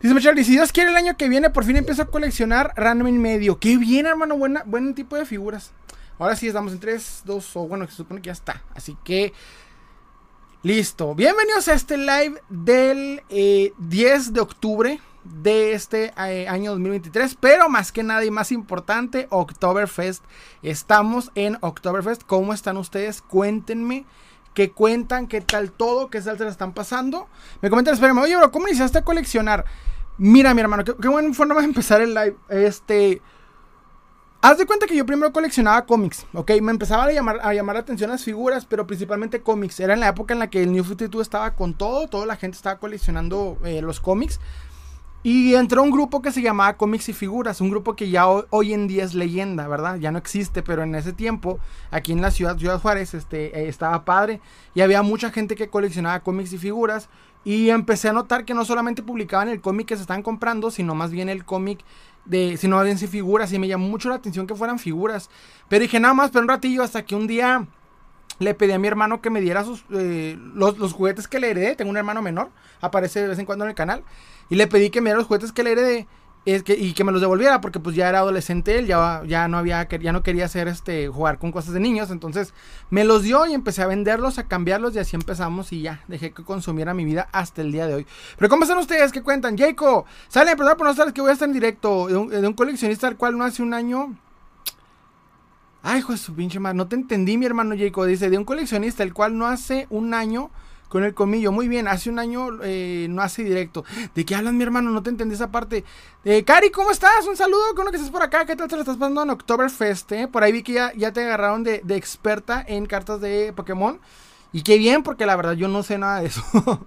Dice Charlie, si Dios quiere el año que viene, por fin empiezo a coleccionar random en medio. Qué bien, hermano, buena, buen tipo de figuras. Ahora sí estamos en 3, 2, o bueno, se supone que ya está. Así que, listo. Bienvenidos a este live del 10 eh, de octubre de este eh, año 2023. Pero más que nada y más importante, Oktoberfest. Estamos en Oktoberfest. ¿Cómo están ustedes? Cuéntenme que cuentan qué tal todo, qué tal se la están pasando. Me comentan, espérame, oye, bro, ¿cómo iniciaste a coleccionar? Mira, mi hermano, qué, qué buena forma de empezar el live. Este. Haz de cuenta que yo primero coleccionaba cómics, ¿ok? Me empezaba a llamar, a llamar la atención las figuras, pero principalmente cómics. Era en la época en la que el New 52 estaba con todo, toda la gente estaba coleccionando eh, los cómics. Y entró un grupo que se llamaba Cómics y Figuras, un grupo que ya hoy, en día es leyenda, ¿verdad? Ya no existe, pero en ese tiempo, aquí en la ciudad, Ciudad Juárez, este, eh, estaba padre. Y había mucha gente que coleccionaba cómics y figuras. Y empecé a notar que no solamente publicaban el cómic que se estaban comprando, sino más bien el cómic de, sino más bien si figuras. Y me llamó mucho la atención que fueran figuras. Pero dije nada más, pero un ratillo, hasta que un día le pedí a mi hermano que me diera sus, eh, los, juguetes que le heredé. Tengo un hermano menor, aparece de vez en cuando en el canal. Y le pedí que me diera los juguetes que le heredé es que, y que me los devolviera porque pues ya era adolescente él, ya, ya no había, ya no quería hacer este, jugar con cosas de niños, entonces me los dio y empecé a venderlos, a cambiarlos y así empezamos y ya, dejé que consumiera mi vida hasta el día de hoy. Pero ¿cómo están ustedes? ¿Qué cuentan? Jaco, sale, perdón por no sabes que voy a estar en directo de un, coleccionista al cual no hace un año... Ay, hijo de su pinche madre, no te entendí mi hermano Jaco, dice, de un coleccionista el cual no hace un año con el comillo. Muy bien, hace un año eh, no hace directo. ¿De qué hablas, mi hermano? No te entendí esa parte. Eh, Cari, ¿cómo estás? Un saludo, lo que estás por acá. ¿Qué tal te lo estás pasando en Oktoberfest? Eh? Por ahí vi que ya, te agarraron de, experta en cartas de Pokémon. Y qué bien, porque la verdad yo no sé nada de eso.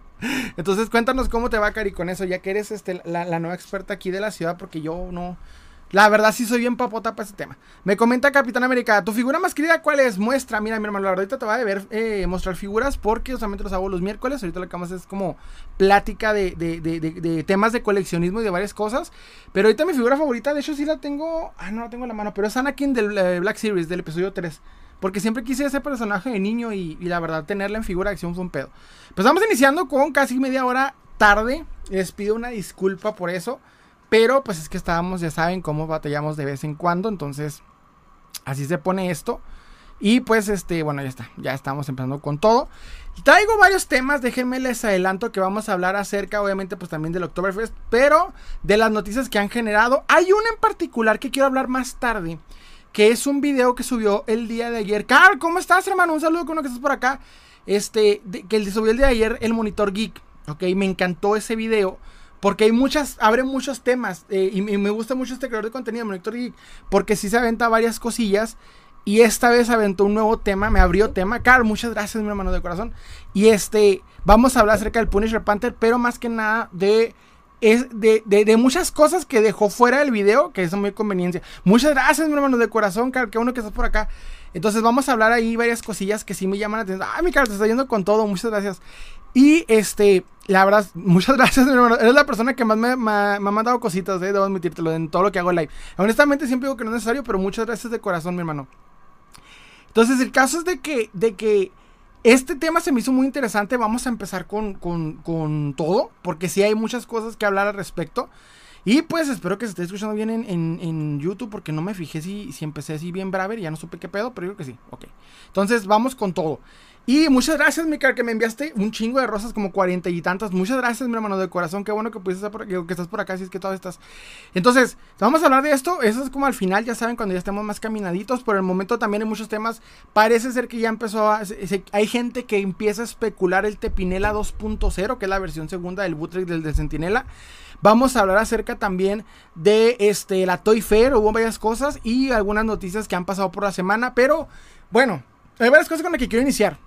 Entonces cuéntanos cómo te va, Cari, con eso, ya que eres este, la nueva experta aquí de la ciudad, porque yo no, la verdad sí soy bien papota para ese tema. Me comenta Capitán América, ¿tu figura más querida cuál es? Muestra, mira mi hermano, ahorita te va a ver eh, mostrar figuras porque usualmente los hago los miércoles. Ahorita lo que vamos es como plática de, de, de, de, temas de coleccionismo y de varias cosas. Pero ahorita mi figura favorita, de hecho sí la tengo, ah no la tengo en la mano, pero es Anakin del eh, Black Series, del episodio 3. Porque siempre quise ese personaje de niño y, y, la verdad tenerla en figura de acción fue un pedo. Pues vamos iniciando con casi media hora tarde. Les pido una disculpa por eso. Pero pues es que estábamos, ya saben, cómo batallamos de vez en cuando. Entonces, así se pone esto. Y pues este, bueno, ya está, ya estamos empezando con todo. Traigo varios temas, déjenme les adelanto que vamos a hablar acerca, obviamente, pues también del Oktoberfest, pero de las noticias que han generado. Hay una en particular que quiero hablar más tarde, que es un video que subió el día de ayer. Carl, ¿cómo estás, hermano? Un saludo con uno que estás por acá. Este, que subió el día de ayer, el Monitor Geek. Ok, me encantó ese video. Porque hay muchas, abre muchos temas. Eh, y, me gusta mucho este creador de contenido, Monitor Geek. Porque sí se aventa varias cosillas. Y esta vez aventó un nuevo tema, me abrió tema. Carl, muchas gracias, mi hermano de corazón. Y este, vamos a hablar acerca del Punisher Panther, pero más que nada de, es de, de, muchas cosas que dejó fuera del video, que es muy conveniencia. Muchas gracias, mi hermano de corazón, Carl, que uno que estás por acá. Entonces vamos a hablar ahí varias cosillas que sí me llaman la atención. Ay, mi Carl, te está yendo con todo, muchas gracias. Y este, la verdad, muchas gracias, mi hermano. Eres la persona que más me, ha mandado cositas, eh, debo admitírtelo, en todo lo que hago live. Honestamente, siempre digo que no es necesario, pero muchas gracias de corazón, mi hermano. Entonces, el caso es de que, de que este tema se me hizo muy interesante. Vamos a empezar con, con, con todo, porque sí hay muchas cosas que hablar al respecto. Y pues espero que se esté escuchando bien en, en, en, YouTube porque no me fijé si, si empecé así bien braver ya no supe qué pedo, pero yo creo que sí. Ok. Entonces vamos con todo. Y muchas gracias, Mika, que me enviaste un chingo de rosas, como cuarenta y tantas. Muchas gracias, mi hermano de corazón. Qué bueno que pudiste estar por que estás por acá, si es que todas estás. Entonces, vamos a hablar de esto. Eso es como al final, ya saben, cuando ya estemos más caminaditos. Por el momento también hay muchos temas. Parece ser que ya empezó a. hay gente que empieza a especular el Tepinela 2.0, que es la versión segunda del bootleg del de Sentinela. Vamos a hablar acerca también de este, la Toy Fair. Hubo varias cosas y algunas noticias que han pasado por la semana. Pero, bueno, hay varias cosas con las que quiero iniciar.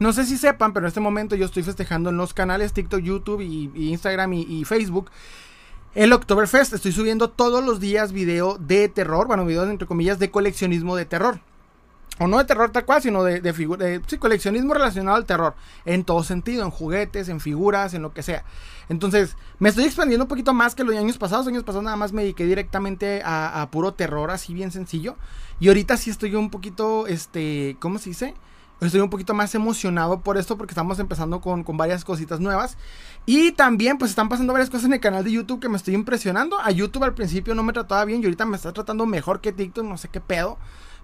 No sé si sepan, pero en este momento yo estoy festejando en los canales TikTok, YouTube y, Instagram y, Facebook. El Oktoberfest, estoy subiendo todos los días video de terror, bueno, videos entre comillas de coleccionismo de terror. O no de terror tal cual, sino de, de, sí, coleccionismo relacionado al terror. En todo sentido, en juguetes, en figuras, en lo que sea. Entonces, me estoy expandiendo un poquito más que los años pasados. Años pasados nada más me dediqué directamente a puro terror, así bien sencillo. Y ahorita sí estoy un poquito, este, ¿cómo se dice? Estoy un poquito más emocionado por esto porque estamos empezando con, con varias cositas nuevas. Y también pues están pasando varias cosas en el canal de YouTube que me estoy impresionando. A YouTube al principio no me trataba bien y ahorita me está tratando mejor que TikTok, no sé qué pedo.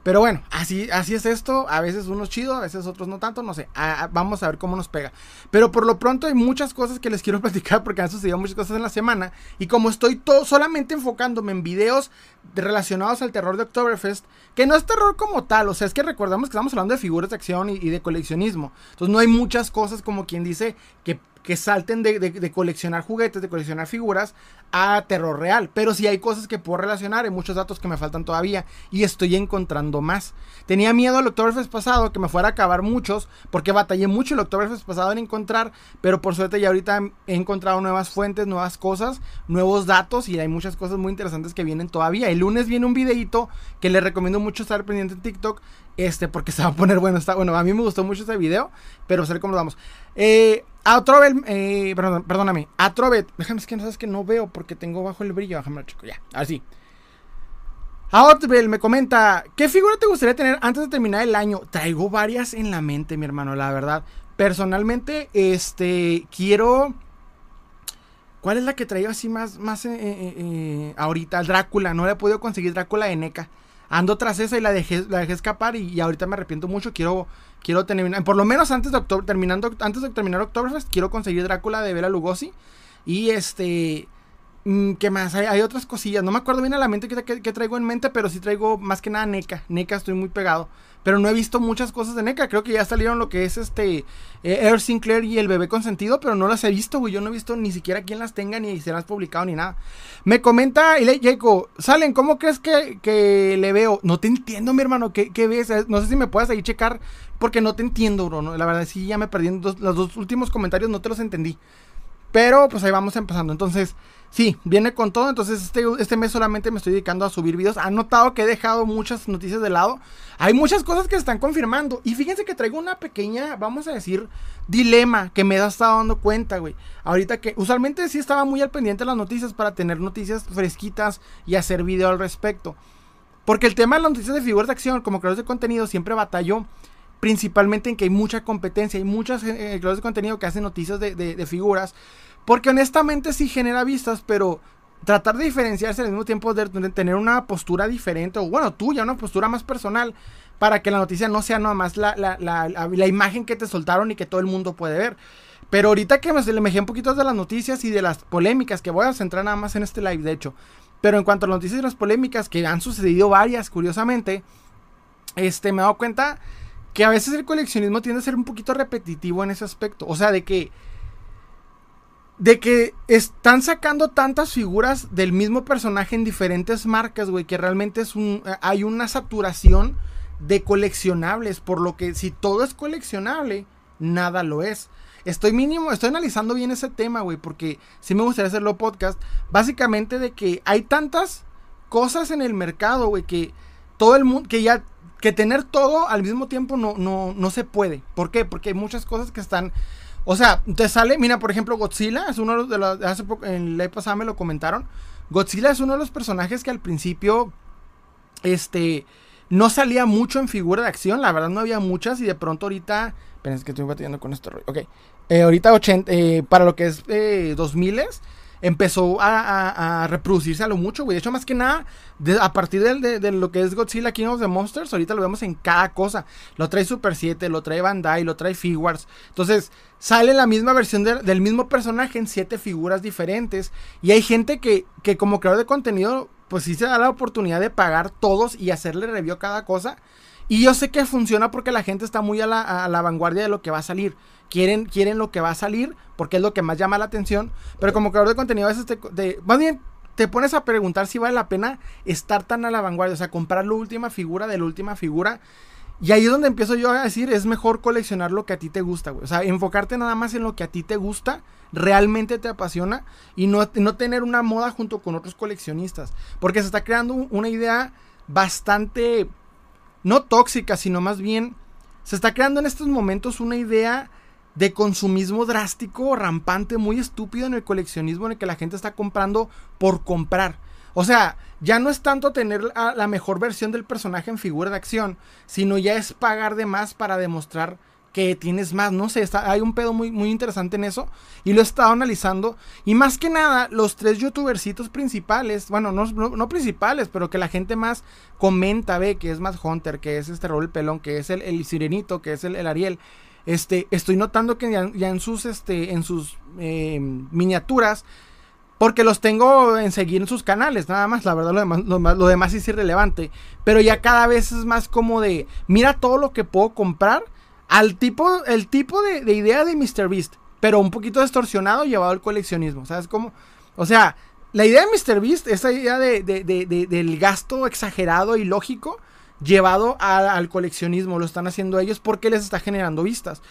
Pero bueno, así, así es esto. A veces unos chido, a veces otros no tanto, no sé. vamos a ver cómo nos pega. Pero por lo pronto hay muchas cosas que les quiero platicar porque han sucedido muchas cosas en la semana. Y como estoy todo, solamente enfocándome en videos relacionados al terror de Oktoberfest, que no es terror como tal, o sea, es que recordamos que estamos hablando de figuras de acción y, y de coleccionismo. Entonces no hay muchas cosas como quien dice que que salten de, coleccionar juguetes, de coleccionar figuras a terror real. Pero sí hay cosas que puedo relacionar, hay muchos datos que me faltan todavía y estoy encontrando más. Tenía miedo el Oktoberfest pasado que me fuera a acabar muchos, porque batallé mucho el Oktoberfest pasado en encontrar, pero por suerte ya ahorita he encontrado nuevas fuentes, nuevas cosas, nuevos datos y hay muchas cosas muy interesantes que vienen todavía. El lunes viene un videito que les recomiendo mucho estar pendiente en TikTok, este, porque se va a poner bueno. Está, bueno, a mí me gustó mucho este video, pero a ver cómo lo vamos. Eh, a eh, perdón, perdóname, a déjame es que no sabes que no veo porque tengo bajo el brillo, déjame chico, ya, así. A me comenta, ¿qué figura te gustaría tener antes de terminar el año? Traigo varias en la mente, mi hermano, la verdad. Personalmente, este, quiero... ¿Cuál es la que traigo así más, más eh, eh, eh ahorita? Drácula, no le he podido conseguir Drácula de NECA. Ando tras esa y la dejé, la dejé escapar y ahorita me arrepiento mucho. Quiero Quiero tener, por lo menos antes de octubre, terminando, antes de terminar Oktoberfest, quiero conseguir Drácula de Bela Lugosi. Y este, mm, ¿qué más? Hay, otras cosillas. No me acuerdo bien a la mente que, traigo en mente, pero sí traigo más que nada NECA. NECA estoy muy pegado. Pero no he visto muchas cosas de NECA. Creo que ya salieron lo que es este eh, Air Sinclair y el bebé consentido, pero no las he visto, güey. Yo no he visto ni siquiera quién las tenga, ni se las ha publicado, ni nada. Me comenta y Salen, ¿cómo crees que, le veo? No te entiendo, mi hermano. ¿Qué, ves? No sé si me puedes ahí checar, porque no te entiendo, bro. La verdad, sí, ya me perdí. los dos últimos comentarios no te los entendí. Pero pues ahí vamos empezando. Entonces, Sí, viene con todo. Entonces, este, este mes solamente me estoy dedicando a subir videos. Han notado que he dejado muchas noticias de lado. Hay muchas cosas que se están confirmando. Y fíjense que traigo una pequeña, vamos a decir, dilema que me he estado dando cuenta, güey. Ahorita que usualmente sí estaba muy al pendiente de las noticias para tener noticias fresquitas y hacer video al respecto. Porque el tema de las noticias de figuras de acción, como creadores de contenido, siempre batalló principalmente en que hay mucha competencia, hay muchos eh, creadores de contenido que hacen noticias de figuras porque honestamente sí genera vistas, pero tratar de diferenciarse al mismo tiempo de, tener una postura diferente, o bueno, tuya, una postura más personal, para que la noticia no sea nada más la, la, la, imagen que te soltaron y que todo el mundo puede ver. Pero ahorita que me, le mejé un poquito de las noticias y de las polémicas, que voy a centrar nada más en este live, de hecho. Pero en cuanto a las noticias y las polémicas, que han sucedido varias, curiosamente, este, me he dado cuenta que a veces el coleccionismo tiende a ser un poquito repetitivo en ese aspecto. O sea, de que de que están sacando tantas figuras del mismo personaje en diferentes marcas, güey, que realmente es un eh, hay una saturación de coleccionables, por lo que si todo es coleccionable, nada lo es. Estoy mínimo, estoy analizando bien ese tema, güey, porque sí me gustaría hacerlo podcast, básicamente de que hay tantas cosas en el mercado, güey, que todo el mundo que ya que tener todo al mismo tiempo no no no se puede. ¿Por qué? Porque hay muchas cosas que están o sea, te sale, mira, por ejemplo, Godzilla es uno de los, hace poco, en la pasada me lo comentaron. Godzilla es uno de los personajes que al principio, este, no salía mucho en figura de acción, la verdad no había muchas y de pronto ahorita, es que estoy batallando con rollo, ok, eh, ahorita 80, eh, para lo que es eh, 2000 empezó a, reproducirse a lo mucho, güey. De hecho, más que nada, a partir de, lo que es Godzilla King of the Monsters, ahorita lo vemos en cada cosa. Lo trae Super 7, lo trae Bandai, lo trae Figuarts. Entonces, sale la misma versión del mismo personaje en siete figuras diferentes. Y hay gente que, que como creador de contenido, pues sí se da la oportunidad de pagar todos y hacerle review a cada cosa. Y yo sé que funciona porque la gente está muy a la vanguardia de lo que va a salir quieren, quieren lo que va a salir porque es lo que más llama la atención. Pero como creador de contenido, a veces te, más bien te pones a preguntar si vale la pena estar tan a la vanguardia, o sea, comprar la última figura de la última figura. Y ahí es donde empiezo yo a decir, es mejor coleccionar lo que a ti te gusta, güey. O sea, enfocarte nada más en lo que a ti te gusta, realmente te apasiona y no, no tener una moda junto con otros coleccionistas. Porque se está creando una idea bastante, no tóxica, sino más bien, se está creando en estos momentos una idea de consumismo drástico, rampante, muy estúpido en el coleccionismo en el que la gente está comprando por comprar. O sea, ya no es tanto tener la, mejor versión del personaje en figura de acción, sino ya es pagar de más para demostrar que tienes más. No sé, está, hay un pedo muy, muy interesante en eso. Y lo he estado analizando. Y más que nada, los tres youtubercitos principales, bueno, no, principales, pero que la gente más comenta, ve, que es más Hunter, que es este rol pelón, que es el, sirenito, que es el, el Ariel. Este, estoy notando que ya, en sus, este, eh, miniaturas porque los tengo en seguir en sus canales, nada más. La verdad, lo demás, es irrelevante. Pero ya cada vez es más como de, mira todo lo que puedo comprar al tipo, el tipo de, idea de MrBeast. Pero un poquito distorsionado llevado al coleccionismo. ¿Sabes cómo? O sea, la idea de MrBeast, esa idea de, del gasto exagerado y lógico llevado al coleccionismo. Lo están haciendo ellos porque les está generando vistas.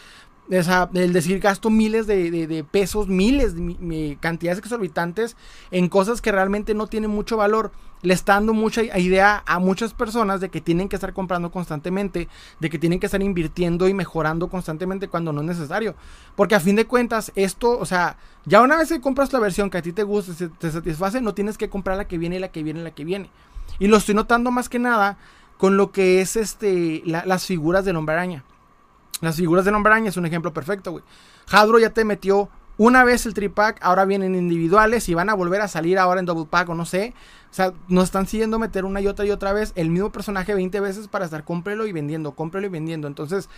O sea, el decir gasto miles de, pesos, miles de cantidades exorbitantes en cosas que realmente no tienen mucho valor, le está dando mucha idea a muchas personas de que tienen que estar comprando constantemente, de que tienen que estar invirtiendo y mejorando constantemente cuando no es necesario. Porque a fin de cuentas, esto, o sea, ya una vez que compras la versión que a ti te gusta, te satisface, no tienes que comprar la que viene y la que viene y la que viene. Y lo estoy notando más que nada con lo que es este las figuras de Hombre. Las figuras de Nombraña es un ejemplo perfecto, güey. Hadro ya te metió una vez el tripack, ahora vienen individuales y van a volver a salir ahora en double pack o no sé. O sea, nos están siguiendo meter una y otra y otra vez el mismo personaje 20 veces para estar cómprelo y vendiendo, cómprelo y vendiendo. Entonces,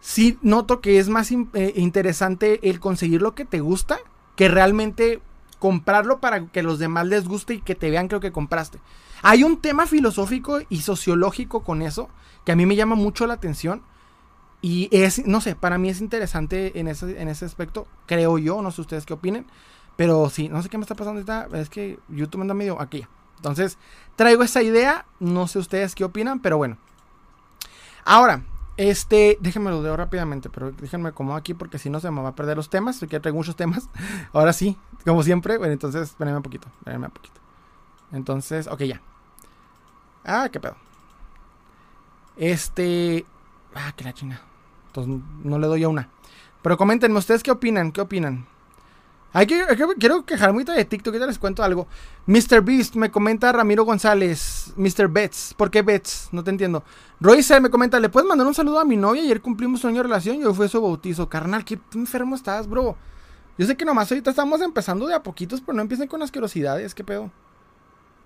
sí noto que es más eh, interesante el conseguir lo que te gusta que realmente comprarlo para que los demás les guste y que te vean lo que compraste. Hay un tema filosófico y sociológico con eso que a mí me llama mucho la atención y es, no sé, para mí es interesante en ese, en ese aspecto, creo yo, no sé ustedes qué opinen, pero sí, no sé qué me está pasando ahorita, es que YouTube anda medio aquí. Entonces, traigo esa idea, no sé ustedes qué opinan, pero bueno. Ahora, este, déjenme lo deo rápidamente, pero déjenme como aquí porque si no se me va a perder los temas, que traigo muchos temas. Ahora sí, como siempre, bueno, entonces, espérenme un poquito, espérenme un poquito. Entonces, ok, ya. Ah, qué pedo. Este, ah, que la chingada. Entonces no le doy a una. Pero coméntenme ustedes qué opinan, qué opinan. Hay que, quiero quejar muy de TikTok, ya les cuento algo. Mr. Beast me comenta Ramiro González, Mr. Betts, ¿por qué Betts? No te entiendo. Royce me comenta, ¿le puedes mandar un saludo a mi novia? Ayer cumplimos un año de relación y hoy fue su bautizo. Carnal, qué enfermo estás, bro. Yo sé que nomás ahorita estamos empezando de a poquitos, pero no empiecen con asquerosidades, qué pedo.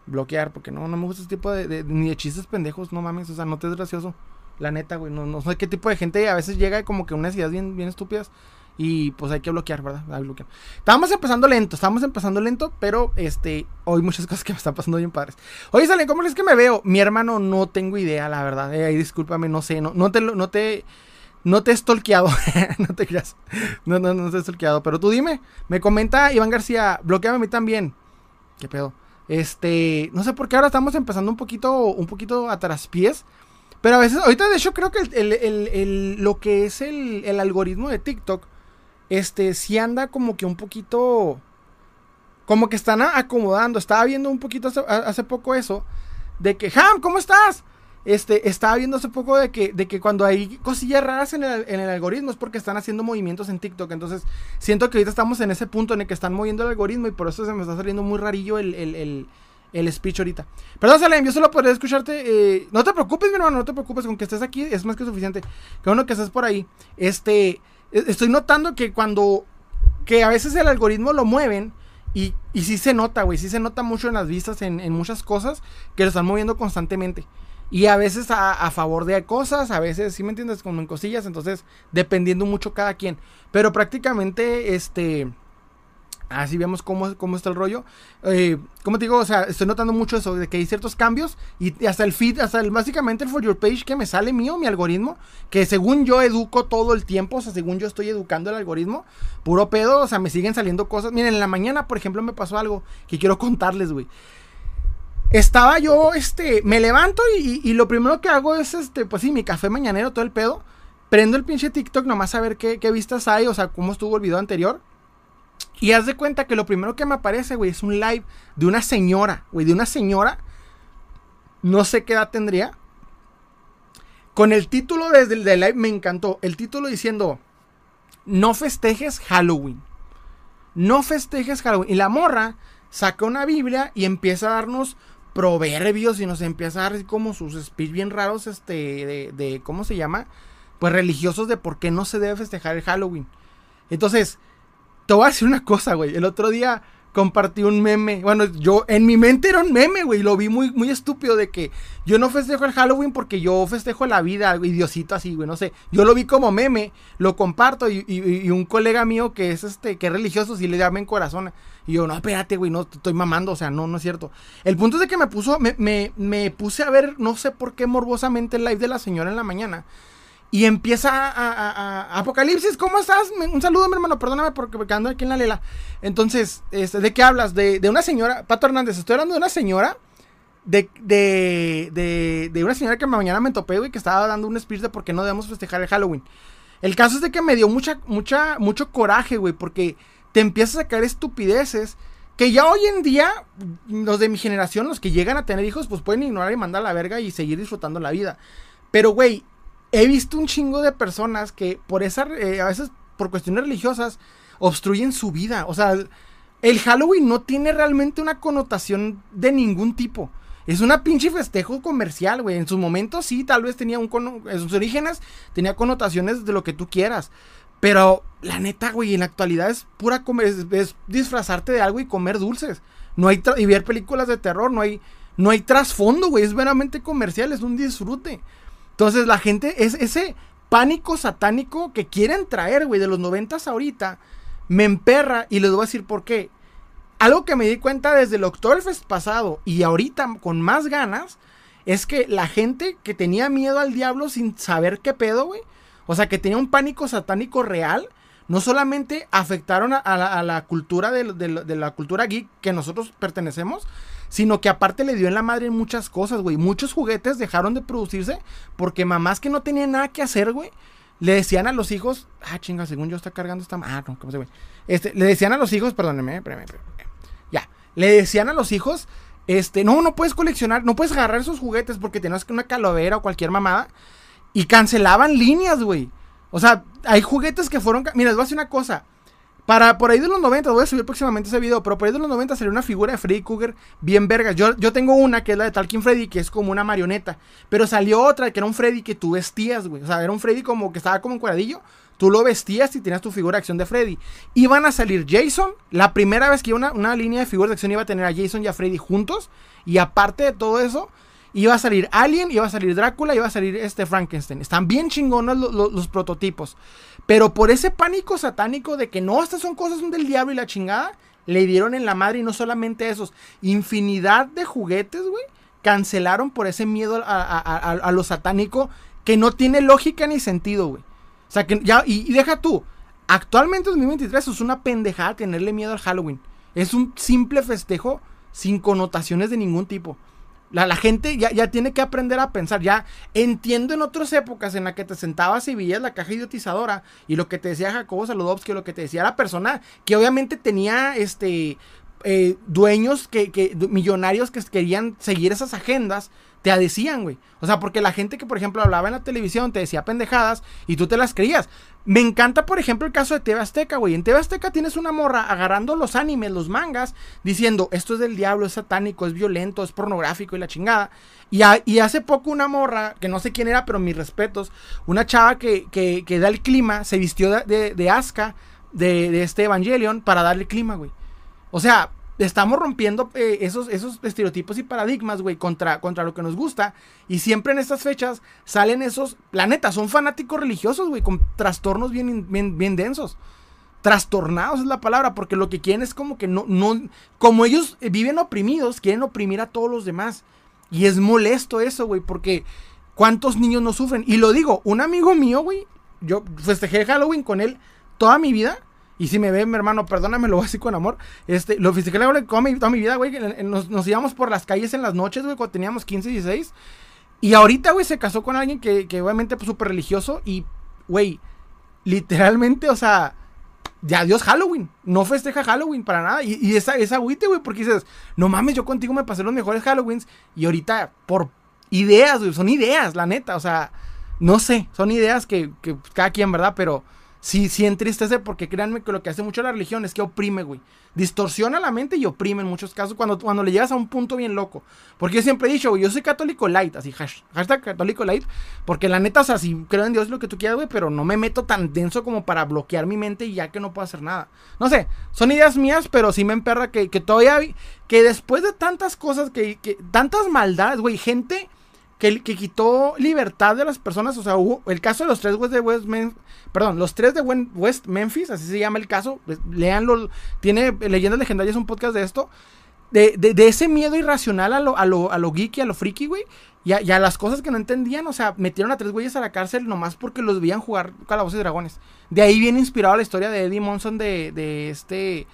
Bloquear, porque no, no me gusta este tipo de, ni de chistes pendejos, no mames, o sea, no te es gracioso. La neta, güey. No, no sé qué tipo de gente a veces llega como que unas ideas bien, bien estúpidas. Y pues hay que bloquear, ¿verdad? Hay bloquear. Estábamos empezando lento, estábamos empezando lento, pero este, hoy muchas cosas que me están pasando bien padres. Oye, Salen, ¿cómo es que me veo? Mi hermano no tengo idea, la verdad. Eh, discúlpame, no sé, no, no te no te no te he stalkeado. no te creas. No, no, no te he stalkeado. Pero tú dime. Me comenta Iván García. Bloqueame a mí también. ¿Qué pedo? Este. No sé por qué ahora estamos empezando un poquito. Un poquito a traspiés. Pero a veces, ahorita de hecho creo que el, lo que es el, algoritmo de TikTok, este, sí anda como que un poquito, como que están acomodando. Estaba viendo un poquito hace, poco eso, de que, Ham, ¿cómo estás? Este, estaba viendo hace poco de que, de que cuando hay cosillas raras en el, en el, algoritmo es porque están haciendo movimientos en TikTok. Entonces, siento que ahorita estamos en ese punto en el que están moviendo el algoritmo y por eso se me está saliendo muy rarillo el, el speech ahorita. Perdón, Salem, yo solo podría escucharte. Eh, no te preocupes, mi hermano, no te preocupes. Con que estés aquí es más que suficiente. Que bueno que estés por ahí. Este, e, estoy notando que cuando. Que a veces el algoritmo lo mueven. Y, y sí se nota, güey. Sí se nota mucho en las vistas, en, muchas cosas. Que lo están moviendo constantemente. Y a veces a, favor de cosas, a veces, ¿sí me entiendes? Como en cosillas. Entonces, dependiendo mucho cada quien. Pero prácticamente, este Así vemos cómo, cómo está el rollo. Eh, como te digo, o sea, estoy notando mucho eso, de que hay ciertos cambios y hasta el feed, hasta el, básicamente el For Your Page que me sale mío, mi algoritmo, que según yo educo todo el tiempo, o sea, según yo estoy educando el algoritmo, puro pedo, o sea, me siguen saliendo cosas. Miren, en la mañana, por ejemplo, me pasó algo que quiero contarles, güey. Estaba yo, este, me levanto y, lo primero que hago es, este, pues sí, mi café mañanero, todo el pedo. Prendo el pinche TikTok nomás a ver qué, qué vistas hay, o sea, cómo estuvo el video anterior. Y haz de cuenta que lo primero que me aparece, güey, es un live de una señora, güey, de una señora. No sé qué edad tendría. Con el título desde el live me encantó. El título diciendo, no festejes Halloween. No festejes Halloween. Y la morra saca una Biblia y empieza a darnos proverbios y nos empieza a dar como sus speech bien raros, este, de, de, ¿cómo se llama? Pues religiosos de por qué no se debe festejar el Halloween. Entonces, te voy a decir una cosa, güey. El otro día compartí un meme. Bueno, yo en mi mente era un meme, güey. Lo vi muy, muy estúpido de que yo no festejo el Halloween porque yo festejo la vida, güey, Diosito así, güey. No sé. Yo lo vi como meme, lo comparto y, un colega mío que es este, que es religioso, sí le llama en corazón. Y yo, no, espérate, güey, no, estoy mamando, o sea, no, no es cierto. El punto es de que me puso, me, me, me puse a ver, no sé por qué morbosamente el live de la señora en la mañana. Y empieza a, Apocalipsis, ¿cómo estás? Un saludo, mi hermano, perdóname porque me ando aquí en la lela. Entonces, este, ¿de qué hablas? De, una señora, Pato Hernández, estoy hablando de una señora, de, de, de, una señora que mañana me topé, güey, que estaba dando un speech de por qué no debemos festejar el Halloween. El caso es de que me dio mucha, mucha, mucho coraje, güey, porque te empiezas a sacar estupideces que ya hoy en día, los de mi generación, los que llegan a tener hijos, pues pueden ignorar y mandar a la verga y seguir disfrutando la vida. Pero, güey, he visto un chingo de personas que por esa, eh, a veces por cuestiones religiosas, obstruyen su vida. O sea, el Halloween no tiene realmente una connotación de ningún tipo. Es una pinche festejo comercial, güey. En su momento sí, tal vez tenía un... En sus orígenes tenía connotaciones de lo que tú quieras. Pero la neta, güey, en la actualidad es pura comer, es, disfrazarte de algo y comer dulces. No hay y ver películas de terror, no hay no hay trasfondo, güey, es veramente comercial, es un disfrute. Entonces la gente, es ese pánico satánico que quieren traer, güey, de los noventas ahorita, me emperra y les voy a decir por qué. Algo que me di cuenta desde el Oktoberfest pasado y ahorita con más ganas, es que la gente que tenía miedo al diablo sin saber qué pedo, güey, o sea, que tenía un pánico satánico real, no solamente afectaron a, la, cultura de, de, la cultura geek que nosotros pertenecemos, sino que aparte le dio en la madre muchas cosas, güey. Muchos juguetes dejaron de producirse porque mamás que no tenían nada que hacer, güey, le decían a los hijos, ah, chinga, según yo está cargando esta, ah, no, ¿cómo se ve? Este, le decían a los hijos, perdónenme, espérame, espérame, ya, le decían a los hijos, este, no, no puedes coleccionar, no puedes agarrar esos juguetes porque tenías que una calavera o cualquier mamada y cancelaban líneas, güey. O sea, hay juguetes que fueron, mira, les voy a decir una cosa, para por ahí de los 90, voy a subir próximamente ese video, pero por ahí de los 90 salió una figura de Freddy Krueger bien verga. Yo, yo tengo una que es la de Talking Freddy, que es como una marioneta. Pero salió otra que era un Freddy que tú vestías, güey. O sea, era un Freddy como que estaba como un cuadradillo. Tú lo vestías y tenías tu figura de acción de Freddy. Iban a salir Jason. La primera vez que una, una línea de figuras de acción iba a tener a Jason y a Freddy juntos. Y aparte de todo eso, iba a salir Alien, iba a salir Drácula, iba a salir este Frankenstein. Están bien chingones los prototipos. Pero por ese pánico satánico de que no, estas son cosas del diablo y la chingada, le dieron en la madre y no solamente esos, infinidad de juguetes, güey, cancelaron por ese miedo a, lo satánico que no tiene lógica ni sentido, güey. O sea, que ya, y, deja tú, actualmente en 2023 es una pendejada tenerle miedo al Halloween. Es un simple festejo sin connotaciones de ningún tipo. La, gente ya, ya, tiene que aprender a pensar. Ya entiendo en otras épocas en las que te sentabas y veías la caja idiotizadora y lo que te decía Jacobo Saludowski, lo que te decía la persona que obviamente tenía este eh, dueños que, que, millonarios que querían seguir esas agendas te decían, güey. O sea, porque la gente que, por ejemplo, hablaba en la televisión te decía pendejadas y tú te las creías. Me encanta, por ejemplo, el caso de TV Azteca, güey. En TV Azteca tienes una morra agarrando los animes, los mangas, diciendo, esto es del diablo, es satánico, es violento, es pornográfico y la chingada. Y, hace poco una morra, que no sé quién era, pero mis respetos, una chava que, que, que da el clima, se vistió de, de, de, de este Evangelion, para darle clima, güey. O sea, estamos rompiendo eh, esos, esos estereotipos y paradigmas, güey, contra, contra lo que nos gusta. Y siempre en estas fechas salen esos, la neta, son fanáticos religiosos, güey, con trastornos bien, bien, bien densos. Trastornados es la palabra, porque lo que quieren es como que no, no, como ellos viven oprimidos, quieren oprimir a todos los demás. Y es molesto eso, güey, porque ¿cuántos niños no sufren? Y lo digo, un amigo mío, güey, yo festejé Halloween con él toda mi vida y si me ve, mi hermano, perdóname, lo voy a decir con amor. Este, lo físico toda mi, toda mi vida, güey. Nos, nos, íbamos por las calles en las noches, güey, cuando teníamos 15, 16. Y ahorita, güey, se casó con alguien que, que obviamente, pues, súper religioso. Y, güey, literalmente, o sea, ya Dios Halloween. No festeja Halloween para nada. Y, y esa, esa agüite, güey, porque dices, no mames, yo contigo me pasé los mejores Halloweens. Y ahorita, por ideas, güey, son ideas, la neta. O sea, no sé, son ideas que, que cada quien, ¿verdad? Pero sí, sí entristece porque créanme que lo que hace mucho la religión es que oprime, güey. Distorsiona la mente y oprime en muchos casos cuando, cuando le llegas a un punto bien loco. Porque yo siempre he dicho, güey, yo soy católico light, así, hashtag católico light, porque la neta, o sea, creo en Dios lo que tú quieras, güey, pero no me meto tan denso como para bloquear mi mente y ya que no puedo hacer nada. No sé, son ideas mías, pero sí me emperra que, que todavía, que después de tantas cosas, que, que tantas maldades, güey, gente que, quitó libertad de las personas. O sea, hubo el caso de los tres de West perdón, los tres de West Memphis, así se llama el caso. Leanlo, tiene leyendas legendarias, un podcast de esto. De, de, ese miedo irracional a lo, a lo, a geeky, a lo friki, güey. Y a, las cosas que no entendían. O sea, metieron a tres güeyes a la cárcel nomás porque los veían jugar calabozos y dragones. De ahí viene inspirada la historia de Eddie Monson de, de este.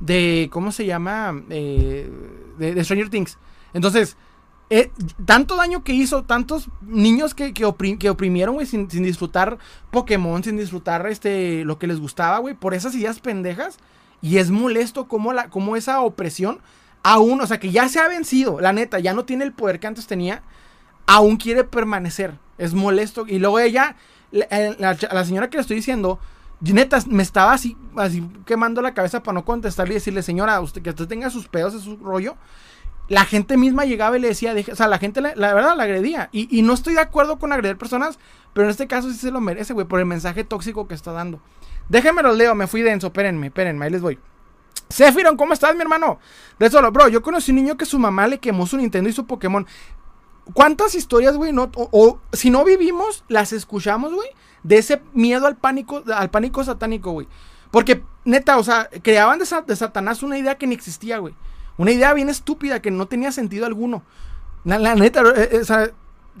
De. ¿Cómo se llama? Eh, de Stranger Things. Entonces eh, tanto daño que hizo, tantos niños que, que, oprimieron, güey, sin, disfrutar Pokémon, sin disfrutar este, lo que les gustaba, güey, por esas ideas pendejas. Y es molesto como, la, esa opresión aún, o sea, que ya se ha vencido, la neta, ya no tiene el poder que antes tenía, aún quiere permanecer. Es molesto. Y luego ella, la, la señora que le estoy diciendo, neta, me estaba así, así quemando la cabeza para no contestarle y decirle, señora, usted, que usted tenga sus pedos, es su rollo la gente misma llegaba y le decía, o sea, la gente, la, verdad, la agredía. Y, no estoy de acuerdo con agredir personas, pero en este caso sí se lo merece, güey, por el mensaje tóxico que está dando. Déjenme los leo, me fui denso, espérenme, espérenme, ahí les voy. Sephiron, ¿cómo estás, mi hermano? De solo, bro, yo conocí un niño que su mamá le quemó su Nintendo y su Pokémon. ¿Cuántas historias, güey, o, si no vivimos, las escuchamos, güey, de ese miedo al pánico, al pánico satánico, güey? Porque, neta, o sea, creaban de, de Satanás una idea que ni existía, güey. Una idea bien estúpida que no tenía sentido alguno. La, neta, eh, eh, o sea,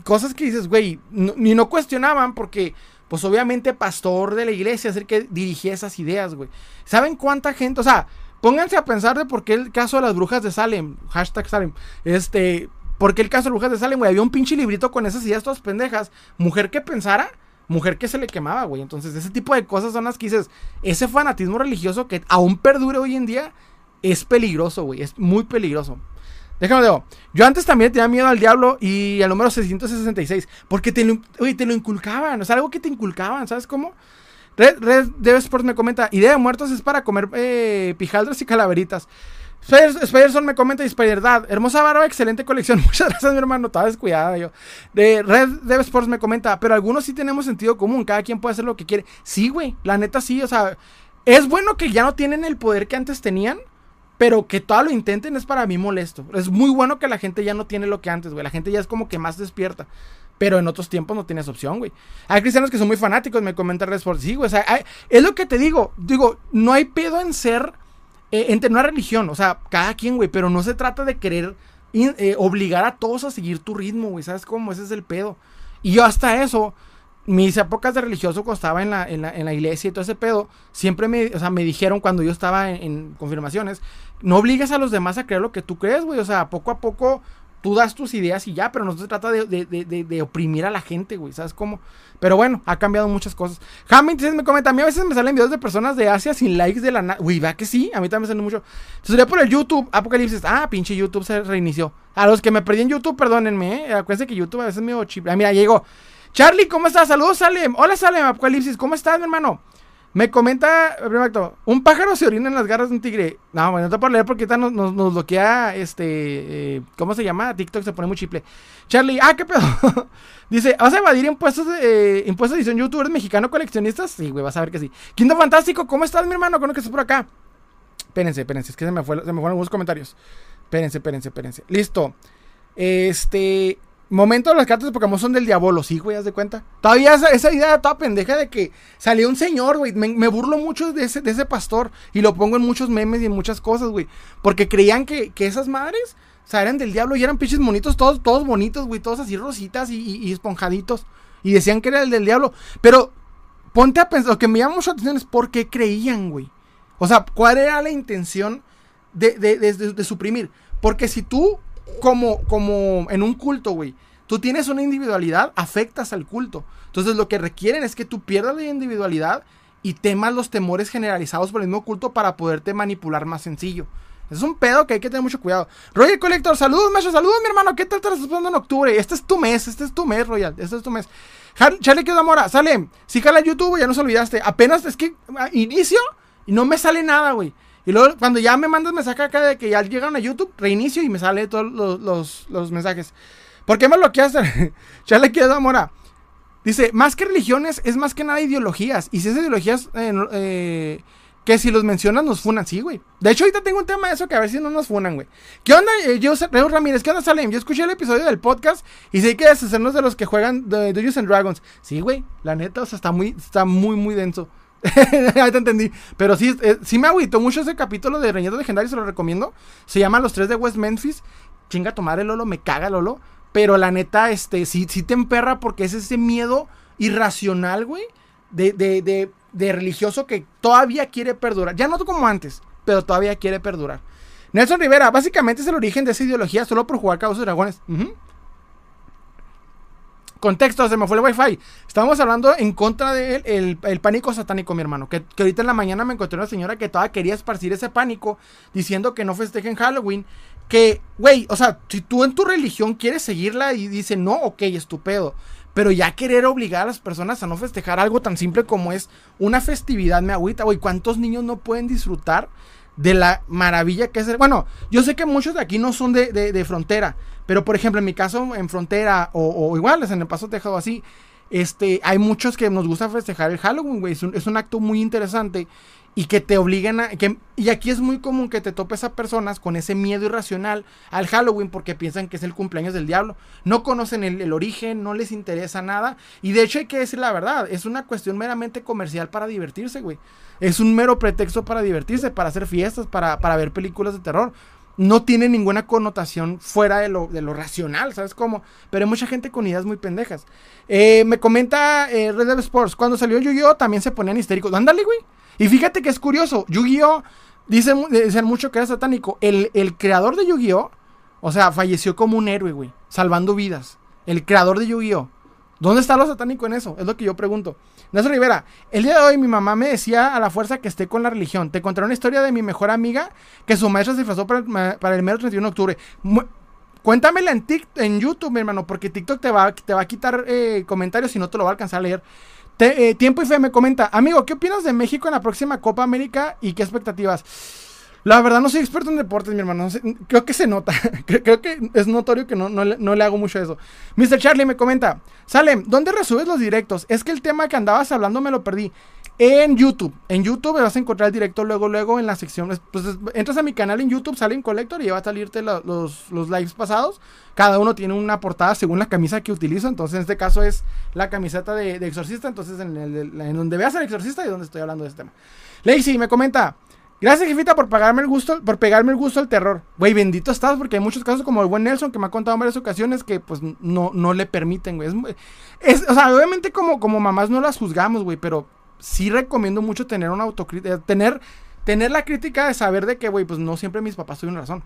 cosas que dices, güey, ni no cuestionaban porque, pues obviamente, pastor de la iglesia es el que dirigía esas ideas, güey. ¿Saben cuánta gente? O sea, pónganse a pensar de por qué el caso de las brujas de Salem, hashtag Salem, este, por qué el caso de las brujas de Salem, güey, había un pinche librito con esas ideas todas pendejas. Mujer que pensara, mujer que se le quemaba, güey. Entonces, ese tipo de cosas son las que dices, ese fanatismo religioso que aún perdure hoy en día es peligroso, güey. Es muy peligroso. Déjame digo. Yo antes también tenía miedo al diablo y al número 666. Porque te lo, te lo inculcaban. O sea, algo que te inculcaban. ¿Sabes cómo? Red, Red Sports me comenta: Idea de muertos es para comer eh, pijaldras y calaveritas. Spiderson me comenta Spiderdad. Hermosa barba, excelente colección. Muchas gracias, mi hermano. Estaba descuidada yo. De Red Dev Sports me comenta, pero algunos sí tenemos sentido común. Cada quien puede hacer lo que quiere. Sí, güey. La neta sí. O sea, es bueno que ya no tienen el poder que antes tenían. Pero que todo lo intenten es para mí molesto. Es muy bueno que la gente ya no tiene lo que antes, güey. La gente ya es como que más despierta. Pero en otros tiempos no tienes opción, güey. Hay cristianos que son muy fanáticos, me comentan por sí, güey. O sea, es lo que te digo. Digo, no hay pedo en ser, eh, entre una religión. O sea, cada quien, güey. Pero no se trata de querer eh, obligar a todos a seguir tu ritmo, güey. ¿Sabes cómo? Ese es el pedo. Y yo hasta eso mis épocas de religioso cuando estaba en la, en la, en la iglesia y todo ese pedo, siempre me, o sea, me dijeron cuando yo estaba en, confirmaciones, no obligues a los demás a creer lo que tú crees, güey. O sea, poco a poco tú das tus ideas y ya, pero no se trata de, de, de, oprimir a la gente, güey. ¿Sabes cómo? Pero bueno, ha cambiado muchas cosas. Jamie entonces me comenta, a mí a veces me salen videos de personas de Asia sin likes de la nada. Uy, va que sí, a mí también me salen mucho. Sería por el YouTube, Apocalipsis. Ah, pinche YouTube se reinició. A los que me perdí en YouTube, perdónenme, ¿eh? Acuérdense que YouTube a veces me chip. Ah, mira, llegó. Charlie, ¿cómo estás? Saludos, Salem. Hola, Salem, Apocalipsis. ¿Cómo estás, mi hermano? Me comenta, primero un pájaro se orina en las garras de un tigre. No, bueno, no te puedo leer porque nos, nos, bloquea, este, eh, ¿cómo se llama? TikTok se pone muy chiple. Charlie, ah, qué pedo. Dice, ¿vas a evadir impuestos, eh, impuestos de edición youtuber mexicano coleccionistas? Sí, güey, vas a ver que sí. Quinto Fantástico, ¿cómo estás, mi hermano? ¿Cómo que estás por acá? Espérense, espérense, es que se me, fue, se me fueron algunos comentarios. Espérense, espérense, espérense. Listo. Este, Momento de las cartas de Pokémon son del diablo, sí, güey, haz de cuenta. Todavía esa, idea toda pendeja de que salió un señor, güey. Me, burlo mucho de ese, de ese pastor y lo pongo en muchos memes y en muchas cosas, güey. Porque creían que, esas madres, o sea, eran del diablo y eran pinches monitos, todos, todos bonitos, güey, todos así rositas y, esponjaditos. Y decían que era el del diablo. Pero ponte a pensar, lo que me llama mucho la atención es por qué creían, güey. O sea, ¿cuál era la intención de, de, de suprimir? Porque si tú como, como en un culto, güey. Tú tienes una individualidad, afectas al culto. Entonces lo que requieren es que tú pierdas la individualidad y temas los temores generalizados por el mismo culto para poderte manipular más sencillo. Es un pedo que hay que tener mucho cuidado. Royal Collector, saludos, maestro, saludos, mi hermano. ¿Qué tal te estás pasando en octubre? Este es tu mes, este es tu mes, Royal. Este es tu mes. Charlie quedó mora, sale. Sí, jala YouTube, ya nos olvidaste. Apenas es que ah, inicio y no me sale nada, güey. Y luego cuando ya me mandas mensaje acá de que ya llegaron a YouTube, reinicio y me sale todos los, los, mensajes. ¿Por qué me bloqueaste? Charlie quedó mora. Dice, más que religiones, es más que nada ideologías. Y si esas ideologías eh, eh, que si los mencionas nos funan, sí, güey. De hecho, ahorita tengo un tema de eso que a ver si no nos funan, güey. ¿Qué onda, eh, yo, Ramírez? ¿Qué onda, Salem? Yo escuché el episodio del podcast y sé que deshacernos de los que juegan de Dungeons and Dragons. Sí, güey, la neta, o sea, está muy, está muy, muy denso. ya te entendí. Pero sí, eh, sí me agüitó mucho ese capítulo de Reñido Legendario, se lo recomiendo. Se llama Los Tres de West Memphis. Chinga tomar el Lolo, me caga Lolo. Pero la neta, este, sí, sí te emperra porque es ese miedo irracional, güey. De, de, de de religioso que todavía quiere perdurar. Ya no como antes, pero todavía quiere perdurar. Nelson Rivera, básicamente es el origen de esa ideología solo por jugar Cabos de Dragones. Contexto, se me fue el wifi. Estábamos hablando en contra del de el, pánico satánico, mi hermano. Que, que, ahorita en la mañana me encontré una señora que todavía quería esparcir ese pánico diciendo que no festejen Halloween. Que, güey, o sea, si tú en tu religión quieres seguirla y dice no, ok, estupendo. Pero ya querer obligar a las personas a no festejar algo tan simple como es una festividad me agüita, güey. ¿Cuántos niños no pueden disfrutar de la maravilla que es? Bueno, yo sé que muchos de aquí no son de, frontera, pero por ejemplo, en mi caso, en frontera o, o igual, en el Paso Tejado así, este, hay muchos que nos gusta festejar el Halloween, güey. Es un, es un acto muy interesante y que te obliguen a... Que, y aquí es muy común que te topes a personas con ese miedo irracional al Halloween porque piensan que es el cumpleaños del diablo. No conocen el, origen, no les interesa nada. Y de hecho hay que decir la verdad, es una cuestión meramente comercial para divertirse, güey. Es un mero pretexto para divertirse, para hacer fiestas, para, para ver películas de terror. No tiene ninguna connotación fuera de lo, de lo racional, ¿sabes cómo? Pero hay mucha gente con ideas muy pendejas. Eh, me comenta eh, Red Sports, cuando salió Yu-Gi-Oh! también se ponían histéricos. Ándale, güey. Y fíjate que es curioso, Yu-Gi-Oh! Dicen, dicen, mucho que era satánico. El, el creador de Yu-Gi-Oh! O sea, falleció como un héroe, güey. Salvando vidas. El creador de Yu-Gi-Oh! ¿Dónde está lo satánico en eso? Es lo que yo pregunto. Nelson Rivera, el día de hoy mi mamá me decía a la fuerza que esté con la religión. Te contaré una historia de mi mejor amiga que su maestra se disfrazó para el, para el mero 31 de octubre. cuéntamela en, en YouTube, mi hermano, porque TikTok te va, te va a quitar eh, comentarios y no te lo va a alcanzar a leer. Eh, tiempo y fe me comenta, amigo, ¿qué opinas de México en la próxima Copa América y qué expectativas? La verdad no soy experto en deportes, mi hermano. creo que se nota. creo, que es notorio que no, no, le hago mucho eso. Mr. Charlie me comenta, Salem, ¿dónde resubes los directos? Es que el tema que andabas hablando me lo perdí. En YouTube. En YouTube vas a encontrar el directo luego, luego en la sección. Pues entras a mi canal en YouTube, sale en Collector y va a salirte los, los lives pasados. Cada uno tiene una portada según la camisa que utilizo. Entonces, en este caso es la camiseta de, Exorcista. Entonces, en, en donde veas al Exorcista y donde estoy hablando de este tema. Lacey me comenta. Gracias, jefita, por pagarme el gusto, por pegarme el gusto al terror. Güey, bendito estás, porque hay muchos casos como el buen Nelson que me ha contado en varias ocasiones que pues no, no le permiten, güey. Es, o sea, obviamente como, como mamás no las juzgamos, güey, pero sí recomiendo mucho tener una autocrítica, tener, tener la crítica de saber de que, güey, pues no siempre mis papás tuvieron razón.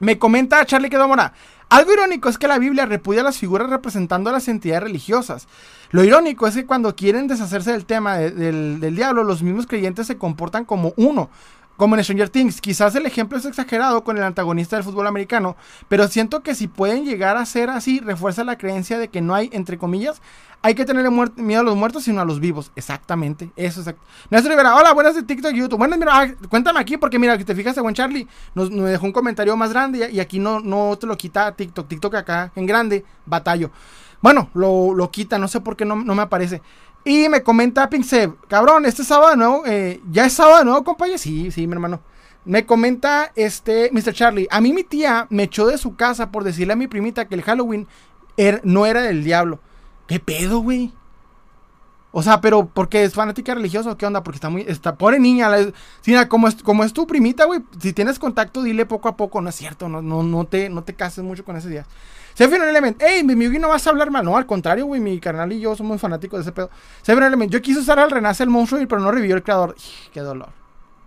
Me comenta Charlie Quedomora. Algo irónico es que la Biblia repudia las figuras representando a las entidades religiosas. Lo irónico es que cuando quieren deshacerse del tema del, del diablo, los mismos creyentes se comportan como uno, como en Stranger Things, quizás el ejemplo es exagerado con el antagonista del fútbol americano, pero siento que si pueden llegar a ser así, refuerza la creencia de que no hay, entre comillas, hay que tener miedo a los muertos, sino a los vivos. Exactamente, eso es. Néstor Rivera, hola, buenas de TikTok y YouTube. Bueno, mira, ah, cuéntame aquí, porque mira, que te fijas, buen Charlie nos, dejó un comentario más grande y, aquí no, no te lo quita TikTok. TikTok acá en grande, batallo. Bueno, lo, lo quita, no sé por qué no, no me aparece. Y me comenta Pinkseb, cabrón, este sábado nuevo, eh, ¿ya es sábado nuevo, compañero? Sí, sí, mi hermano. Me comenta este Mr. Charlie, a mí mi tía me echó de su casa por decirle a mi primita que el Halloween er, no era del diablo. ¿Qué pedo, güey? O sea, pero porque es fanática religiosa, ¿qué onda? Porque está muy, está, pobre niña, la, como es, como es tu primita, güey, si tienes contacto, dile poco a poco, no es cierto, no, no, no te, no te cases mucho con ese día. Seven Element, hey, mi Yugi no vas a hablar mal, no, al contrario, güey, mi carnal y yo somos fanáticos de ese pedo. Seven Element, yo quise usar al Renace el monstruo, pero no revivió el creador. Qué dolor.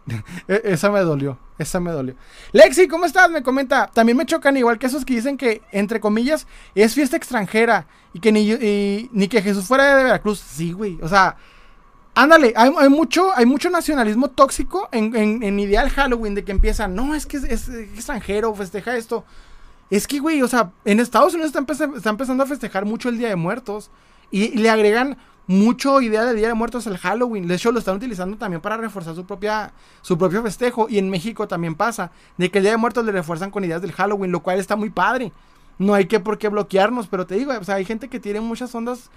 E, esa me dolió, esa me dolió. Lexi, ¿cómo estás? Me comenta. También me chocan igual que esos que dicen que, entre comillas, es fiesta extranjera y que ni, ni que Jesús fuera de Veracruz. Sí, güey. O sea, Ándale, hay, hay, mucho, hay mucho nacionalismo tóxico en, en, en ideal Halloween de que empieza, no, es que es, es, extranjero, festeja esto. Es que, güey, o sea, en Estados Unidos está, empezando, a festejar mucho el Día de Muertos y, le agregan mucho idea del Día de Muertos al Halloween. De hecho, lo están utilizando también para reforzar su, propia, su propio festejo. Y en México también pasa, de que el Día de Muertos le refuerzan con ideas del Halloween, lo cual está muy padre. No hay que por qué bloquearnos, pero te digo, o sea, hay gente que tiene muchas ondas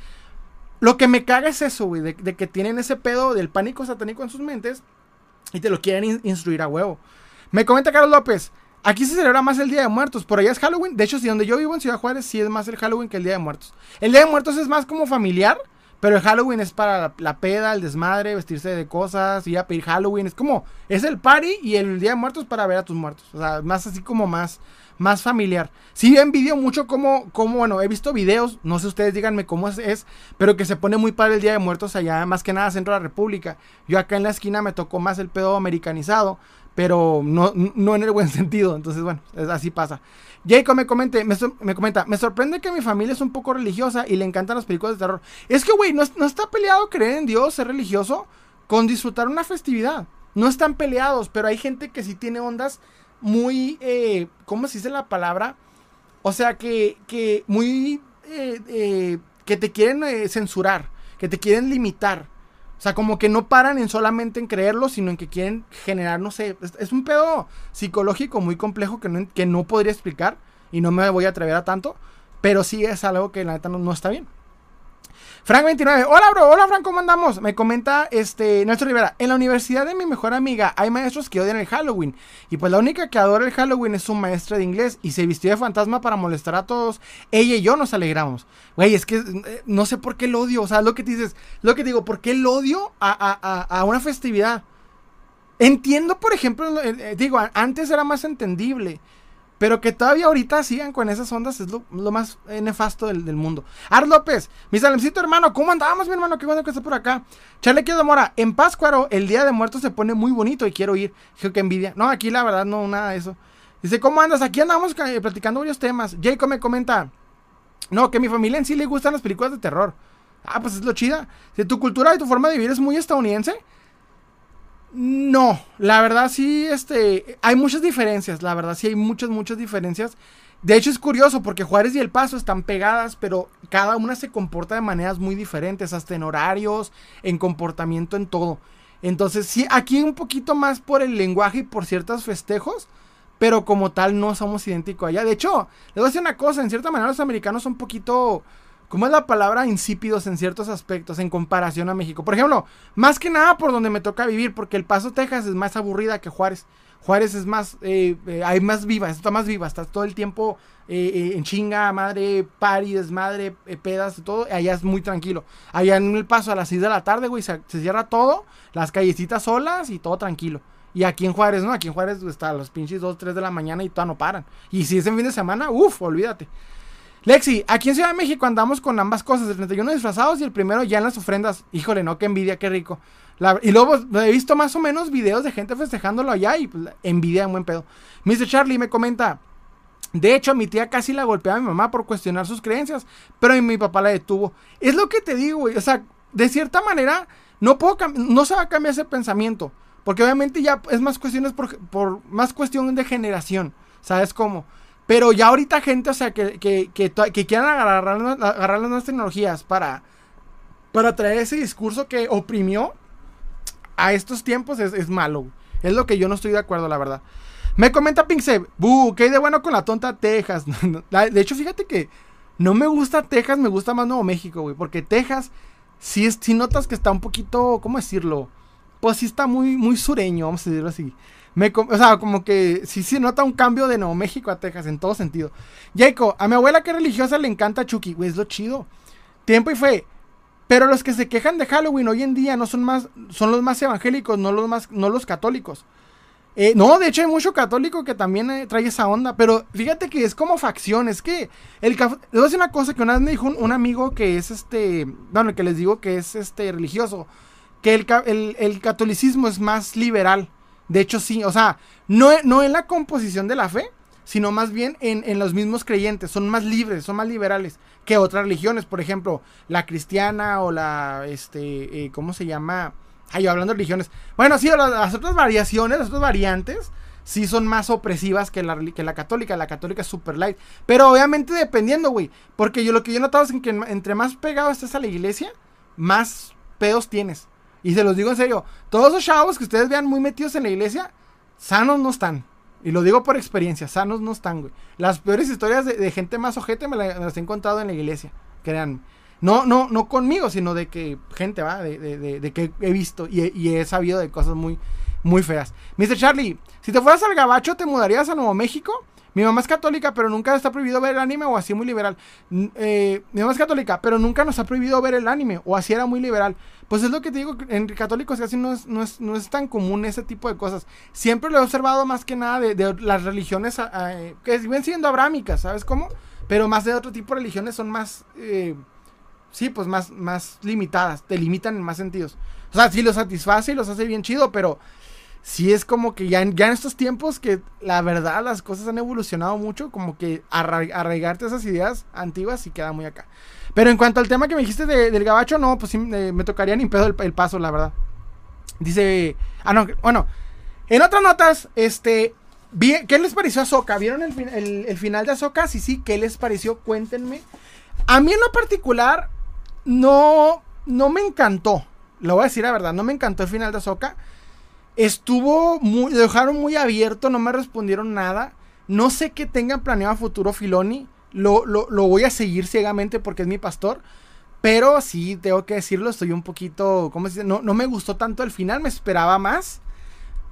lo que me caga es eso, güey, de, de, que tienen ese pedo del pánico satánico en sus mentes y te lo quieren in instruir a huevo. Me comenta Carlos López, aquí se celebra más el Día de Muertos, por allá es Halloween. De hecho, si donde yo vivo en Ciudad Juárez, sí es más el Halloween que el Día de Muertos. El Día de Muertos es más como familiar, pero el Halloween es para la, la peda, el desmadre, vestirse de cosas, ir a pedir Halloween. Es como, es el party y el Día de Muertos para ver a tus muertos. O sea, más así como más más familiar. Sí envidio mucho como, como, bueno, he visto videos, no sé ustedes díganme cómo es, es, pero que se pone muy padre el Día de Muertos allá, más que nada centro de la República. Yo acá en la esquina me tocó más el pedo americanizado, pero no, no en el buen sentido, entonces bueno, así pasa. Jacob me, comente, me, me, comenta, me sorprende que mi familia es un poco religiosa y le encantan las películas de terror. Es que, güey, no, no está peleado creer en Dios, ser religioso, con disfrutar una festividad. No están peleados, pero hay gente que sí tiene ondas muy, eh, ¿cómo se dice la palabra? O sea, que, que muy, eh, eh, que te quieren eh, censurar, que te quieren limitar. O sea, como que no paran en solamente en creerlo, sino en que quieren generar, no sé, es, un pedo psicológico muy complejo que no, que no podría explicar y no me voy a atrever a tanto, pero sí es algo que la neta no, no está bien. Frank29, hola bro, hola Frank, ¿cómo andamos? Me comenta este Nelson Rivera, en la universidad de mi mejor amiga hay maestros que odian el Halloween. Y pues la única que adora el Halloween es su maestra de inglés y se vistió de fantasma para molestar a todos. Ella y yo nos alegramos. Güey, es que eh, no sé por qué el odio, o sea, lo que te dices, lo que digo, ¿por qué el odio a, a, a, a una festividad? Entiendo, por ejemplo, digo, antes era más entendible. Pero que todavía ahorita sigan con esas ondas es lo, más eh, nefasto del, del, mundo. Ar López, mi salemcito hermano, ¿cómo andamos, mi hermano? Qué bueno que está por acá. Charle de Mora, en Páscuaro el día de muertos se pone muy bonito y quiero ir. Dije que envidia. No, aquí la verdad no, nada de eso. Dice, ¿cómo andas? Aquí andamos eh, platicando varios temas. Jacob me comenta, no, que a mi familia en sí le gustan las películas de terror. Ah, pues es lo chida. Si tu cultura y tu forma de vivir es muy estadounidense, no, la verdad sí, este, hay muchas diferencias, la verdad sí hay muchas, muchas diferencias. De hecho es curioso porque Juárez y El Paso están pegadas, pero cada una se comporta de maneras muy diferentes, hasta en horarios, en comportamiento, en todo. Entonces sí, aquí un poquito más por el lenguaje y por ciertos festejos, pero como tal no somos idénticos allá. De hecho, les voy a decir una cosa, en cierta manera los americanos son un poquito ¿cómo es la palabra? Insípidos en ciertos aspectos en comparación a México. Por ejemplo, más que nada por donde me toca vivir, porque El Paso, Texas es más aburrida que Juárez. Juárez es más, eh, eh, hay más viva, está más viva, está todo el tiempo eh, en chinga, madre, pari, desmadre, pedas, todo. Allá es muy tranquilo. Allá en El Paso a las 6 de la tarde, güey, se, cierra todo, las callecitas solas y todo tranquilo. Y aquí en Juárez, ¿no? Aquí en Juárez está a los pinches 2, 3 de la mañana y todavía no paran. Y si es en fin de semana, uff, olvídate. Lexi, aquí en Ciudad de México andamos con ambas cosas, el 31 disfrazados y el primero ya en las ofrendas. Híjole, no, qué envidia, qué rico. Y luego he visto más o menos videos de gente festejándolo allá y pues, envidia en buen pedo. Mr. Charlie me comenta, de hecho, mi tía casi la golpeaba a mi mamá por cuestionar sus creencias, pero mi papá la detuvo. Es lo que te digo. O sea, de cierta manera, no, puedo no se va a cambiar ese pensamiento. Porque obviamente ya es más cuestiones por más cuestión de generación. ¿Sabes cómo? Pero ya ahorita gente, o sea, que, que, que, quieran agarrar, agarrar las nuevas tecnologías para, para traer ese discurso que oprimió a estos tiempos es, es malo. Es lo que yo no estoy de acuerdo, la verdad. Me comenta Pinkseb, buh, ¿qué de bueno con la tonta Texas? de hecho, fíjate que no me gusta Texas, me gusta más Nuevo México, güey. Porque Texas, sí, es, sí notas que está un poquito, ¿cómo decirlo? Pues sí está muy, muy sureño, vamos a decirlo así. Me, o sea, como que sí se nota un cambio de Nuevo México a Texas en todo sentido. Jacob, a mi abuela que religiosa le encanta Chucky, güey, es lo chido. Tiempo y fe. Pero los que se quejan de Halloween hoy en día no son más, son los más evangélicos, no los más, no los católicos. Eh, no, de hecho hay mucho católico que también eh, trae esa onda, pero fíjate que es como facción, es que el les voy a decir una cosa que una vez me dijo un, un, amigo que es este, bueno, que les digo que es este religioso, que el, el catolicismo es más liberal. De hecho, sí, o sea, no, no en la composición de la fe, sino más bien en, los mismos creyentes. Son más libres, son más liberales que otras religiones. Por ejemplo, la cristiana o la, este, eh, ¿cómo se llama? Ay, hablando de religiones. Bueno, sí, las, otras variaciones, las otras variantes, sí son más opresivas que la, que la católica. La católica es super light. Pero obviamente dependiendo, güey. Porque yo lo que yo he notado es que entre más pegado estés a la iglesia, más pedos tienes. Y se los digo en serio. Todos los chavos que ustedes vean muy metidos en la iglesia, sanos no están. Y lo digo por experiencia, sanos no están, güey. Las peores historias de, gente más ojete me, las he encontrado en la iglesia, créanme. No, no, no conmigo, sino de que gente, va, de, de, de que he visto y, y, he sabido de cosas muy, muy feas. Mr. Charlie, si te fueras al Gabacho, ¿te mudarías a Nuevo México? Mi mamá es católica, pero nunca está prohibido ver el anime o así muy liberal. Eh, mi mamá es católica, pero nunca nos ha prohibido ver el anime o así era muy liberal. Pues es lo que te digo, en católicos casi no es, no es, no es tan común ese tipo de cosas. Siempre lo he observado más que nada de, las religiones que siguen siendo abrámicas, ¿sabes cómo? Pero más de otro tipo de religiones son más, eh, sí, pues más, más limitadas, te limitan en más sentidos. O sea, sí los satisface y los hace bien chido, pero sí es como que ya en, ya en estos tiempos que la verdad las cosas han evolucionado mucho, como que arraigarte esas ideas antiguas y queda muy acá. Pero en cuanto al tema que me dijiste del gabacho, no, pues sí, me tocaría ni pedo el, paso, la verdad. Dice, ah, no, bueno, en otras notas, este, ¿qué les pareció a Soca? ¿Vieron el, el final de Azoka? Sí, sí, ¿qué les pareció? Cuéntenme. A mí en lo particular, no, no me encantó. Lo voy a decir la verdad, no me encantó el final de Azoka. Estuvo muy, dejaron muy abierto, no me respondieron nada. No sé qué tengan planeado a futuro Filoni. Lo, lo, voy a seguir ciegamente porque es mi pastor. Pero sí, tengo que decirlo, estoy un poquito, ¿cómo se dice? No, no me gustó tanto el final, me esperaba más.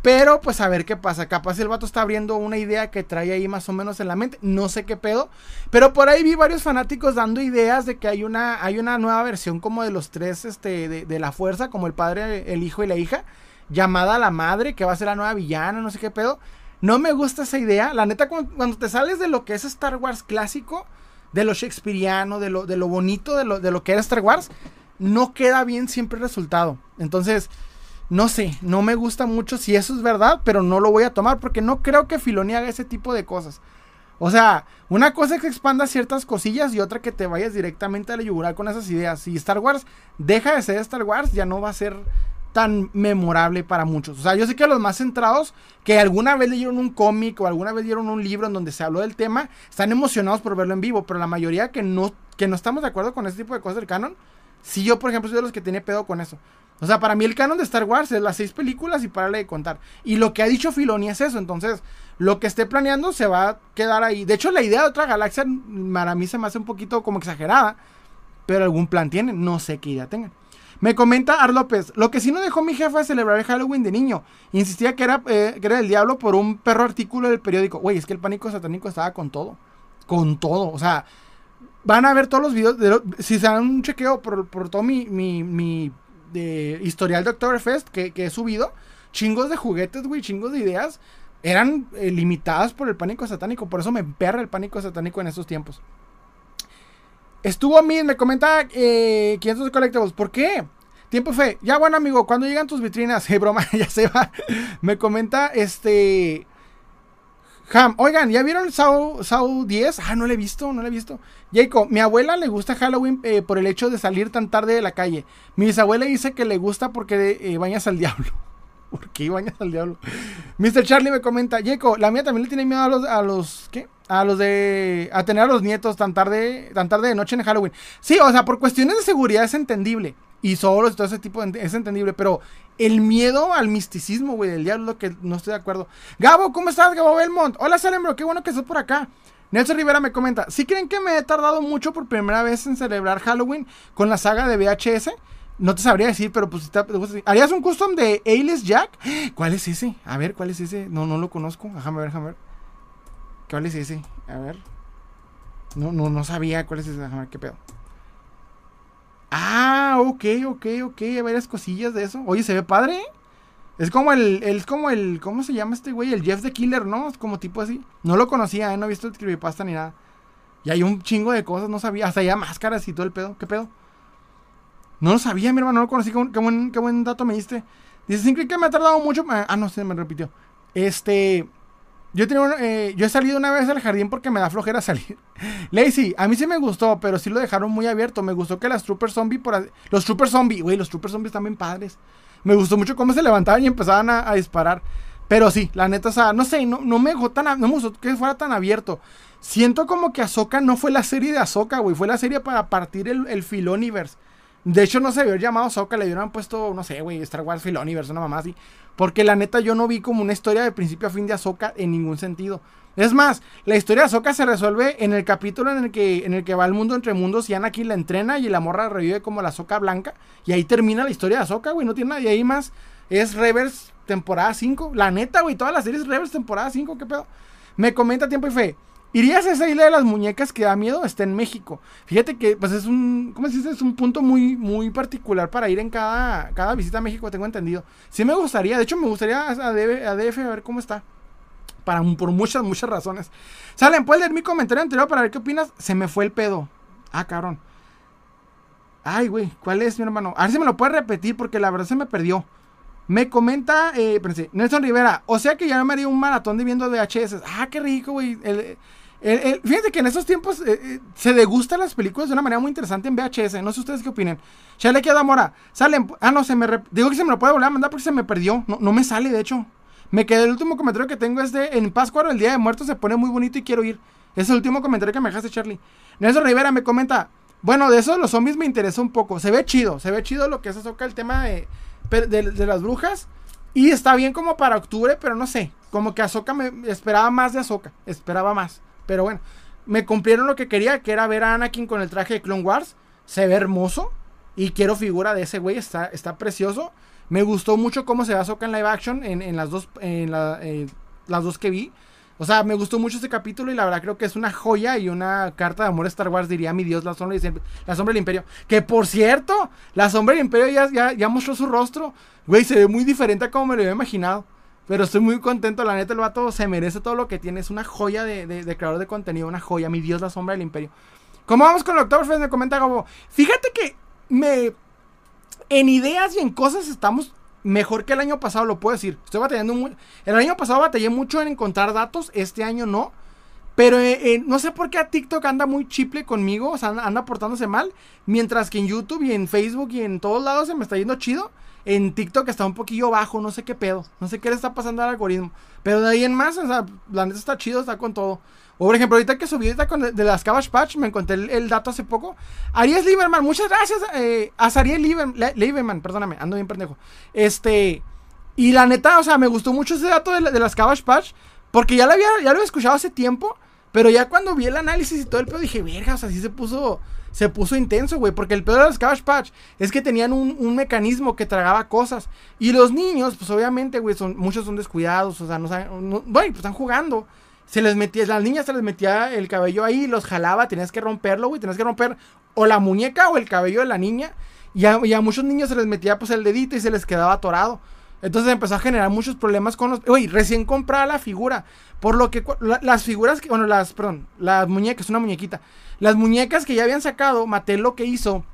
Pero pues a ver qué pasa. Capaz el vato está abriendo una idea que trae ahí más o menos en la mente. No sé qué pedo. Pero por ahí vi varios fanáticos dando ideas de que hay una, hay una nueva versión como de los tres este, de, de la fuerza, como el padre, el hijo y la hija llamada la madre, que va a ser la nueva villana, no sé qué pedo. No me gusta esa idea. La neta, cuando, te sales de lo que es Star Wars clásico, de lo shakespeariano, de lo, de lo bonito de lo, de lo que era Star Wars, no queda bien siempre el resultado. Entonces, no sé, no me gusta mucho si eso es verdad, pero no lo voy a tomar porque no creo que Filoni haga ese tipo de cosas. O sea, una cosa es que expanda ciertas cosillas y otra que te vayas directamente a la yugular con esas ideas. Si Star Wars deja de ser Star Wars, ya no va a ser tan memorable para muchos. O sea, yo sé que los más centrados, que alguna vez leyeron un cómic o alguna vez leyeron un libro en donde se habló del tema, están emocionados por verlo en vivo, pero la mayoría que no, que no estamos de acuerdo con ese tipo de cosas del canon, si yo, por ejemplo, soy de los que tiene pedo con eso. O sea, para mí el canon de Star Wars es las seis películas y pararle de contar. Y lo que ha dicho Filoni es eso. Entonces, lo que esté planeando se va a quedar ahí. De hecho, la idea de otra galaxia para mí se me hace un poquito como exagerada. Pero algún plan tiene. No sé qué idea tengan. Me comenta Ar López, lo que sí no dejó mi jefa es celebrar el Halloween de niño. Insistía que era, eh, el diablo por un perro artículo del periódico. Güey, es que el pánico satánico estaba con todo. Con todo. O sea, van a ver todos los videos. De si se dan un chequeo por, todo mi, mi, mi de historial de Oktoberfest que, que he subido, chingos de juguetes, güey, chingos de ideas, eran eh, limitadas por el pánico satánico. Por eso me emperra el pánico satánico en esos tiempos. Estuvo a mí, me comenta eh, 500 Collectibles. ¿Por qué? Tiempo fe. Ya bueno, amigo, cuando llegan tus vitrinas? Hey, broma, ya se va. me comenta este. Ham, oigan, ¿ya vieron Sao, Sao 10? Ah, no le he visto, no le he visto. Jacob, mi abuela le gusta Halloween eh, por el hecho de salir tan tarde de la calle. Mi bisabuela dice que le gusta porque eh, bañas al diablo. ¿Por qué bañas al diablo? Mr. Charlie me comenta, Jacob, la mía también le tiene miedo a los, a los, ¿qué? A los de. A tener a los nietos tan tarde, tan tarde de noche en Halloween. Sí, o sea, por cuestiones de seguridad es entendible. Y solos y todo ese tipo es entendible. Pero el miedo al misticismo, güey, del diablo, que no estoy de acuerdo. Gabo, ¿cómo estás, Gabo Belmont? Hola, Salembro, qué bueno que estás por acá. Nelson Rivera me comenta: ¿Sí creen que me he tardado mucho por primera vez en celebrar Halloween con la saga de VHS? No te sabría decir, pero pues ¿Harías un custom de Ailes Jack? ¿Cuál es ese? A ver, ¿cuál es ese? No, no lo conozco. Déjame ver, déjame ver. ¿Cuál es ese? A ver. No, no, no sabía cuál es ese. Déjame ver qué pedo. Ah, ok, ok, ok. Hay varias cosillas de eso. Oye, se ve padre. Es como el, es como el, ¿cómo se llama este güey? El Jeff the Killer, ¿no? Es como tipo así. No lo conocía, ¿eh? no he visto el creepypasta ni nada. Y hay un chingo de cosas, no sabía. Hasta ya máscaras y todo el pedo. ¿Qué pedo? No lo sabía, mi hermano, no lo conocí. Qué buen, buen dato me diste. Dice, sin que me ha tardado mucho. Ah, no, se me repitió. Este. yo, tenía eh, yo he salido una vez al jardín porque me da flojera salir. Lazy, a mí sí me gustó, pero sí lo dejaron muy abierto. Me gustó que las Troopers Zombie por Los Troopers Zombie, güey, los Troopers Zombie están bien padres. Me gustó mucho cómo se levantaban y empezaban a, disparar. Pero sí, la neta, o sea, no sé, no, no me dejó tan, no me gustó que fuera tan abierto. Siento como que Ahsoka no fue la serie de Ahsoka, güey. Fue la serie para partir el, el Filoniverse. De hecho, no se había llamado Ahsoka, le hubieran puesto, no sé, güey, Star Wars Filoniverse, una mamá así. Porque la neta yo no vi como una historia de principio a fin de Ahsoka en ningún sentido. Es más, la historia de Ahsoka se resuelve en el capítulo en el que, en el que va al mundo entre mundos y Anakin la entrena y la morra revive como la Ahsoka blanca. Y ahí termina la historia de Ahsoka, güey. No tiene nada. Ahí más es Reverse temporada 5. La neta, güey. Todas las series Reverse temporada 5. ¿Qué pedo? Me comenta Tiempo y Fe. ¿Irías a esa isla de las muñecas que da miedo? Está en México. Fíjate que, pues es un, ¿cómo se dice? Es un punto muy, muy particular para ir en cada, cada visita a México, tengo entendido. Sí me gustaría, de hecho me gustaría a DF, a ver cómo está. Para, por muchas, muchas razones. Salen, ¿puedes leer mi comentario anterior para ver qué opinas? Se me fue el pedo. Ah, cabrón. Ay, güey, ¿cuál es, mi hermano? A ver si me lo puedes repetir porque la verdad se me perdió. Me comenta, eh, Nelson Rivera, o sea que ya me haría un maratón de viendo VHS. Ah, qué rico, güey. fíjense que en estos tiempos eh, eh, se degustan las películas de una manera muy interesante en VHS. No sé ustedes qué opinan. Chale queda mora. Salen. Ah, no, se me. Digo que se me lo puede volver a mandar porque se me perdió. No, no me sale, de hecho. Me quedé el último comentario que tengo es de. En Pascua, el día de muertos se pone muy bonito y quiero ir. Es el último comentario que me dejaste, Charlie. Nelson Rivera me comenta. Bueno, de eso los zombies me interesa un poco. Se ve chido. Se ve chido lo que es eso el tema de de, las brujas. Y está bien como para octubre, pero no sé. Como que Azoka me esperaba más de Azoka. Esperaba más. Pero bueno, me cumplieron lo que quería, que era ver a Anakin con el traje de Clone Wars. Se ve hermoso. Y quiero figura de ese güey. Está, está precioso. Me gustó mucho cómo se ve Ahsoka en live action. En, las dos. En eh, las dos que vi. O sea, me gustó mucho este capítulo y la verdad creo que es una joya y una carta de amor a Star Wars, diría mi Dios, la sombra, la sombra del imperio. Que por cierto, la sombra del imperio ya, ya, mostró su rostro. Güey, se ve muy diferente a como me lo había imaginado. Pero estoy muy contento, la neta el vato se merece todo lo que tiene. Es una joya de, de, creador de contenido, una joya. Mi Dios, la sombra del imperio. ¿Cómo vamos con el Oktoberfest? Me comenta Gabo. Fíjate que me... En ideas y en cosas estamos mejor que el año pasado, lo puedo decir. Estoy batallando mucho. El año pasado batallé mucho en encontrar datos, este año no. Pero eh, eh, no sé por qué a TikTok anda muy chiple conmigo, o sea, anda, portándose mal. Mientras que en YouTube y en Facebook y en todos lados se me está yendo chido. En TikTok está un poquillo bajo, no sé qué pedo. No sé qué le está pasando al algoritmo. Pero de ahí en más, o sea, la neta está chido, está con todo. O por ejemplo, ahorita que subí de, las Cabbage Patch, me encontré el, dato hace poco. Aries Lieberman, muchas gracias eh, a Sariel Lieberman, perdóname, ando bien pendejo. Este, y la neta, o sea, me gustó mucho ese dato de, las Cabbage Patch, porque ya lo, había, ya lo había escuchado hace tiempo, pero ya cuando vi el análisis y todo el pedo dije, verga, o sea, sí se puso, se puso intenso, güey, porque el pedo de las Cabbage Patch es que tenían un, mecanismo que tragaba cosas. Y los niños, pues obviamente, güey, son, muchos son descuidados, o sea, no saben, no, pues están jugando se les metía, las niñas se les metía el cabello ahí, los jalaba, tenías que romperlo, güey, tenías que romper o la muñeca o el cabello de la niña. Y a, muchos niños se les metía pues el dedito y se les quedaba atorado. Entonces empezó a generar muchos problemas con los... Uy, recién compraba la figura. Por lo que las figuras que... Bueno, las... Perdón. Las muñecas, una muñequita. Las muñecas que ya habían sacado, Mattel lo que hizo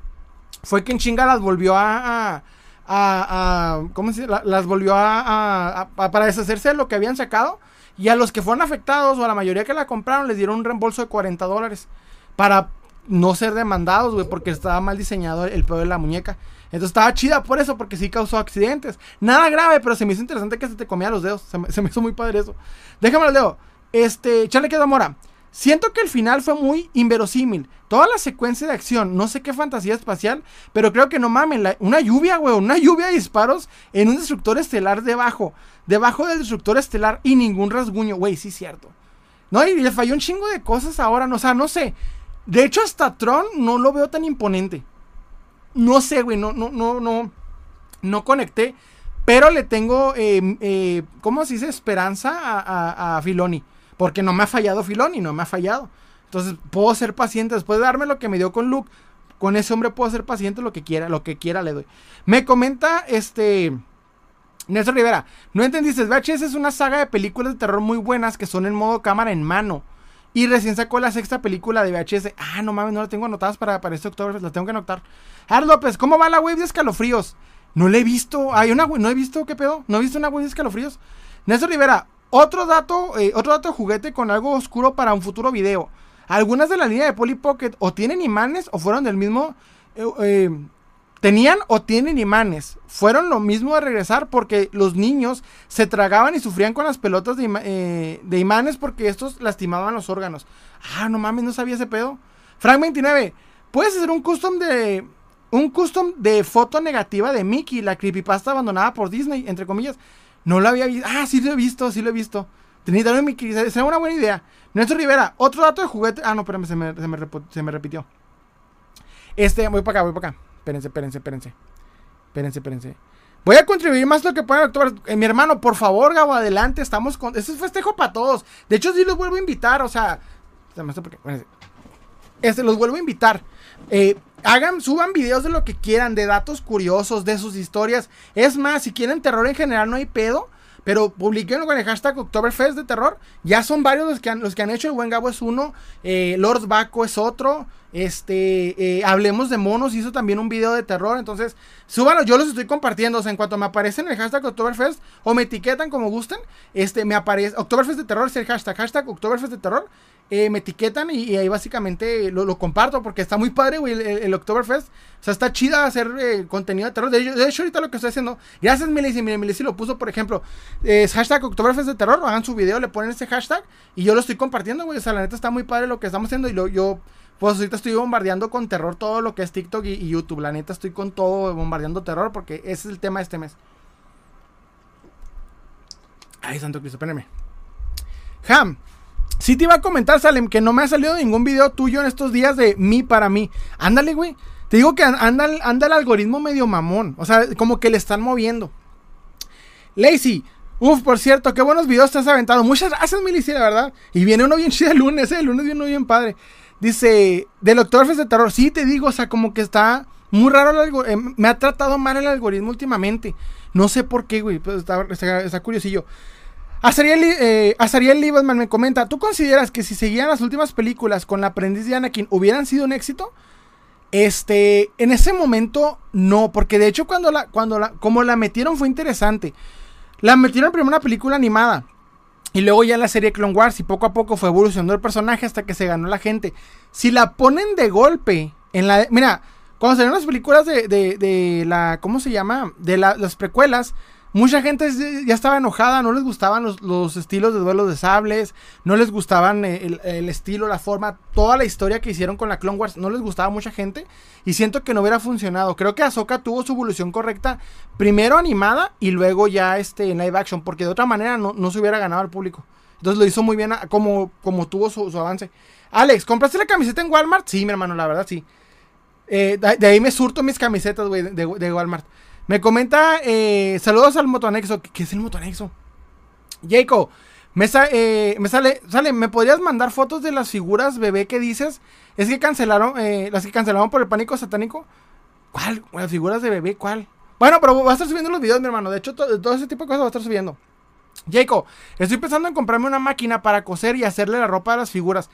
fue que en chinga las volvió a... a, a, ¿Cómo se dice? Las volvió a, Para deshacerse de lo que habían sacado y a los que fueron afectados o a la mayoría que la compraron les dieron un reembolso de 40 dólares para no ser demandados, güey, porque estaba mal diseñado el pedo de la muñeca. Entonces estaba chida por eso, porque sí causó accidentes. Nada grave, pero se me hizo interesante que se te comía los dedos. Se me, hizo muy padre eso. Déjame el dedo. Este, Charlie quedó mora. Siento que el final fue muy inverosímil. Toda la secuencia de acción, no sé qué fantasía espacial, pero creo que no mamen. una lluvia, güey, una lluvia de disparos en un destructor estelar debajo debajo del destructor estelar y ningún rasguño. Güey, sí cierto. No, y le falló un chingo de cosas ahora, no, o sea, no sé. De hecho, hasta Tron no lo veo tan imponente. No sé, güey, no, no, no, no, no conecté. Pero le tengo, eh, eh, ¿cómo se dice? Esperanza a, a, Filoni. Porque no me ha fallado Filoni, no me ha fallado. Entonces, puedo ser paciente. Después de darme lo que me dio con Luke, con ese hombre puedo ser paciente lo que quiera, lo que quiera le doy. Me comenta, este... Nelson Rivera, no entendiste, VHS es una saga de películas de terror muy buenas que son en modo cámara en mano. Y recién sacó la sexta película de VHS. Ah, no mames, no la tengo anotadas para, para este octubre, la tengo que anotar. Ar López, ¿cómo va la web de escalofríos? No la he visto. Hay una no he visto, ¿qué pedo? No he visto una web de escalofríos. Nelson Rivera, Otro dato, eh, otro dato de juguete con algo oscuro para un futuro video. Algunas de la línea de Polly Pocket o tienen imanes o fueron del mismo. Eh, eh, tenían o tienen imanes. Fueron lo mismo de regresar porque los niños se tragaban y sufrían con las pelotas de, de imanes porque estos lastimaban los órganos. Ah, no mames, no sabía ese pedo. Frank 29, puedes hacer un custom de. Un custom de foto negativa de Mickey, la creepypasta abandonada por Disney, entre comillas. No lo había visto. Ah, sí lo he visto, sí lo he visto. Tenía también Mickey. Sería una buena idea. Néstor Rivera, otro dato de juguete. Ah, no, espérame, se me, se me, se me repitió. Este, voy para acá, voy para acá. Espérense, espérense, espérense. Espérense, espérense. Voy a contribuir más lo que pueda, doctor. Eh, mi hermano, por favor, Gabo, adelante. Estamos con. Este es festejo para todos. De hecho, sí los vuelvo a invitar. O sea. Este, los vuelvo a invitar. Eh, hagan, suban videos de lo que quieran, de datos curiosos, de sus historias. Es más, si quieren terror en general, no hay pedo. Pero publiquenlo con el hashtag Oktoberfest de terror. Ya son varios los que han, los que han hecho. El buen Gabo es uno. Eh, Lord Baco es otro. Este, eh, hablemos de monos. Hizo también un video de terror. Entonces, súbanlo. Yo los estoy compartiendo. O sea, en cuanto me aparecen el hashtag Oktoberfest o me etiquetan como gusten, este, me aparece. Oktoberfest de terror es el hashtag. Hashtag Oktoberfest de terror. Eh, me etiquetan y, ahí básicamente lo, comparto porque está muy padre, güey, el, Oktoberfest. O sea, está chida hacer eh, contenido de terror. De, hecho, ahorita lo que estoy haciendo, gracias Melissa, mire, Melissa lo puso, por ejemplo, es hashtag Oktoberfest de terror, hagan su video, le ponen ese hashtag y yo lo estoy compartiendo, güey. O sea, la neta está muy padre lo que estamos haciendo y lo, yo, pues ahorita estoy bombardeando con terror todo lo que es TikTok y, YouTube. La neta estoy con todo bombardeando terror porque ese es el tema de este mes. Ay, Santo Cristo, espérenme. Ham, Sí te iba a comentar, Salem, que no me ha salido ningún video tuyo en estos días de mí para mí. Ándale, güey. Te digo que anda, anda el algoritmo medio mamón. O sea, como que le están moviendo. Lazy. Uf, por cierto, qué buenos videos te has aventado. Muchas gracias, Milicia, la verdad. Y viene uno bien chido el lunes, ¿eh? El lunes viene uno bien padre. Dice, del Octoberfest de terror. Sí, te digo, o sea, como que está muy raro el algoritmo. Eh, me ha tratado mal el algoritmo últimamente. No sé por qué, güey. Pues está, curiosillo. Azariel, eh, me comenta, ¿tú consideras que si seguían las últimas películas con la aprendiz de Anakin hubieran sido un éxito? Este, en ese momento no, porque de hecho cuando la, cuando la, como la metieron fue interesante. La metieron primero en una película animada. Y luego ya la serie Clone Wars y poco a poco fue evolucionando el personaje hasta que se ganó la gente. Si la ponen de golpe en la... Mira, cuando salieron las películas de, de la... ¿Cómo se llama? De las precuelas Mucha gente ya estaba enojada, no les gustaban los, estilos de duelos de sables, no les gustaban eh, el, estilo, la forma, toda la historia que hicieron con la Clone Wars, no les gustaba mucha gente y siento que no hubiera funcionado. Creo que Ahsoka tuvo su evolución correcta, primero animada y luego ya este, en live action, porque de otra manera no, se hubiera ganado al público. Entonces lo hizo muy bien como, como tuvo su, avance. Alex, ¿compraste la camiseta en Walmart? Sí, mi hermano, la verdad sí. Eh, de, ahí me surto mis camisetas, güey, de, de Walmart. Me comenta, eh, saludos al motoanexo. ¿Qué, es el motoanexo? Jaco, me, eh, me, sale, sale, ¿me podrías mandar fotos de las figuras bebé que dices? Es que cancelaron, eh, las que cancelaron por el pánico satánico. ¿Cuál? ¿Las figuras de bebé? ¿Cuál? Bueno, pero va a estar subiendo los videos, mi hermano. De hecho, todo ese tipo de cosas va a estar subiendo. Jaco, estoy pensando en comprarme una máquina para coser y hacerle la ropa a las figuras.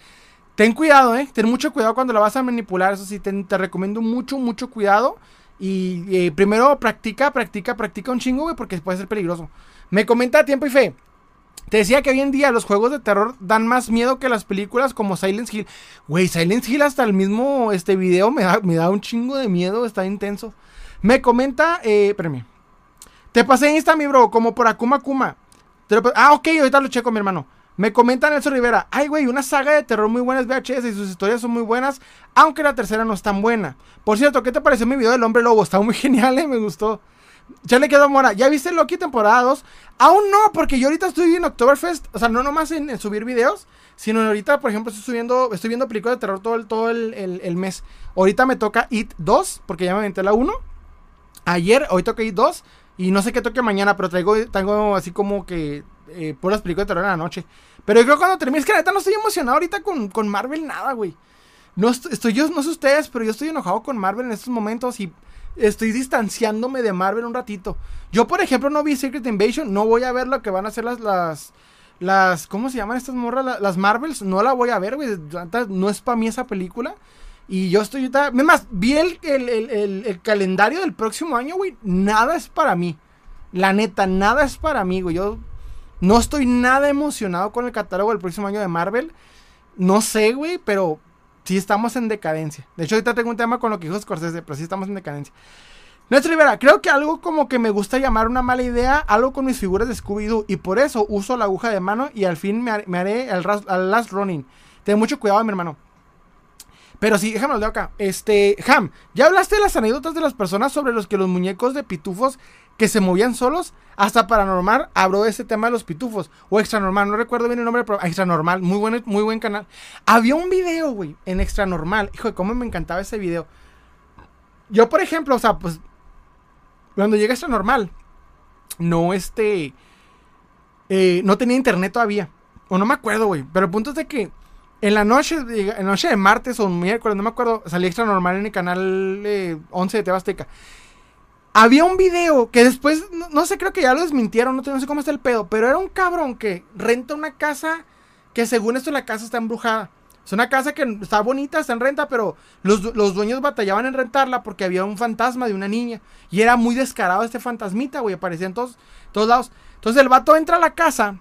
Ten cuidado, eh. Ten mucho cuidado cuando la vas a manipular. Eso sí, te recomiendo mucho, mucho cuidado. Y eh, primero practica, practica, practica un chingo, güey, porque puede ser peligroso. Me comenta Tiempo y Fe. Te decía que hoy en día los juegos de terror dan más miedo que las películas como Silent Hill. Güey, Silent Hill hasta el mismo este video me da, me da un chingo de miedo, está intenso. Me comenta, eh, espérame. Te pasé Insta, mi bro, como por Akuma Kuma. ah, ok, ahorita lo checo, mi hermano. Me comenta Nelson Rivera, ay güey, una saga de terror muy buena es VHS y sus historias son muy buenas, aunque la tercera no es tan buena. Por cierto, ¿qué te pareció mi video del hombre lobo? Está muy genial, ¿eh? me gustó. Ya le quedó mora. ¿Ya viste Loki temporada 2? Aún no, porque yo ahorita estoy en Oktoberfest. O sea, no nomás en, subir videos, sino ahorita, por ejemplo, estoy subiendo, estoy viendo películas de terror todo el, todo el, mes. Ahorita me toca It 2, porque ya me aventé la 1. Ayer, hoy toca It 2. Y no sé qué toque mañana, pero traigo, tengo así como que eh, puras películas de terror en la noche. Pero yo creo que cuando termine, es que neta no estoy emocionado ahorita con, Marvel nada, güey. No estoy, yo, no sé ustedes, pero yo estoy enojado con Marvel en estos momentos y estoy distanciándome de Marvel un ratito. Yo, por ejemplo, no vi Secret Invasion, no voy a ver lo que van a hacer las, las, las ¿cómo se llaman estas morras? Las, Marvels, no la voy a ver, güey. No es para mí esa película. Y yo estoy, es más, vi el, el, calendario del próximo año, güey. Nada es para mí. La neta, nada es para mí, güey. Yo No estoy nada emocionado con el catálogo del próximo año de Marvel. No sé, güey, pero sí estamos en decadencia. De hecho, ahorita tengo un tema con lo que dijo Scorsese, pero sí estamos en decadencia. Nuestro Rivera, creo que algo como que me gusta llamar una mala idea, algo con mis figuras de Scooby-Doo, y por eso uso la aguja de mano y al fin me, haré el, last running. Ten mucho cuidado, mi hermano. Pero sí, déjame de acá. Este, Ham, ¿ya hablaste de las anécdotas de las personas sobre los que los muñecos de pitufos que se movían solos? Hasta paranormal habló de ese tema de los pitufos. O extra normal, no recuerdo bien el nombre, pero extra normal, muy buen, muy buen canal. Había un video, güey, en extra normal. Hijo, cómo me encantaba ese video. Yo, por ejemplo, o sea, pues, cuando llega extra normal, no este, eh, no tenía internet todavía. O no me acuerdo, güey. Pero el punto es de que en la noche, en noche de martes o miércoles, no me acuerdo, salí extra normal en el canal 11 de Tebasteca. Había un video que después, no, sé, creo que ya lo desmintieron, no, sé cómo está el pedo, pero era un cabrón que renta una casa que según esto la casa está embrujada. Es una casa que está bonita, está en renta, pero los, dueños batallaban en rentarla porque había un fantasma de una niña. Y era muy descarado este fantasmita, güey, aparecía en todos, todos lados. Entonces el vato entra a la casa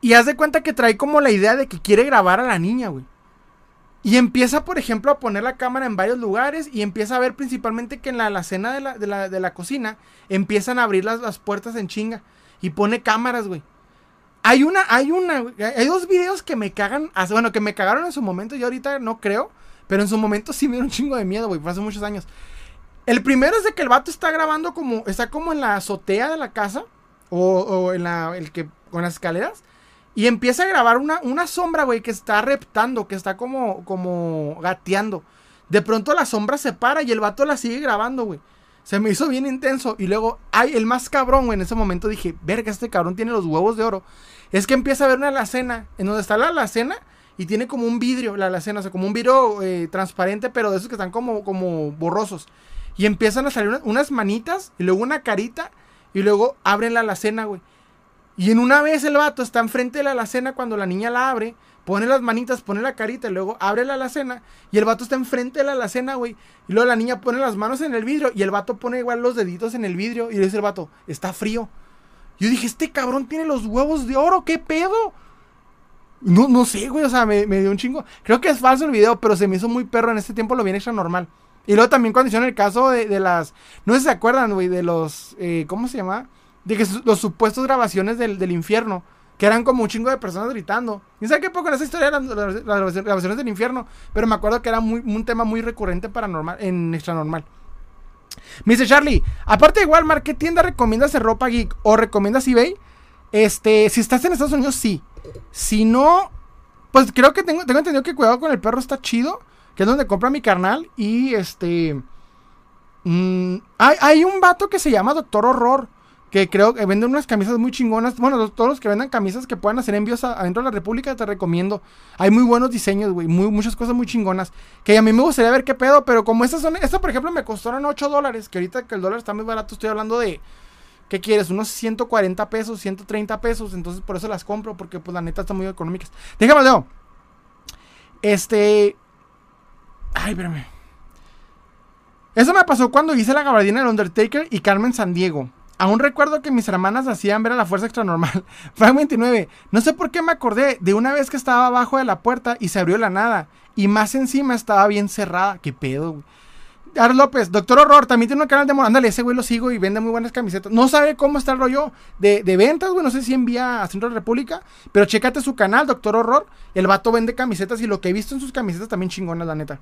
y haz de cuenta que trae como la idea de que quiere grabar a la niña, güey. Y empieza, por ejemplo, a poner la cámara en varios lugares y empieza a ver principalmente que en la alacena de la, de la, de la cocina empiezan a abrir las, las, puertas en chinga. Y pone cámaras, güey. Hay una, hay una, hay dos videos que me cagan, bueno, que me cagaron en su momento, yo ahorita no creo, pero en su momento sí me dieron un chingo de miedo, güey, hace muchos años. El primero es de que el vato está grabando como, está como en la azotea de la casa, o, o en la, el que, con las escaleras, y empieza a grabar una, una sombra, güey, que está reptando, que está como, como gateando. De pronto la sombra se para y el vato la sigue grabando, güey. Se me hizo bien intenso. Y luego, ay, el más cabrón, güey. En ese momento dije, verga, este cabrón tiene los huevos de oro. Es que empieza a ver una alacena. En donde está la alacena y tiene como un vidrio, la alacena, o sea, como un vidrio eh, transparente, pero de esos que están como, como borrosos. Y empiezan a salir unas manitas y luego una carita y luego abren la alacena, güey. Y en una vez el vato está enfrente de la alacena cuando la niña la abre, pone las manitas, pone la carita y luego abre la alacena y el vato está enfrente de la alacena, güey. Y luego la niña pone las manos en el vidrio y el vato pone igual los deditos en el vidrio y le dice el vato, está frío. Yo dije, este cabrón tiene los huevos de oro, ¿qué pedo? No, no sé, güey, o sea, me, dio un chingo. Creo que es falso el video, pero se me hizo muy perro. En este tiempo lo vi extra normal. Y luego también cuando hicieron el caso de, las... No sé si se acuerdan, güey, de los... Eh, ¿Cómo se llama? De que los supuestos grabaciones del, infierno, que eran como un chingo de personas gritando. Y sé qué poco en esa historia eran las, grabaciones del infierno, pero me acuerdo que era un tema muy recurrente paranormal, en extra normal. Me dice Charlie, aparte de Walmart, ¿qué tienda recomiendas de ropa geek o recomiendas eBay? Este, si estás en Estados Unidos, sí. Si no, pues creo que tengo, tengo entendido que cuidado con el perro está chido, que es donde compra mi carnal. Y este, mm, hay, hay un vato que se llama Doctor Horror que creo que venden unas camisas muy chingonas. Bueno, todos los que vendan camisas que puedan hacer envíos adentro de la República, te recomiendo. Hay muy buenos diseños, güey, muchas cosas muy chingonas. Que a mí me gustaría ver qué pedo, pero como estas son, esta por ejemplo me costaron 8 dólares, que ahorita que el dólar está muy barato, estoy hablando de, ¿qué quieres? Unos 140 pesos, 130 pesos, entonces por eso las compro, porque pues la neta están muy económicas. Déjame, Leo. Este... Ay, espérame. Eso me pasó cuando hice la gabardina del Undertaker y Carmen San Diego. Aún recuerdo que mis hermanas hacían ver a la fuerza extra normal. Frank 29. No sé por qué me acordé de una vez que estaba abajo de la puerta y se abrió la nada. Y más encima estaba bien cerrada. ¿Qué pedo, güey? López, Doctor Horror, también tiene un canal de moda. Ándale, ese güey lo sigo y vende muy buenas camisetas. No sabe cómo está el rollo de, ventas, güey. No sé si envía a Centro de República. Pero chécate su canal, Doctor Horror. El vato vende camisetas y lo que he visto en sus camisetas también chingonas, la neta.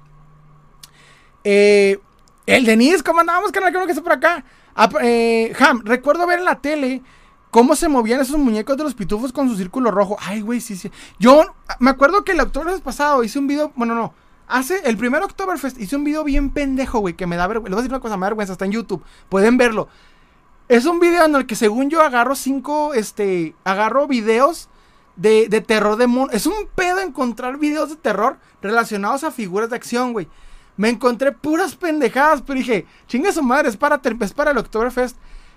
Eh, el Denis, ¿cómo andábamos, canal? Creo que está por acá. Ah, eh, Ham, recuerdo ver en la tele cómo se movían esos muñecos de los pitufos con su círculo rojo. Ay, güey, sí, sí. Yo me acuerdo que el Oktoberfest pasado hice un video, bueno, no. Hace el primer Oktoberfest hice un video bien pendejo, güey, que me da vergüenza. Les voy a decir una cosa, me da vergüenza, está en YouTube. Pueden verlo. Es un video en el que según yo agarro cinco, este, agarro videos de, de terror de mono. Es un pedo encontrar videos de terror relacionados a figuras de acción, güey. Me encontré puras pendejadas, pero dije, chinga su madre, es para, es para el Oktoberfest.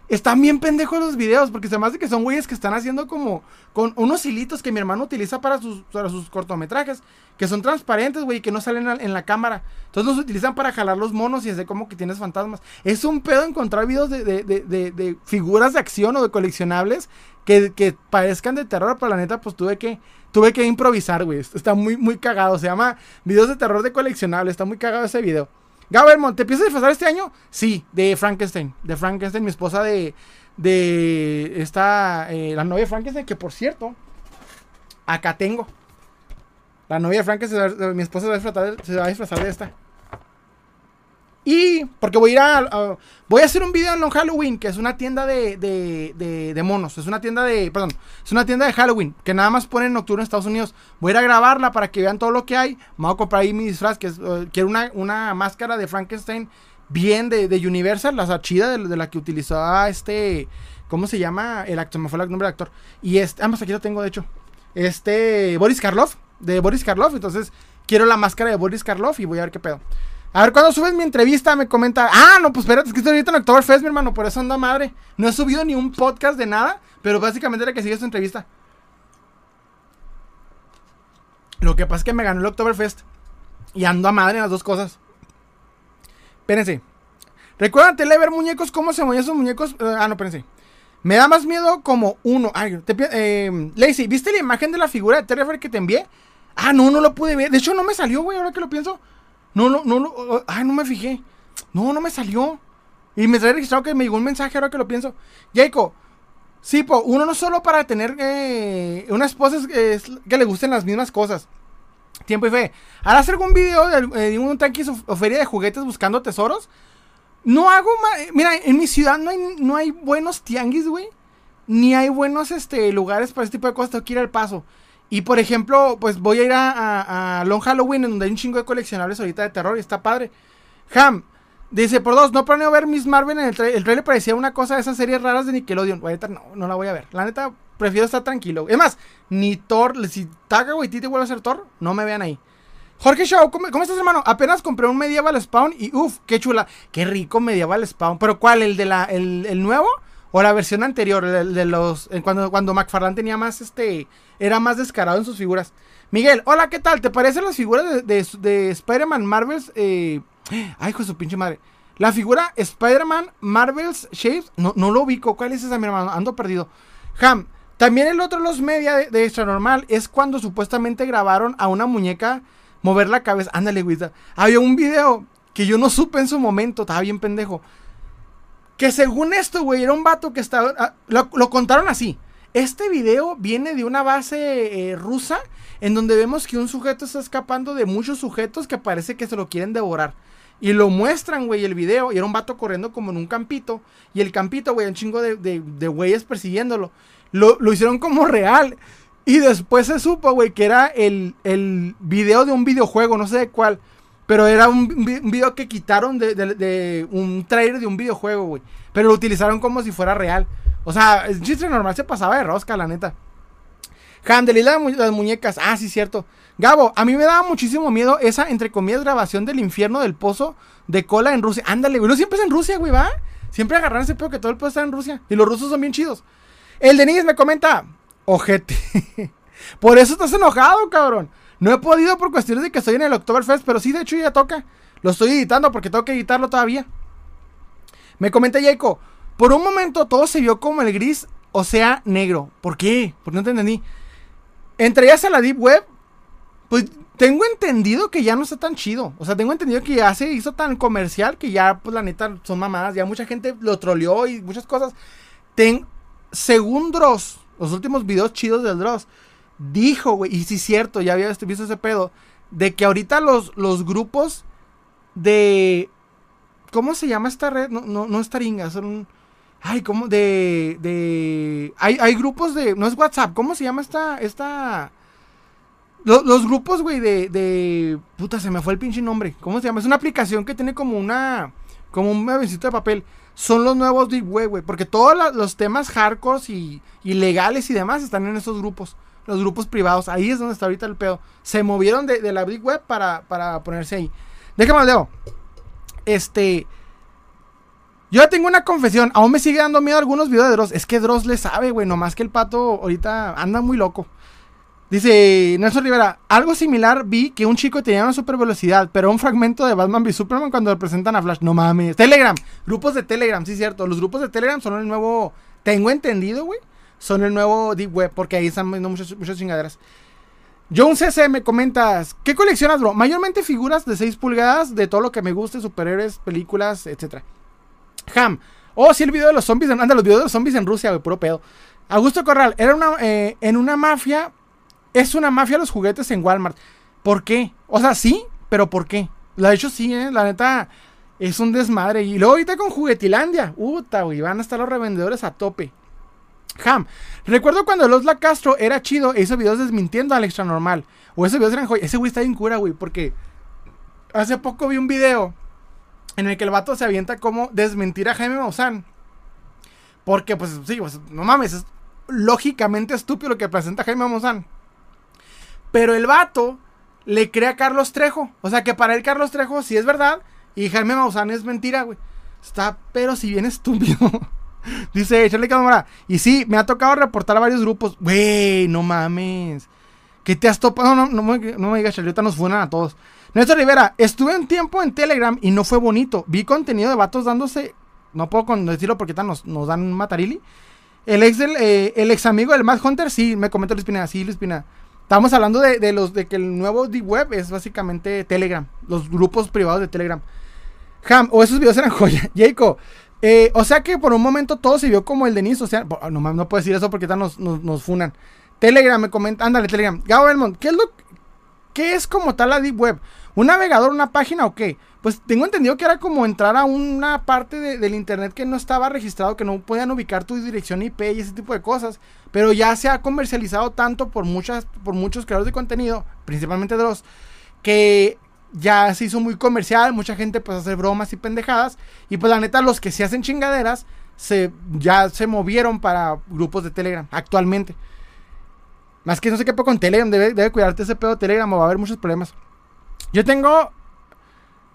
Están bien pendejos los videos, porque me hace que son güeyes que están haciendo como con unos hilitos que mi hermano utiliza para sus, para sus cortometrajes, que son transparentes, güey, que no salen en la cámara. Entonces los utilizan para jalar los monos y hacer como que tienes fantasmas. Es un pedo encontrar videos de, de, de, de figuras de acción o de coleccionables que, que, parezcan de terror, pero la neta, pues tuve que, tuve que improvisar, güey. Está muy, muy cagado. Se llama Videos de terror de coleccionables. Está muy cagado ese video. Gabermont, ¿te piensas disfrazar este año? Sí, de Frankenstein. De Frankenstein, mi esposa de. De esta. Eh, la novia de Frankenstein, que por cierto. Acá tengo. La novia de Frankenstein, mi esposa se va a disfrazar, se va a disfrazar de esta. Y porque voy a ir a, Voy a hacer un video en Long Halloween, que es una tienda de, de, de, monos. Es una tienda de. Perdón. Es una tienda de Halloween, que nada más ponen en octubre en Estados Unidos. Voy a ir a grabarla para que vean todo lo que hay. Me voy a comprar ahí mi disfraz, que es, uh, quiero una, una máscara de Frankenstein bien de, de Universal, la chida de, la que utilizó este. ¿Cómo se llama? El actor, me fue el nombre del actor. Y este. Ambas aquí lo tengo, de hecho. Este. Boris Karloff. De Boris Karloff. Entonces, quiero la máscara de Boris Karloff y voy a ver qué pedo. A ver, cuando subes mi entrevista me comenta, ah, no, pues espérate, es que estoy ahorita en Oktoberfest, mi hermano, por eso anda madre. No he subido ni un podcast de nada, pero básicamente era que sigue esta entrevista. Lo que pasa es que me ganó el Oktoberfest y ando a madre en las dos cosas. Espérense. ¿Recuerdan ver muñecos? ¿Cómo se movían esos muñecos? Uh, ah, no, espérense. Me da más miedo como uno. Ay, te, eh, Lacey, ¿viste la imagen de la figura de Terrifier que te envié? Ah, no, no lo pude ver. De hecho, no me salió, güey, ahora que lo pienso. No, no, no, no. Ay, no me fijé. No, no me salió. Y me trae registrado que me llegó un mensaje ahora que lo pienso. Jaco, sí, po, uno no solo para tener eh, una esposa es, que le gusten las mismas cosas. Tiempo y fe. Hacer algún video de, eh, un tanque o feria de juguetes buscando tesoros. No hago Mira, en mi ciudad no hay, no hay buenos tianguis, güey. Ni hay buenos este, lugares para este tipo de cosas. Tengo que ir al paso. Y por ejemplo, pues voy a ir a, Long Halloween, en donde hay un chingo de coleccionables ahorita de terror y está padre. Ham, dice, por dos, no planeo ver Miss Marvel en el, trailer. el trailer. parecía una cosa de esas series raras de Nickelodeon. no, no la voy a ver. La neta, prefiero estar tranquilo. Es más, ni Thor, si Taga te vuelve a ser Thor, no me vean ahí. Jorge Shaw, ¿cómo, estás, hermano? Apenas compré un Medieval Spawn y uff, qué chula. Qué rico Medieval Spawn. ¿Pero cuál? ¿El de la, el nuevo? O la versión anterior, de, los. cuando, cuando McFarlane tenía más este. Era más descarado en sus figuras. Miguel, hola, ¿qué tal? ¿Te parecen las figuras de, de, Spider-Man Marvels? Eh, ay, hijo de su pinche madre. La figura Spider-Man Marvels Shapes. No, no lo ubico. ¿Cuál es esa, mi hermano? Ando perdido. Ham. También el otro los media de, de Extra Normal es cuando supuestamente grabaron a una muñeca mover la cabeza. Ándale, güey. Había un video que yo no supe en su momento. Estaba bien pendejo que según esto, güey, era un vato que estaba... Ah, lo, contaron así. Este video viene de una base eh, rusa en donde vemos que un sujeto está escapando de muchos sujetos que parece que se lo quieren devorar. Y lo muestran, güey, el video. Y era un vato corriendo como en un campito. Y el campito, güey, un chingo de, de, güeyes persiguiéndolo. Lo, lo, hicieron como real. Y después se supo, güey, que era el, el video de un videojuego, no sé de cuál. Pero era un, video que quitaron de, un trailer de un videojuego, güey. Pero lo utilizaron como si fuera real. O sea, el chiste normal se pasaba de rosca, la neta. Handel y las muñecas. Ah, sí, cierto. Gabo, a mí me daba muchísimo miedo esa, entre comillas, grabación del infierno del pozo de cola en Rusia. Ándale, güey. No siempre es en Rusia, güey, ¿va? Siempre agarran ese que todo el pozo está en Rusia. Y los rusos son bien chidos. El Denis me comenta. Ojete. Por eso estás enojado, cabrón. No he podido por cuestiones de que estoy en el Oktoberfest, pero sí, de hecho ya toca. Lo estoy editando porque tengo que editarlo todavía. Me comenta Jaco, por un momento todo se vio como el gris, o sea, negro. ¿Por qué? Porque no te entendí. Entrarías a la Deep Web, pues tengo entendido que ya no está tan chido. O sea, tengo entendido que ya se hizo tan comercial que ya, pues la neta, son mamadas. Ya mucha gente lo troleó y muchas cosas. Ten, según Dross, los últimos videos chidos del Dross, dijo, güey, y sí es cierto, ya había visto ese pedo, de que ahorita los, los grupos de... ¿Cómo se llama esta red? No, no, no es Taringa, son... Ay, ¿cómo? De... de hay, hay grupos de... No es WhatsApp, ¿cómo se llama esta... esta... Los, grupos, güey, de, de... Puta, se me fue el pinche nombre. ¿Cómo se llama? Es una aplicación que tiene como una... Como un avioncito de papel. Son los nuevos Deep Web, güey. Porque todos los temas hardcore y, y legales y demás están en esos grupos los grupos privados. Ahí es donde está ahorita el pedo. Se movieron de, la Big Web para, para, ponerse ahí. Déjame leo. Este. Yo ya tengo una confesión. Aún me sigue dando miedo algunos videos de Dross. Es que Dross le sabe, güey. Nomás que el pato ahorita anda muy loco. Dice Nelson Rivera, algo similar vi que un chico tenía una super velocidad, pero un fragmento de Batman v Superman cuando le presentan a Flash. No mames. Telegram, grupos de Telegram, sí cierto. Los grupos de Telegram son el nuevo, tengo entendido, güey. Son el nuevo Deep Web, porque ahí están viendo muchas, muchas chingaderas. John CC me comentas, ¿qué coleccionas, bro? Mayormente figuras de 6 pulgadas de todo lo que me guste, superhéroes, películas, etc. Ham. Oh, sí, el video de los zombies. anda, los videos de los zombies en Rusia, güey, puro pedo. Augusto Corral, era una, eh, en una mafia. Es una mafia los juguetes en Walmart. ¿Por qué? O sea, sí, pero ¿por qué? De hecho, sí, eh, la neta. Es un desmadre. Y luego ahorita con Juguetilandia. Uta, güey. Van a estar los revendedores a tope. Ham. Recuerdo cuando Los La Castro era chido e hizo videos desmintiendo al extra normal. O esos videos eran joy. Ese güey está bien cura, güey. Porque hace poco vi un video en el que el vato se avienta como desmentir a Jaime Maussan. Porque, pues, sí, pues, no mames, es lógicamente estúpido lo que presenta Jaime Maussan. Pero el vato le cree a Carlos Trejo. O sea, que para él Carlos Trejo sí es verdad y Jaime Maussan es mentira, güey. Está, pero si bien estúpido. Dice, échale cámara. Y sí, me ha tocado reportar a varios grupos. Güey, no mames. ¿Qué te has topado? No, no, no, me digas, ahorita nos fueron a todos. Néstor Rivera, estuve un tiempo en Telegram y no fue bonito. Vi contenido de vatos dándose. No puedo decirlo porque nos, nos dan matarili. El ex, eh, el ex amigo del Mad Hunter, sí, me comentó Luis Pina. Sí, Luis Pina. Estamos hablando de, los de que el nuevo Deep Web es básicamente Telegram. Los grupos privados de Telegram. Ham, o esos videos eran joya. Jacob, eh, o sea que por un momento todo se vio como el de Nis. O sea, no, no puedo decir eso porque nos, nos, nos funan. Telegram me comenta, ándale, Telegram. Gabo Belmont, ¿qué es lo ¿Qué es como tal la Deep Web? ¿Un navegador, una página o qué? Pues tengo entendido que era como entrar a una parte del internet que no estaba registrado, que no podían ubicar tu dirección IP y ese tipo de cosas. Pero ya se ha comercializado tanto por, muchas, por muchos creadores de contenido, principalmente de los que ya se hizo muy comercial, mucha gente pues hace bromas y pendejadas. Y pues la neta, los que se hacen chingaderas, se, ya se movieron para grupos de Telegram actualmente. Más que no sé qué puedo con Telegram, debe, cuidarte ese pedo de Telegram o va a haber muchos problemas. Yo tengo.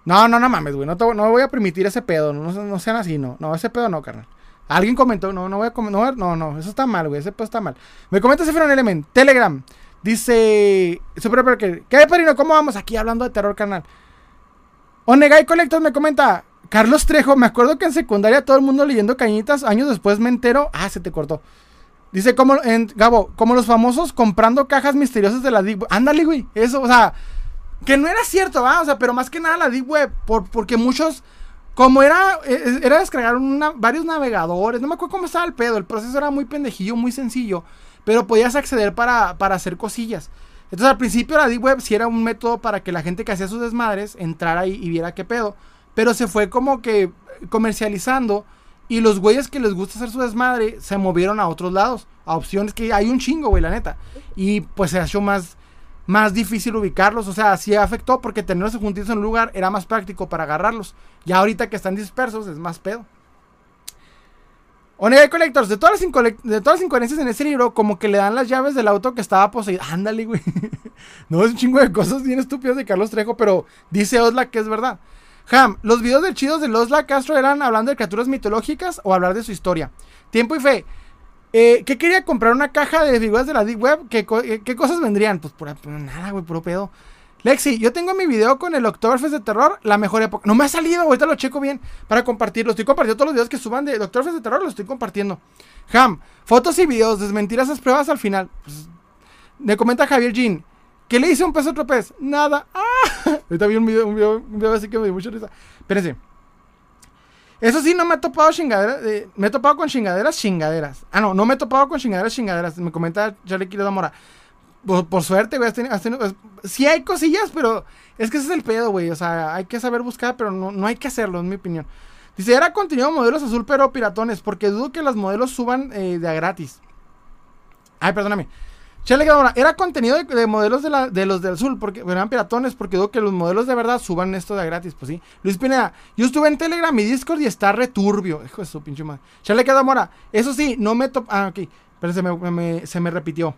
No, no, no mames, güey. No, no voy a permitir ese pedo. No, no, sean así, no. No, ese pedo no, carnal. Alguien comentó, no, no voy a no, no, no, eso está mal, güey. Ese pedo está mal. Me comenta ese Element, Telegram. Dice. Super ¿Qué hay, Perino? ¿Cómo vamos? Aquí hablando de terror, carnal. Onegai Collector me comenta. Carlos Trejo, me acuerdo que en secundaria todo el mundo leyendo cañitas. Años después me entero. Ah, se te cortó. Dice como en Gabo, como los famosos comprando cajas misteriosas de la Deep Web. Ándale, güey. Eso, o sea, que no era cierto, ¿va? O sea, pero más que nada la Deep Web, por, porque muchos, como era, e, e, era descargar varios navegadores, no me acuerdo cómo estaba el pedo, el proceso era muy pendejillo, muy sencillo, pero podías acceder para, para hacer cosillas. Entonces al principio la Deep Web sí era un método para que la gente que hacía sus desmadres entrara ahí y viera qué pedo, pero se fue como que comercializando y los güeyes que les gusta hacer su desmadre se movieron a otros lados, a opciones que hay un chingo, güey, la neta. Y pues se hecho más, más difícil ubicarlos. O sea, sí afectó porque tenerlos juntitos en un lugar era más práctico para agarrarlos. Ya ahorita que están dispersos es más pedo. Onega Collectors, de todas, las de todas las incoherencias en ese libro, como que le dan las llaves del auto que estaba poseído. Ándale, güey. no es un chingo de cosas bien estúpidas de Carlos Trejo, pero dice Osla que es verdad. Ham, ¿los videos de chidos de Losla Castro eran hablando de criaturas mitológicas o hablar de su historia? Tiempo y fe. Eh, ¿Qué quería comprar? ¿Una caja de figuras de la Deep Web? ¿Qué, eh, cosas vendrían? Pues por, nada, güey, puro pedo. Lexi, yo tengo mi video con el Oktoberfest de terror, la mejor época. No me ha salido, ahorita lo checo bien para compartirlo. Estoy compartiendo todos los videos que suban de Oktoberfest de terror, los estoy compartiendo. Ham, fotos y videos, desmentir esas pruebas al final. Pues, me comenta Javier Jean. ¿Qué le hice un pez a otro pez? Nada. ¡Ah! Ahorita vi un video, un video, así que me dio mucha risa. Espérense. Eso sí, no me he topado chingaderas. Eh, me he topado con chingaderas, chingaderas. Ah, no, no me he topado con chingaderas, chingaderas. Me comenta Charlie Quiroga Mora. Por, por, suerte, güey, sí hay cosillas, pero es que ese es el pedo, güey. O sea, hay que saber buscar, pero no, no hay que hacerlo, en mi opinión. Dice, era contenido modelos azul, pero piratones, porque dudo que los modelos suban eh, de a gratis. Ay, perdóname. Chale era contenido de, modelos de, los del azul, porque eran piratones, porque digo que los modelos de verdad suban esto de gratis, pues sí. Luis Pineda, yo estuve en Telegram y Discord y está returbio. Hijo de su pinche madre. Chale Mora, eso sí, no me top. Ah, ok, pero se me, se me repitió.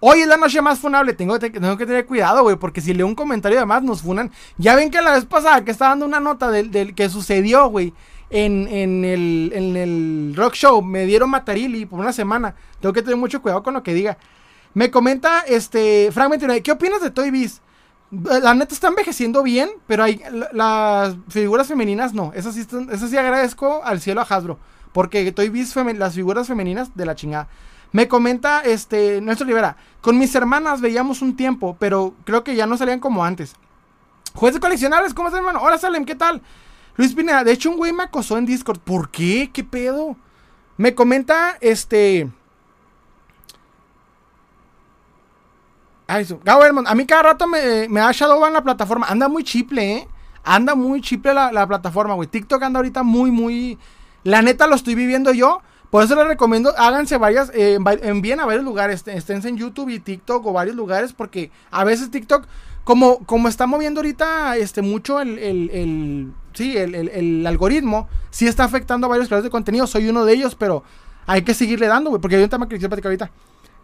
Hoy es la noche más funable. Tengo, que tener cuidado, güey. Porque si leo un comentario de más, nos funan. Ya ven que la vez pasada que estaba dando una nota del, que sucedió, güey. en, el, rock show me dieron Matarili por una semana. Tengo que tener mucho cuidado con lo que diga. Me comenta este Frank 29, ¿qué opinas de Toy Biz? La neta está envejeciendo bien, pero hay las figuras femeninas no. Eso sí, eso sí agradezco al cielo a Hasbro. Porque Toy Biz, las figuras femeninas de la chingada. Me comenta este Nuestro Rivera, con mis hermanas veíamos un tiempo, pero creo que ya no salían como antes. Juez de coleccionables, ¿cómo estás, hermano? Hola, Salem, ¿qué tal? Luis Pineda, de hecho un güey me acosó en Discord. ¿Por qué? ¿Qué pedo? Me comenta este... Ay, Gabo a mí cada rato me, me da Shadowban la plataforma. Anda muy chiple, ¿eh? Anda muy chiple la, la plataforma, güey. TikTok anda ahorita muy, muy... La neta lo estoy viviendo yo. Por eso les recomiendo, háganse varias, eh, envíen a varios lugares, estén en YouTube y TikTok o varios lugares, porque a veces TikTok, como, como está moviendo ahorita este, mucho el, el, sí, el, algoritmo, sí está afectando a varios creadores de contenido, soy uno de ellos, pero hay que seguirle dando, güey, porque hay un tema que platicar ahorita.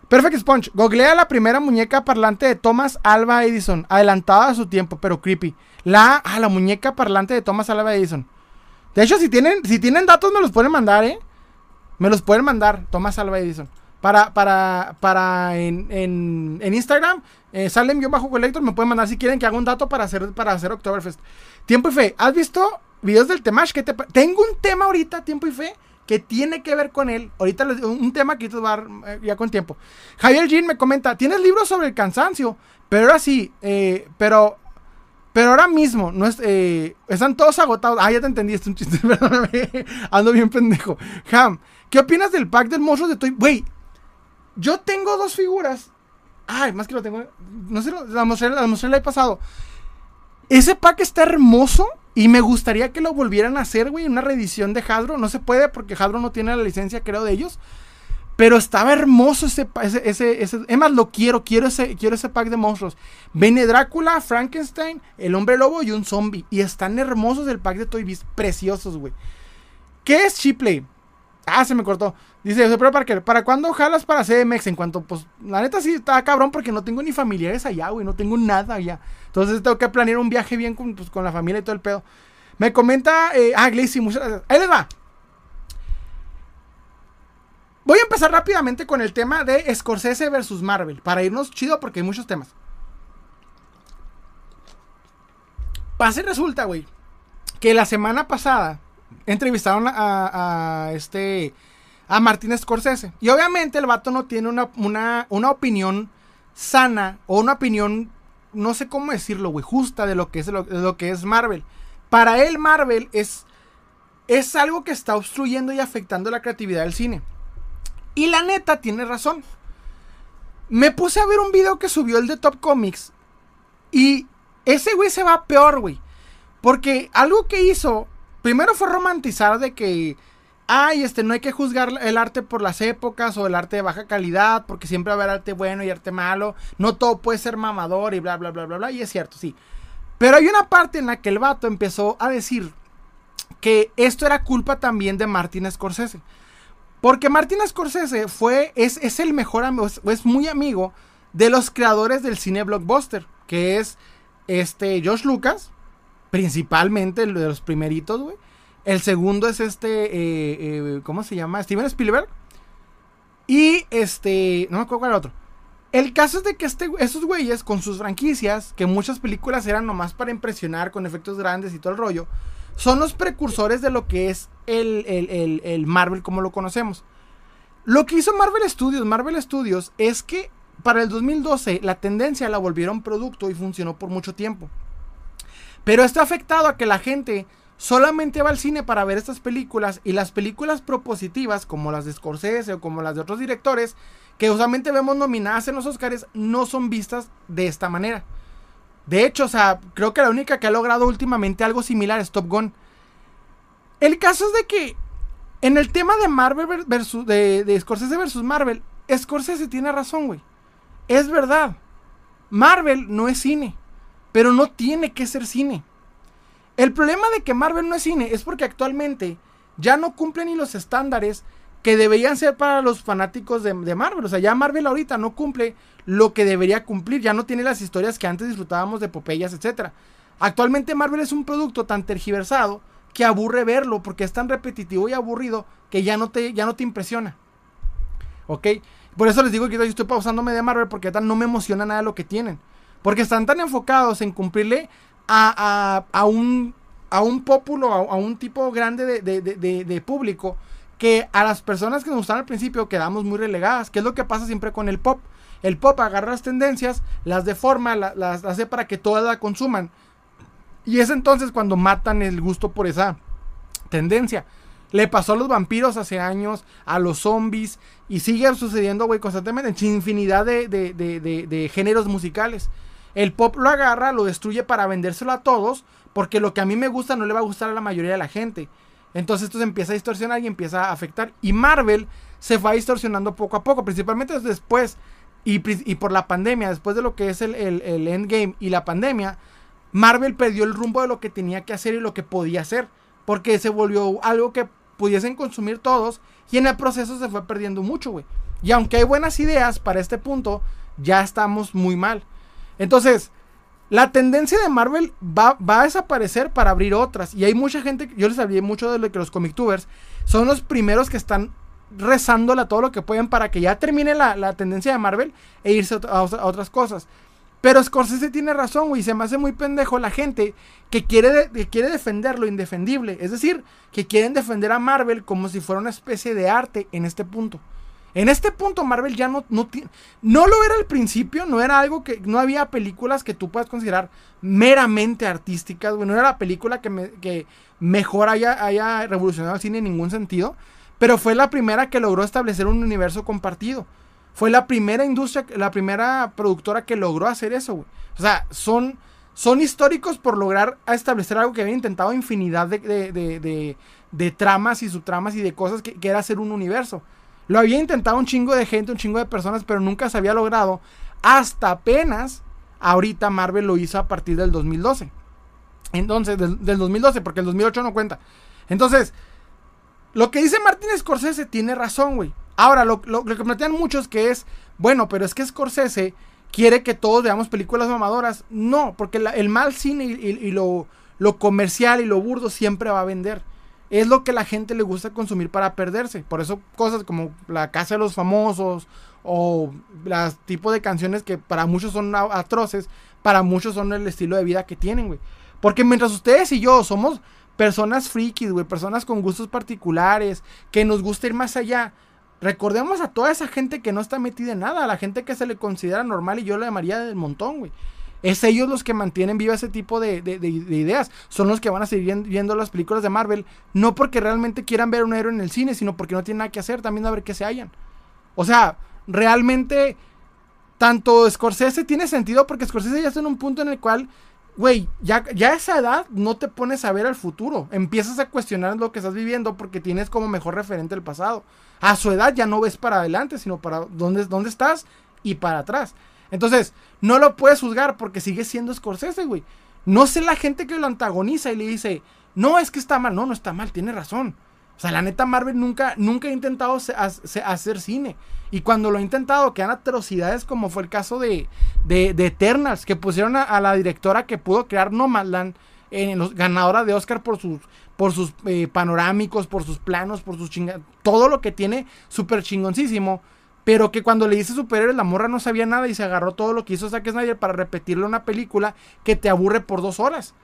Perfect Sponge, googlea la primera muñeca parlante de Thomas Alva Edison, adelantada a su tiempo, pero creepy. La, ah, la muñeca parlante de Thomas Alva Edison. De hecho, si tienen, si tienen datos me los pueden mandar, ¿eh? Me los pueden mandar, Tomás Alba Edison. Para, para, para en, en, Instagram, eh, salen yo bajo colector, me pueden mandar si quieren que haga un dato para hacer, para hacer Oktoberfest. Tiempo y fe, ¿has visto videos del Temash? te Tengo un tema ahorita, tiempo y fe, que tiene que ver con él. Ahorita les, un tema que va eh, ya con tiempo. Javier Jean me comenta, tienes libros sobre el cansancio, pero ahora sí, eh, pero pero ahora mismo, no es, eh, están todos agotados. Ah, ya te entendí, es un chiste, perdóname. Ando bien pendejo. Ham, ¿qué opinas del pack del monstruo de Toy? Güey, yo tengo dos figuras. Ay, más que lo tengo. No sé, la mostré, la mostré el año pasado. Ese pack está hermoso y me gustaría que lo volvieran a hacer, güey, una reedición de Hasbro. No se puede porque Hasbro no tiene la licencia, creo, de ellos. Pero estaba hermoso ese, ese, ese, ese, Es más, lo quiero, quiero ese, quiero ese pack de monstruos. Viene Drácula, Frankenstein, el hombre lobo y un zombie. Y están hermosos el pack de Toy Biz. Preciosos, güey. ¿Qué es Chipley? Ah, se me cortó. Dice José Parker, ¿para cuándo jalas para CDMX? En cuanto, pues, la neta sí está cabrón porque no tengo ni familiares allá, güey. No tengo nada allá. Entonces tengo que planear un viaje bien con, pues, con la familia y todo el pedo. Me comenta, eh, ah, Glacy, muchas gracias. Ahí les va. Voy a empezar rápidamente con el tema de Scorsese versus Marvel. Para irnos chido porque hay muchos temas. Pase resulta, güey, que la semana pasada entrevistaron a, este a Martín Scorsese. Y obviamente el vato no tiene una, una, opinión sana o una opinión, no sé cómo decirlo, güey, justa de lo que es, de lo que es Marvel. Para él Marvel es, es algo que está obstruyendo y afectando la creatividad del cine. Y la neta tiene razón. Me puse a ver un video que subió el de Top Comics. Y ese güey se va peor, güey. Porque algo que hizo, primero fue romantizar de que, ay, este, no hay que juzgar el arte por las épocas o el arte de baja calidad, porque siempre va a haber arte bueno y arte malo. No todo puede ser mamador y bla, bla, bla, bla, bla. Y es cierto, sí. Pero hay una parte en la que el vato empezó a decir que esto era culpa también de Martin Scorsese. Porque Martin Scorsese fue, es, es el mejor amigo, es, muy amigo de los creadores del cine blockbuster, que es este Josh Lucas, principalmente el de los primeritos, güey. El segundo es este, eh, eh, ¿cómo se llama? Steven Spielberg. Y este, no me acuerdo cuál el otro. El caso es de que este, esos güeyes con sus franquicias, que muchas películas eran nomás para impresionar con efectos grandes y todo el rollo, son los precursores de lo que es el, Marvel como lo conocemos. Lo que hizo Marvel Studios, Marvel Studios, es que para el 2012 la tendencia la volvieron producto y funcionó por mucho tiempo. Pero esto ha afectado a que la gente solamente va al cine para ver estas películas y las películas propositivas como las de Scorsese o como las de otros directores que usualmente vemos nominadas en los Oscars no son vistas de esta manera. De hecho, o sea, creo que la única que ha logrado últimamente algo similar es Top Gun. El caso es de que en el tema de Marvel versus de Scorsese versus Marvel, Scorsese tiene razón, güey. Es verdad. Marvel no es cine, pero no tiene que ser cine. El problema de que Marvel no es cine es porque actualmente ya no cumple ni los estándares que deberían ser para los fanáticos de, Marvel. O sea, ya Marvel ahorita no cumple lo que debería cumplir. Ya no tiene las historias que antes disfrutábamos de Popeyas, etc. Actualmente Marvel es un producto tan tergiversado que aburre verlo, porque es tan repetitivo y aburrido que ya no te, ya no te impresiona. ¿Ok? Por eso les digo que yo estoy pausándome de Marvel porque tal no me emociona nada lo que tienen. Porque están tan enfocados en cumplirle a, a, a un, a un pópulo, a, un tipo grande de, de, de, público, que a las personas que nos gustan al principio quedamos muy relegadas. Que es lo que pasa siempre con el pop. El pop agarra las tendencias, las deforma, las, hace para que todas la consuman. Y es entonces cuando matan el gusto por esa tendencia. Le pasó a los vampiros hace años, a los zombies, y sigue sucediendo, güey, constantemente, en infinidad de, de, de, de, géneros musicales. El pop lo agarra, lo destruye para vendérselo a todos, porque lo que a mí me gusta no le va a gustar a la mayoría de la gente. Entonces esto se empieza a distorsionar y empieza a afectar. Y Marvel se va distorsionando poco a poco, principalmente después y, por la pandemia, después de lo que es el, el, endgame y la pandemia, Marvel perdió el rumbo de lo que tenía que hacer y lo que podía hacer. Porque se volvió algo que pudiesen consumir todos. Y en el proceso se fue perdiendo mucho, güey. Y aunque hay buenas ideas para este punto, ya estamos muy mal. Entonces, la tendencia de Marvel va, a desaparecer para abrir otras. Y hay mucha gente, yo les hablé mucho de lo que los comictubers son los primeros que están rezándole todo lo que pueden para que ya termine la, tendencia de Marvel e irse a, otras cosas. Pero Scorsese tiene razón, güey. Se me hace muy pendejo la gente que quiere, quiere defender lo indefendible. Es decir, que quieren defender a Marvel como si fuera una especie de arte en este punto. En este punto Marvel ya no, no, no lo era al principio, no era algo que, no había películas que tú puedas considerar meramente artísticas, no era la película que, que mejor haya, haya revolucionado el cine en ningún sentido, pero fue la primera que logró establecer un universo compartido. Fue la primera industria, la primera productora que logró hacer eso, güey. O sea, son, son históricos por lograr establecer algo que habían intentado infinidad de, de, de, tramas y subtramas y de cosas que, que, era hacer un universo. Lo había intentado un chingo de gente, un chingo de personas, pero nunca se había logrado. Hasta apenas ahorita Marvel lo hizo a partir del 2012. Entonces, del, del 2012, porque el 2008 no cuenta. Entonces, lo que dice Martín Scorsese tiene razón, güey. Ahora, lo, que plantean muchos que es, bueno, pero es que Scorsese quiere que todos veamos películas mamadoras. No, porque el mal cine y, lo, comercial y lo burdo siempre va a vender. Es lo que la gente le gusta consumir para perderse. Por eso cosas como La Casa de los Famosos o las tipos de canciones que para muchos son atroces, para muchos son el estilo de vida que tienen, güey. Porque mientras ustedes y yo somos personas frikis, güey, personas con gustos particulares, que nos gusta ir más allá. Recordemos a toda esa gente que no está metida en nada, a la gente que se le considera normal y yo le llamaría del montón, güey. Es ellos los que mantienen viva ese tipo de, ideas. Son los que van a seguir viendo las películas de Marvel. No porque realmente quieran ver un héroe en el cine, sino porque no tienen nada que hacer, también a ver qué se hallan. O sea, realmente, tanto Scorsese tiene sentido porque Scorsese ya está en un punto en el cual güey, ya, ya a esa edad no te pones a ver al futuro. Empiezas a cuestionar lo que estás viviendo porque tienes como mejor referente el pasado. A su edad ya no ves para adelante, sino para dónde, dónde estás y para atrás. Entonces, no lo puedes juzgar porque sigue siendo Scorsese, güey. No sé la gente que lo antagoniza y le dice, no, es que está mal. No, no está mal, tiene razón. O sea, la neta Marvel nunca, nunca ha intentado hacer cine. Y cuando lo ha intentado, quedan atrocidades como fue el caso de, de, Eternals, que pusieron a, la directora que pudo crear Nomadland, en los, ganadora de Oscar por sus, por sus eh, panorámicos, por sus planos, por sus chingados, todo lo que tiene súper chingoncísimo. Pero que cuando le dice superhéroes, la morra no sabía nada y se agarró todo lo que hizo Zack Snyder para repetirle una película que te aburre por dos horas.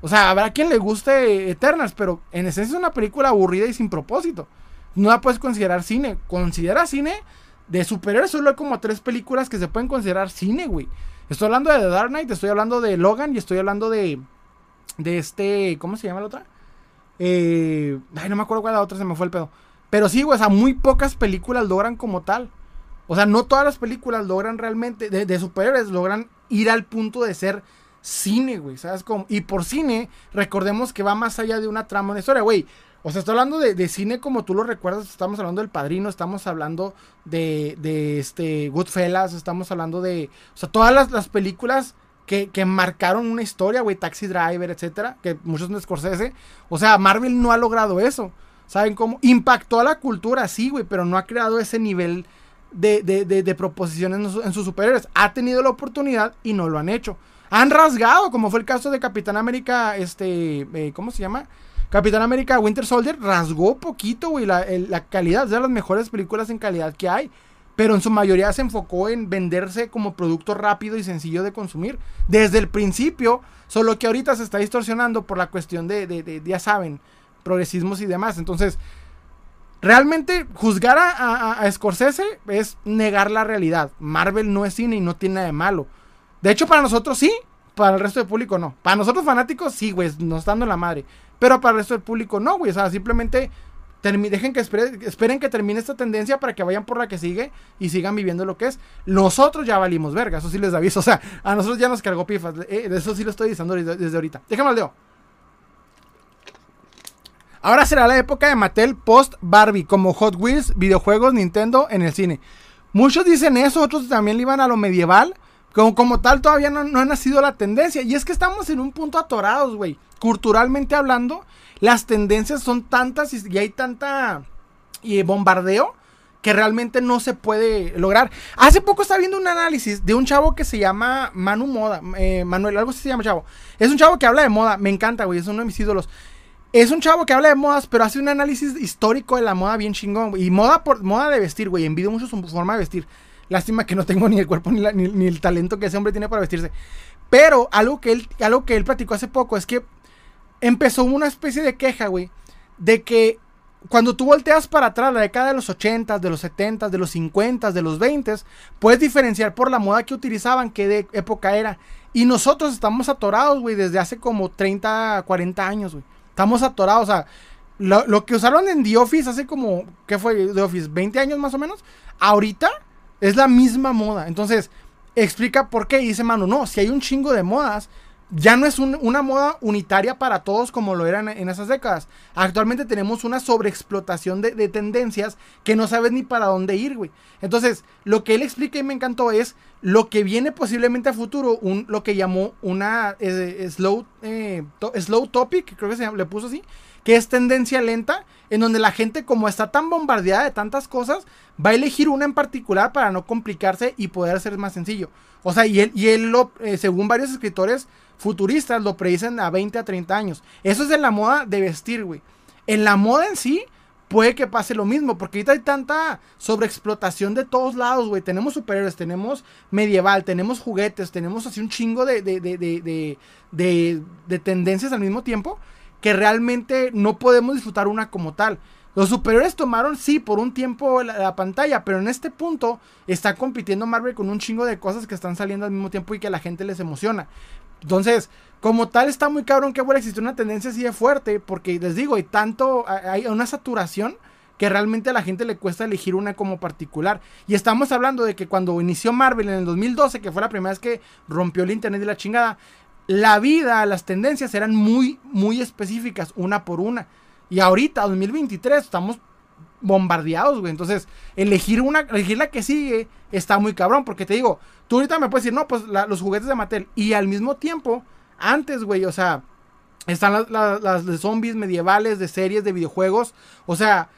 O sea, habrá quien le guste Eternals, pero en esencia es una película aburrida y sin propósito. No la puedes considerar cine. Considera cine de superhéroes. Solo hay como tres películas que se pueden considerar cine, güey. Estoy hablando de The Dark Knight, estoy hablando de Logan y estoy hablando de. De este. ¿Cómo se llama la otra? Eh, ay, no me acuerdo cuál la otra, se me fue el pedo. Pero sí, güey, o sea, muy pocas películas logran como tal. O sea, no todas las películas logran realmente, de, de superhéroes, logran ir al punto de ser cine, güey, ¿sabes cómo? Y por cine, recordemos que va más allá de una trama, una historia, güey. O sea, estoy hablando de, cine como tú lo recuerdas, estamos hablando del Padrino, estamos hablando de, de este Goodfellas, estamos hablando de, o sea, todas las, películas que, que, marcaron una historia, güey, Taxi Driver, etcétera, que muchos no Scorsese. O sea, Marvel no ha logrado eso. ¿Saben cómo? Impactó a la cultura, sí, güey, pero no ha creado ese nivel de, de, de, proposiciones en, sus superhéroes. Ha tenido la oportunidad y no lo han hecho han rasgado, como fue el caso de Capitán América, este, eh, ¿cómo se llama? Capitán América Winter Soldier rasgó poquito, güey, la, la calidad. De las mejores películas en calidad que hay. Pero en su mayoría se enfocó en venderse como producto rápido y sencillo de consumir. Desde el principio, solo que ahorita se está distorsionando por la cuestión de, de, de ya saben, progresismos y demás. Entonces, realmente juzgar a, a, Scorsese es negar la realidad. Marvel no es cine y no tiene nada de malo. De hecho, para nosotros sí, para el resto del público no. Para nosotros fanáticos sí, güey, nos dando la madre. Pero para el resto del público no, güey. O sea, simplemente dejen que esperen que termine esta tendencia para que vayan por la que sigue y sigan viviendo lo que es. Nosotros ya valimos verga, eso sí les aviso. O sea, a nosotros ya nos cargó pifas. Eh, eso sí lo estoy diciendo desde, ahorita. Déjame el dedo. Ahora será la época de Mattel post Barbie, como Hot Wheels, videojuegos, Nintendo en el cine. Muchos dicen eso, otros también le iban a lo medieval. Como, como tal, todavía no, no ha nacido la tendencia. Y es que estamos en un punto atorados, güey. Culturalmente hablando, las tendencias son tantas y, hay tanta y bombardeo que realmente no se puede lograr. Hace poco estaba viendo un análisis de un chavo que se llama Manu Moda, eh, Manuel, algo así se llama chavo. Es un chavo que habla de moda, me encanta, güey, es uno de mis ídolos. Es un chavo que habla de modas, pero hace un análisis histórico de la moda bien chingón. Y moda por moda de vestir, güey. Envidio mucho su forma de vestir. Lástima que no tengo ni el cuerpo ni, ni, el talento que ese hombre tiene para vestirse. Pero algo que él, algo que él platicó hace poco es que empezó una especie de queja, güey. De que cuando tú volteas para atrás, la década de los 80, de los 70, de los 50, de los 20, puedes diferenciar por la moda que utilizaban, qué de época era. Y nosotros estamos atorados, güey, desde hace como 30, 40 años, güey. Estamos atorados, o sea, lo, que usaron en The Office hace como, ¿qué fue The Office? ¿20 años más o menos? Ahorita es la misma moda. Entonces, explica por qué. Y dice, mano, no, si hay un chingo de modas, ya no es una moda unitaria para todos como lo eran en esas décadas. Actualmente tenemos una sobreexplotación de, de tendencias que no sabes ni para dónde ir, güey. Entonces, lo que él explica y me encantó es lo que viene posiblemente a futuro, un, lo que llamó una eh, slow, eh, slow topic, creo que se le puso así, que es tendencia lenta, en donde la gente como está tan bombardeada de tantas cosas, va a elegir una en particular para no complicarse y poder ser más sencillo. O sea, y él, y él lo, eh, según varios escritores, futuristas lo predicen a 20 a 30 años. Eso es en la moda de vestir, güey. En la moda en sí, puede que pase lo mismo, porque ahorita hay tanta sobreexplotación de todos lados, güey. Tenemos superhéroes, tenemos medieval, tenemos juguetes, tenemos así un chingo de, de, de, de, tendencias al mismo tiempo, que realmente no podemos disfrutar una como tal. Los superiores tomaron, sí, por un tiempo la, pantalla, pero en este punto está compitiendo Marvel con un chingo de cosas que están saliendo al mismo tiempo y que a la gente les emociona. Entonces, como tal, está muy cabrón que bueno, existe una tendencia así de fuerte, porque les digo, hay tanto, hay una saturación que realmente a la gente le cuesta elegir una como particular. Y estamos hablando de que cuando inició Marvel en el 2012, que fue la primera vez que rompió el internet y la chingada, la vida, las tendencias eran muy, muy específicas, una por una. Y ahorita, 2023, estamos bombardeados, güey. Entonces, elegir una, elegir la que sigue está muy cabrón. Porque te digo, tú ahorita me puedes decir, no, pues los juguetes de Mattel. Y al mismo tiempo, antes, güey, o sea, están las, de zombies medievales, de series, de videojuegos. O sea,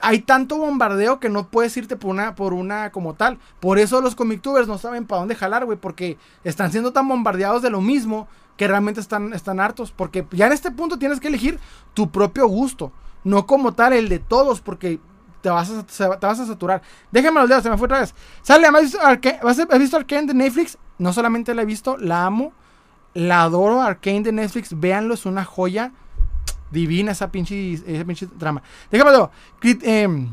hay tanto bombardeo que no puedes irte por una, por una como tal. Por eso los comic tubers no saben para dónde jalar, güey. Porque están siendo tan bombardeados de lo mismo que realmente están, están hartos. Porque ya en este punto tienes que elegir tu propio gusto. No como tal el de todos. Porque te vas a, te vas a saturar. Déjame los dedos, se me fue otra vez. Sale, ¿has visto, ¿has visto Arkane de Netflix? No solamente la he visto, la amo. La adoro. Arkane de Netflix, véanlo, es una joya divina esa pinche, esa pinche trama. Déjame ver. Eh,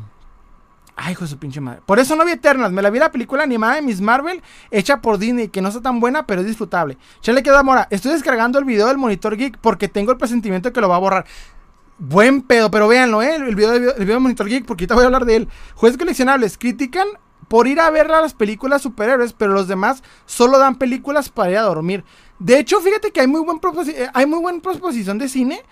Ay, hijo de su pinche madre. Por eso no vi Eternas. Me la vi la película animada de Miss Marvel, hecha por Disney, que no está tan buena, pero es disfrutable. Ya le queda mora. Estoy descargando el video del Monitor Geek porque tengo el presentimiento de que lo va a borrar. Buen pedo, pero véanlo, ¿eh? El video, del video Monitor Geek, porque ahorita voy a hablar de él. Jueces coleccionables critican por ir a ver las películas superhéroes, pero los demás solo dan películas para ir a dormir. De hecho, fíjate que hay muy, buen eh, hay muy buena proposición de cine,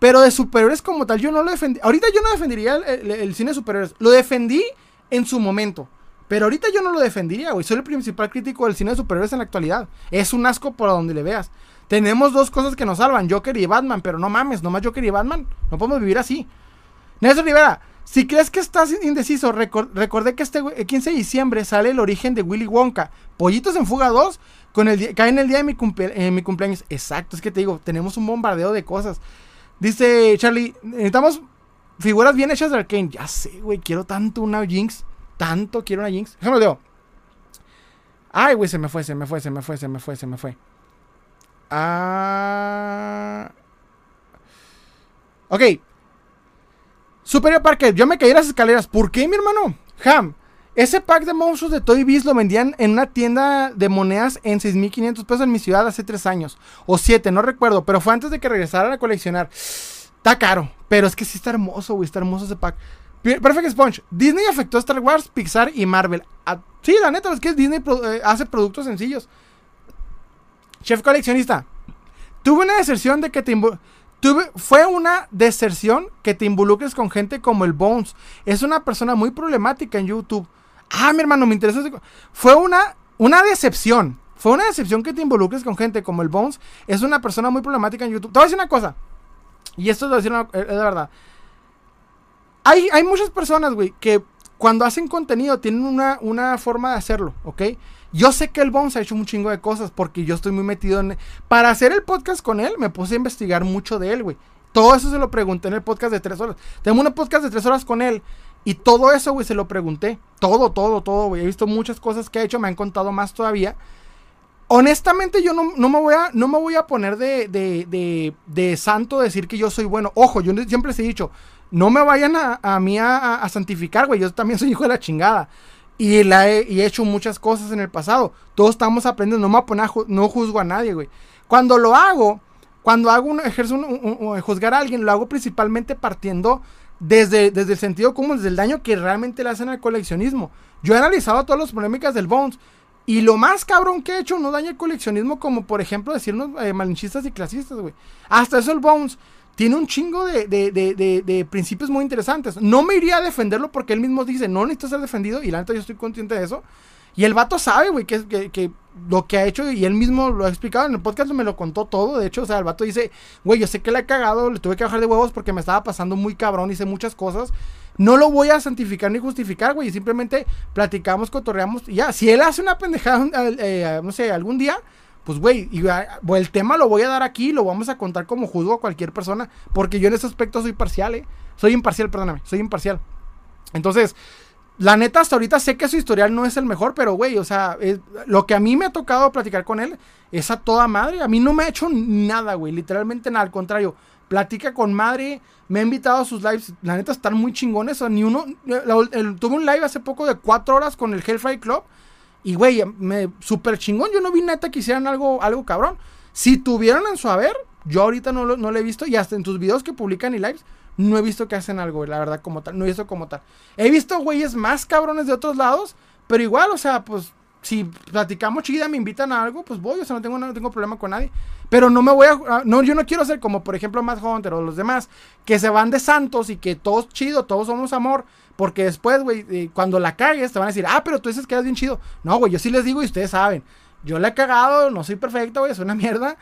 pero de superhéroes como tal yo no lo defendí. Ahorita yo no defendería el, cine de superhéroes. Lo defendí en su momento. Pero ahorita yo no lo defendería, güey. Soy el principal crítico del cine de superhéroes en la actualidad. Es un asco por donde le veas. Tenemos dos cosas que nos salvan, Joker y Batman, pero no mames, nomás Joker y Batman. No podemos vivir así. Nelson Rivera, si crees que estás indeciso, recordé que este 15 de diciembre sale el origen de Willy Wonka. Pollitos en Fuga 2, con el cae en el día de mi, mi cumpleaños. Exacto, es que te digo, tenemos un bombardeo de cosas. Dice Charlie, necesitamos figuras bien hechas de Arkane. Ya sé, güey, quiero tanto una Jinx. Tanto quiero una Jinx. Déjame lo Ay, güey, se me fue, se me fue, se me fue, se me fue, se me fue. Ah. Ok. Superior Parque, yo me caí las escaleras. ¿Por qué, mi hermano? Ham, ese pack de monstruos de Toy Biz lo vendían en una tienda de monedas en 6.500 pesos en mi ciudad hace 3 años. O 7, no recuerdo. Pero fue antes de que regresara a coleccionar. Está caro. Pero es que sí está hermoso, güey. Está hermoso ese pack. Perfect Sponge. Disney afectó a Star Wars, Pixar y Marvel. Ah, sí, la neta, es que Disney eh, hace productos sencillos. Chef coleccionista. Tuve una deserción de que te Tuve, fue una deserción que te involucres con gente como el Bones. Es una persona muy problemática en YouTube. Ah, mi hermano, me interesa. Fue una, una decepción. Fue una decepción que te involucres con gente como el Bones. Es una persona muy problemática en YouTube. Te voy a decir una cosa. Y esto es de, es de verdad. Hay, hay muchas personas, güey, que cuando hacen contenido tienen una, una forma de hacerlo, ¿ok? Yo sé que el Bones ha hecho un chingo de cosas porque yo estoy muy metido en... Para hacer el podcast con él, me puse a investigar mucho de él, güey. Todo eso se lo pregunté en el podcast de tres horas. Tengo un podcast de tres horas con él y todo eso, güey, se lo pregunté. Todo, todo, todo, güey. He visto muchas cosas que ha hecho, me han contado más todavía. Honestamente, yo no, me, voy a, no me voy a poner de, de, de, de santo decir que yo soy bueno. Ojo, yo siempre les he dicho, no me vayan a, mí a, santificar, güey. Yo también soy hijo de la chingada. Y, la he, y he hecho muchas cosas en el pasado. Todos estamos aprendiendo. No me voy a no juzgo a nadie, güey. Cuando lo hago, cuando hago un, ejerzo un, juzgar a alguien, lo hago principalmente partiendo desde, desde el sentido común, desde el daño que realmente le hacen al coleccionismo. Yo he analizado todas las polémicas del Bones. Y lo más cabrón que he hecho no daña el coleccionismo, como por ejemplo decirnos eh, malinchistas y clasistas, güey. Hasta eso el Bones tiene un chingo de, principios muy interesantes. No me iría a defenderlo porque él mismo dice, no necesito ser defendido, y la neta yo estoy consciente de eso. Y el vato sabe, güey, que, que, que, lo que ha hecho, y él mismo lo ha explicado en el podcast, me lo contó todo. De hecho, o sea, el vato dice, güey, yo sé que le he cagado, le tuve que bajar de huevos porque me estaba pasando muy cabrón, hice muchas cosas. No lo voy a santificar ni justificar, güey, simplemente platicamos, cotorreamos, y ya. Si él hace una pendejada, eh, no sé, algún día, pues güey, el tema lo voy a dar aquí, lo vamos a contar como juzgo a cualquier persona, porque yo en ese aspecto soy parcial, ¿eh? Soy imparcial, perdóname, soy imparcial. Entonces, la neta, hasta ahorita sé que su historial no es el mejor, pero güey, o sea, lo que a mí me ha tocado platicar con él es a toda madre. A mí no me ha hecho nada, güey, literalmente nada, al contrario. Platica con madre, me ha invitado a sus lives, la neta están muy chingones, o ni uno, tuve un live hace poco de cuatro horas con el Hellfire Club y, güey, me súper chingón. Yo no vi neta que hicieran algo, algo cabrón. Si tuvieran en su haber, yo ahorita no lo, no he visto. Y hasta en tus videos que publican y lives, no he visto que hacen algo, la verdad, como tal. No he visto como tal. He visto güeyes más cabrones de otros lados. Pero igual, o sea, pues, si platicamos chida, me invitan a algo, pues voy. O sea, no tengo, no tengo problema con nadie. Pero no me voy a. No, yo no quiero ser como, por ejemplo, Matt Hunter o los demás, que se van de santos y que todos chido, todos somos amor. Porque después, güey, eh, cuando la cagues, te van a decir, ah, pero tú dices que eres bien chido. No, güey, yo sí les digo y ustedes saben. Yo la he cagado, no soy perfecta, güey, soy una mierda.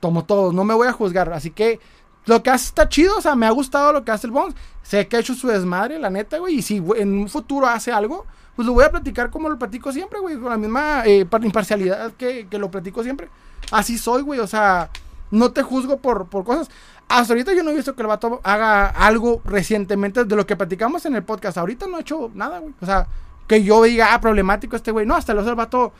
Tomo todo, no me voy a juzgar. Así que lo que hace está chido, o sea, me ha gustado lo que hace el Bones. Sé que ha hecho su desmadre, la neta, güey. Y si en un futuro hace algo, pues lo voy a platicar como lo platico siempre, güey. Con la misma eh, imparcialidad que, que, lo platico siempre. Así soy, güey. O sea, no te juzgo por, por cosas. Hasta ahorita yo no he visto que el vato haga algo recientemente de lo que platicamos en el podcast. Ahorita no ha hecho nada, güey. O sea, que yo diga, ah, problemático este güey. No, hasta los el vato,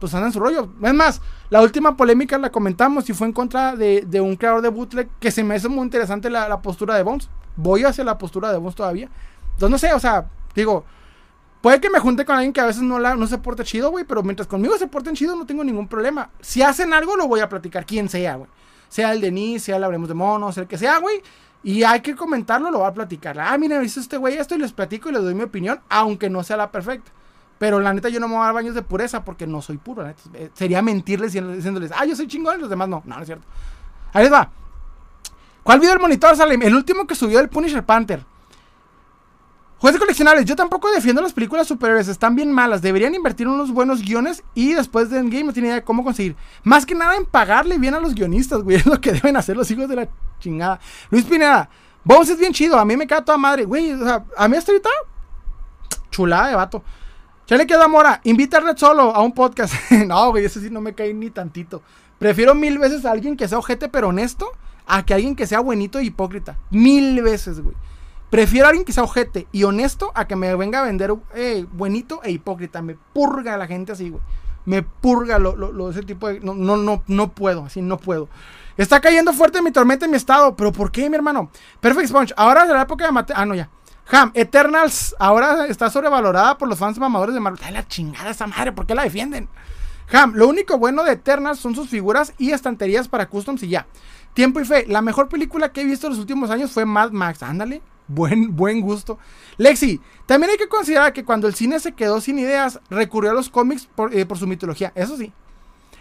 pues anda en su rollo. Es más, la última polémica la comentamos y fue en contra de, un creador de bootleg que se me hace muy interesante la, postura de Bones. Voy hacia la postura de Bones todavía. Entonces, no sé, o sea, digo, puede que me junte con alguien que a veces no, la, no se porte chido, güey, pero mientras conmigo se porten chido no tengo ningún problema. Si hacen algo, lo voy a platicar, quien sea, güey sea el Denis, sea el Hablemos de Monos, el que sea, güey. Y hay que comentarlo, lo va a platicar. Ah, mira, hizo este güey esto y les platico y les doy mi opinión, aunque no sea la perfecta. Pero la neta, yo no me voy a dar baños de pureza porque no soy puro. Eh, sería mentirles diciéndoles, ah, yo soy chingón y los demás no. No, no es cierto. Ahí les va. ¿Cuál video del monitor sale? El último que subió el Punisher Panther. Juegos coleccionables, yo tampoco defiendo las películas superiores, están bien malas. Deberían invertir unos buenos guiones y después de Endgame no tiene idea de cómo conseguir. Más que nada en pagarle bien a los guionistas, güey. Es lo que deben hacer los hijos de la chingada. Luis Pineda, Bones es bien chido, a mí me queda toda madre, güey. O sea, a mí hasta ahorita, chulada de vato. Le queda Mora, invita a Red Solo a un podcast. no, güey, ese sí no me cae ni tantito. Prefiero mil veces a alguien que sea ojete pero honesto a que alguien que sea buenito e hipócrita. Mil veces, güey. Prefiero a alguien que sea ojete y honesto a que me venga a vender eh, buenito e hipócrita. Me purga la gente así, güey. Me purga lo, lo, ese tipo de. No, no, no, no puedo, así no puedo. Está cayendo fuerte mi tormenta en mi estado. ¿Pero por qué, mi hermano? Perfect Sponge. Ahora es la época de mate. Ah, no, ya. Ham, Eternals ahora está sobrevalorada por los fans mamadores de Marvel. Ay, la chingada esa madre, ¿por qué la defienden? Ham, lo único bueno de Eternals son sus figuras y estanterías para customs y ya. Tiempo y fe, la mejor película que he visto en los últimos años fue Mad Max. Ándale, buen, buen gusto. Lexi, también hay que considerar que cuando el cine se quedó sin ideas, recurrió a los cómics por, eh, por su mitología. Eso sí.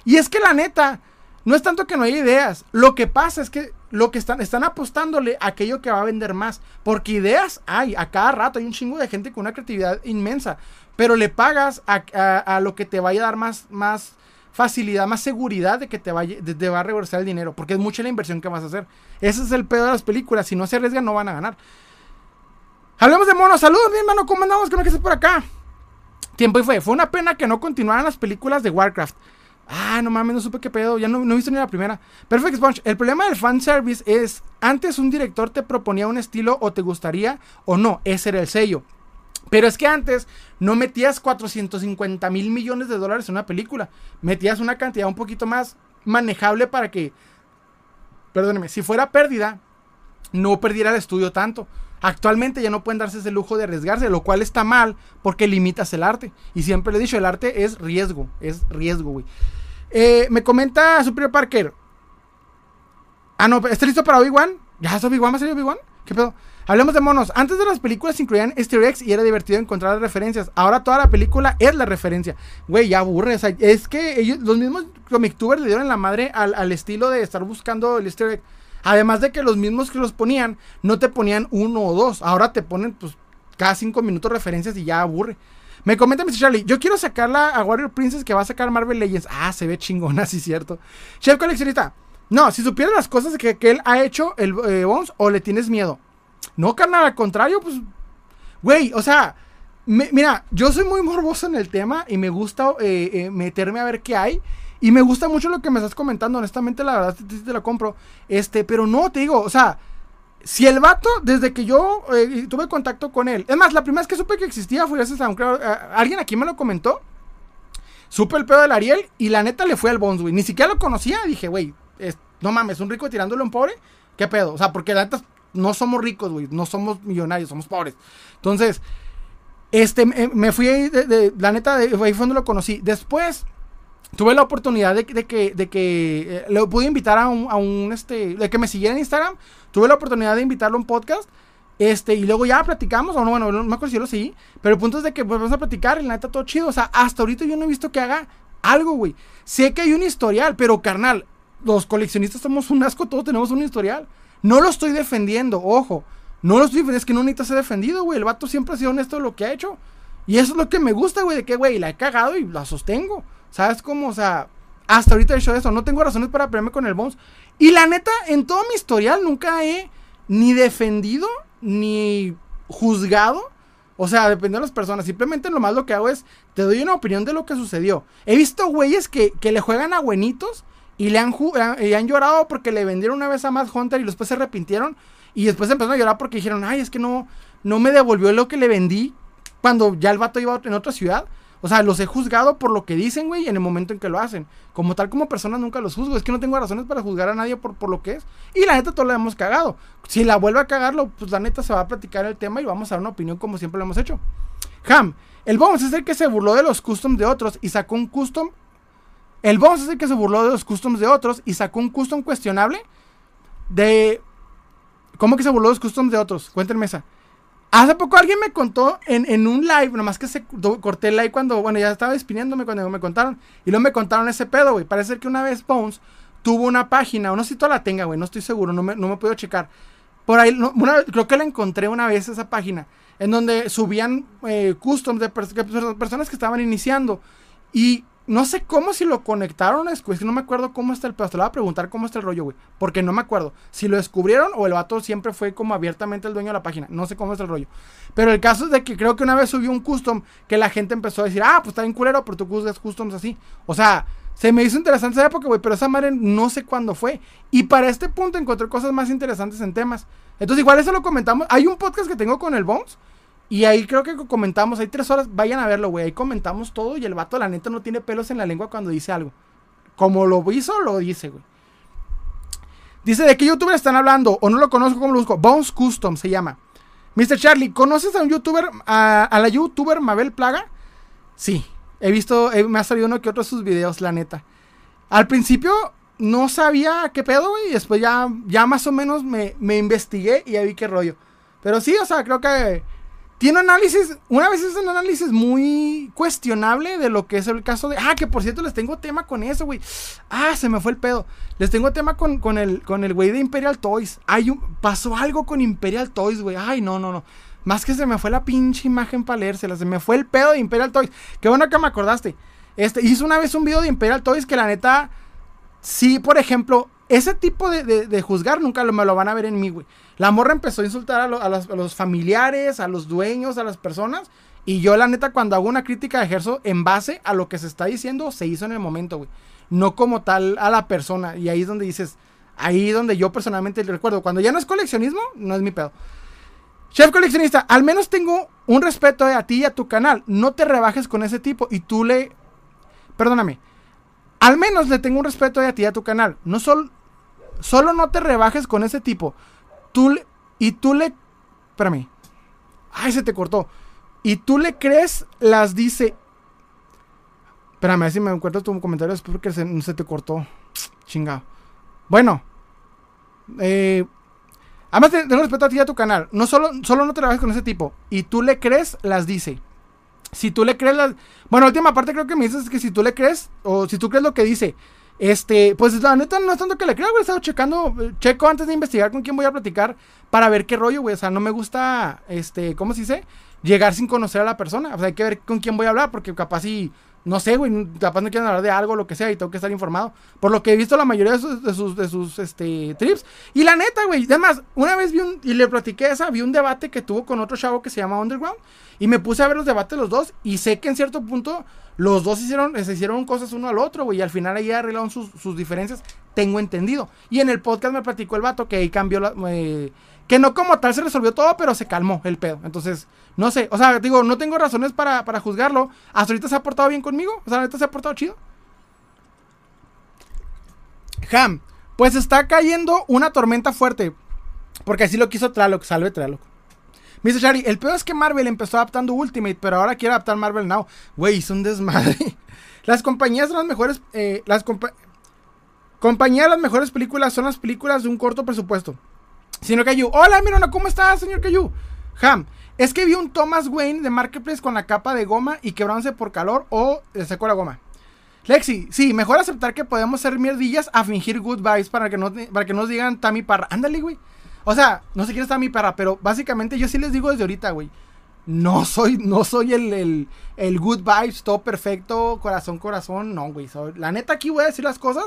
Y es que la neta, no es tanto que no haya ideas. Lo que pasa es que lo que están, están apostándole a aquello que va a vender más. Porque ideas hay, a cada rato hay un chingo de gente con una creatividad inmensa. Pero le pagas a, lo que te vaya a dar más, más facilidad, más seguridad de que te, te va a regresar el dinero. Porque es mucha la inversión que vas a hacer. Ese es el pedo de las películas. Si no se arriesgan, no van a ganar. Hablemos de monos. Saludos, mi hermano. ¿Cómo andamos? ¿Qué que por acá? Tiempo y fue. Fue una pena que no continuaran las películas de Warcraft. Ah, no mames, no supe qué pedo. Ya no, no he visto ni la primera. Perfect Sponge. El problema del fanservice es: antes un director te proponía un estilo o te gustaría o no. Ese era el sello. Pero es que antes no metías 450 mil millones de dólares en una película. Metías una cantidad un poquito más manejable para que, perdóneme, si fuera pérdida, no perdiera el estudio tanto. Actualmente ya no pueden darse ese lujo de arriesgarse, lo cual está mal porque limitas el arte. Y siempre le he dicho, el arte es riesgo, es riesgo, güey. Eh, me comenta Superior Parker. Ah, no, ¿está listo para Obi-Wan? ¿Ya es Obi-Wan? ¿Va a ser Obi-Wan? ¿Qué pedo? Hablemos de monos. Antes de las películas incluían easter eggs y era divertido encontrar referencias. Ahora toda la película es la referencia. Güey, ya aburre. O sea, es que ellos, los mismos comictubers le dieron la madre al, al, estilo de estar buscando el easter egg. Además de que los mismos que los ponían, no te ponían uno o dos. Ahora te ponen, pues, cada cinco minutos referencias y ya aburre. Me comenta Mr. Charlie, yo quiero sacarla a Warrior Princess que va a sacar Marvel Legends. Ah, se ve chingona, sí, cierto. Chef coleccionista, no, si supieras las cosas que, que él ha hecho, el eh, Bones, o le tienes miedo. No, carnal, al contrario, pues, güey, o sea, mira, yo soy muy morboso en el tema y me gusta eh, eh, meterme a ver qué hay. Y me gusta mucho lo que me estás comentando, honestamente, la verdad, te, te la compro. Este, pero no, te digo, o sea, si el vato, desde que yo eh, tuve contacto con él, es más, la primera vez que supe que existía fue gracias a un alguien aquí me lo comentó. Supe el pedo del Ariel y la neta le fue al Bones, güey. Ni siquiera lo conocía. Dije, güey, no mames, un rico tirándole a un pobre. ¿Qué pedo? O sea, porque la neta no somos ricos, güey. No somos millonarios, somos pobres. Entonces, este, me, fui de, la neta, ahí fue donde lo conocí. Después, tuve la oportunidad de, que, de que eh, le pude invitar a un, a un, este, de que me siguiera en Instagram tuve la oportunidad de invitarlo a un podcast. Este, y luego ya platicamos, o no, bueno, no me acuerdo si lo seguí, pero el punto es de que pues, vamos a platicar y la neta todo chido. O sea, hasta ahorita yo no he visto que haga algo, güey. Sé que hay un historial, pero carnal, los coleccionistas somos un asco, todos tenemos un historial. No lo estoy defendiendo, ojo. No lo estoy defendiendo, es que no necesita ser defendido, güey. El vato siempre ha sido honesto de lo que ha hecho. Y eso es lo que me gusta, güey, de que, güey, la he cagado y la sostengo. ¿Sabes cómo? O sea, hasta ahorita he hecho eso. No tengo razones para pelearme con el Bones. Y la neta, en todo mi historial nunca he ni defendido ni juzgado. O sea, depende de las personas. Simplemente lo más lo que hago es, te doy una opinión de lo que sucedió. He visto güeyes que, le juegan a buenitos y le han, llorado porque le vendieron una vez a Matt Hunter y después se arrepintieron. Y después empezaron a llorar porque dijeron, ay, es que no, no me devolvió lo que le vendí cuando ya el vato iba en otra ciudad. O sea, los he juzgado por lo que dicen, güey, en el momento en que lo hacen. Como tal, como persona nunca los juzgo. Es que no tengo razones para juzgar a nadie por, por lo que es. Y la neta, todo lo hemos cagado. Si la vuelve a cagarlo, pues la neta se va a platicar el tema y vamos a dar una opinión como siempre lo hemos hecho. Ham, el Bones es el que se burló de los customs de otros y sacó un custom. El Bones es el que se burló de los customs de otros y sacó un custom cuestionable de. ¿Cómo que se burló de los customs de otros? Cuéntenme esa. Hace poco alguien me contó en, un live, nomás que se corté el live cuando, bueno, ya estaba despidiéndome cuando me contaron. Y luego me contaron ese pedo, güey. Parece que una vez Bones tuvo una página, o no sé si toda la tenga, güey, no estoy seguro, no me, no me puedo checar. Por ahí, creo que la encontré una vez esa página, en donde subían eh, customs de personas que estaban iniciando. Y no sé cómo si lo conectaron, es que no me acuerdo cómo está el pedo. Te lo voy a preguntar cómo está el rollo, güey. Porque no me acuerdo. Si lo descubrieron o el vato siempre fue como abiertamente el dueño de la página. No sé cómo está el rollo. Pero el caso es de que creo que una vez subió un custom que la gente empezó a decir, ah, pues está bien culero, pero tú juzgas customs así. O sea, Se me hizo interesante esa época, güey, pero esa madre no sé cuándo fue. Y para este punto encontré cosas más interesantes en temas. Entonces, igual eso lo comentamos. Hay un podcast que tengo con el Bones. Y ahí creo que comentamos, hay tres horas, vayan a verlo, güey. Ahí comentamos todo y el vato, la neta, no tiene pelos en la lengua cuando dice algo. Como lo hizo, lo dice, güey. Dice, ¿de qué youtuber están hablando? O no lo conozco, ¿cómo lo busco? Bones Custom se llama. Mr. Charlie, ¿conoces a un youtuber, a, la youtuber Mabel Plaga? Sí, he visto, me ha salido uno que otro de sus videos, la neta. Al principio no sabía qué pedo, güey, y después ya, ya más o menos me, me investigué y ya vi qué rollo. Pero sí, o sea, creo que tiene análisis, una vez es un análisis muy cuestionable de lo que es el caso de... Ah, que por cierto les tengo tema con eso, güey. Ah, se me fue el pedo. Les tengo tema con, con el con el güey de Imperial Toys. Hay un, pasó algo con Imperial Toys, güey. Ay, no, no, no. Más que se me fue la pinche imagen para leérsela. Se me fue el pedo de Imperial Toys. Qué bueno que me acordaste. Este, hizo una vez un video de Imperial Toys que la neta... Sí, por ejemplo, ese tipo de, de, juzgar nunca me lo van a ver en mí, güey. La morra empezó a insultar a, los, familiares, a los dueños, a las personas. Y yo, la neta, cuando hago una crítica, ejerzo en base a lo que se está diciendo, se hizo en el momento, güey. No como tal a la persona. Y ahí es donde dices, ahí es donde yo personalmente le recuerdo. Cuando ya no es coleccionismo, no es mi pedo. Chef coleccionista, al menos tengo un respeto a ti y a tu canal. No te rebajes con ese tipo y tú le... Perdóname. Al menos le tengo un respeto a ti y a tu canal. No solo, Solo no te rebajes con ese tipo. Tú le, y tú le... Espérame. Ay, se te cortó. Y tú le crees, las dice... Espérame, a ver si me encuentro tu comentario después porque se, se te cortó. Chingado. Bueno. Eh, además, tengo respeto a ti y a tu canal. No solo, solo no te rebajes con ese tipo. Y tú le crees, las dice. Si tú le crees las... Bueno, última parte creo que me dices que si tú le crees, o si tú crees lo que dice, este, pues la neta no es tanto que le creo, güey. He estado checando, checo antes de investigar con quién voy a platicar para ver qué rollo, güey. O sea, no me gusta, este, ¿cómo se dice? Llegar sin conocer a la persona. O sea, hay que ver con quién voy a hablar, porque capaz si, no sé, güey, capaz no quieren hablar de algo, lo que sea, y tengo que estar informado. Por lo que he visto la mayoría de sus, de sus, este, trips. Y la neta, güey, además, una vez vi un, y le platiqué esa, vi un debate que tuvo con otro chavo que se llama Underground. Y me puse a ver los debates de los dos, y sé que en cierto punto los dos hicieron, se hicieron cosas uno al otro, güey. Y al final ahí arreglaron sus, sus, diferencias. Tengo entendido. Y en el podcast me platicó el vato que ahí cambió la. Eh, que no como tal se resolvió todo, pero se calmó el pedo. Entonces, no sé. O sea, digo, no tengo razones para, para juzgarlo. Hasta ahorita se ha portado bien conmigo. O sea, ahorita se ha portado chido. Ham. Pues está cayendo una tormenta fuerte. Porque así lo quiso Traloc. Salve Traloc. Me dice Shari, el peor es que Marvel empezó adaptando Ultimate, pero ahora quiere adaptar Marvel Now. Güey, es un desmadre. Las compañías son las mejores. Eh, las compañías de las mejores películas son las películas de un corto presupuesto. Señor Cayu, hola, Mirona, ¿cómo estás, señor Cayu? Ham, es que vi un Thomas Wayne de Marketplace con la capa de goma y quebrándose por calor o le secó la goma. Lexi, sí, mejor aceptar que podemos ser mierdillas a fingir good para que, no, para que nos digan Tammy Parra. Ándale, güey. O sea, no sé quién está mi perra, pero básicamente yo sí les digo desde ahorita, güey. No soy, no soy el, el, good vibes, todo perfecto, corazón, corazón. No, güey. La neta aquí voy a decir las cosas.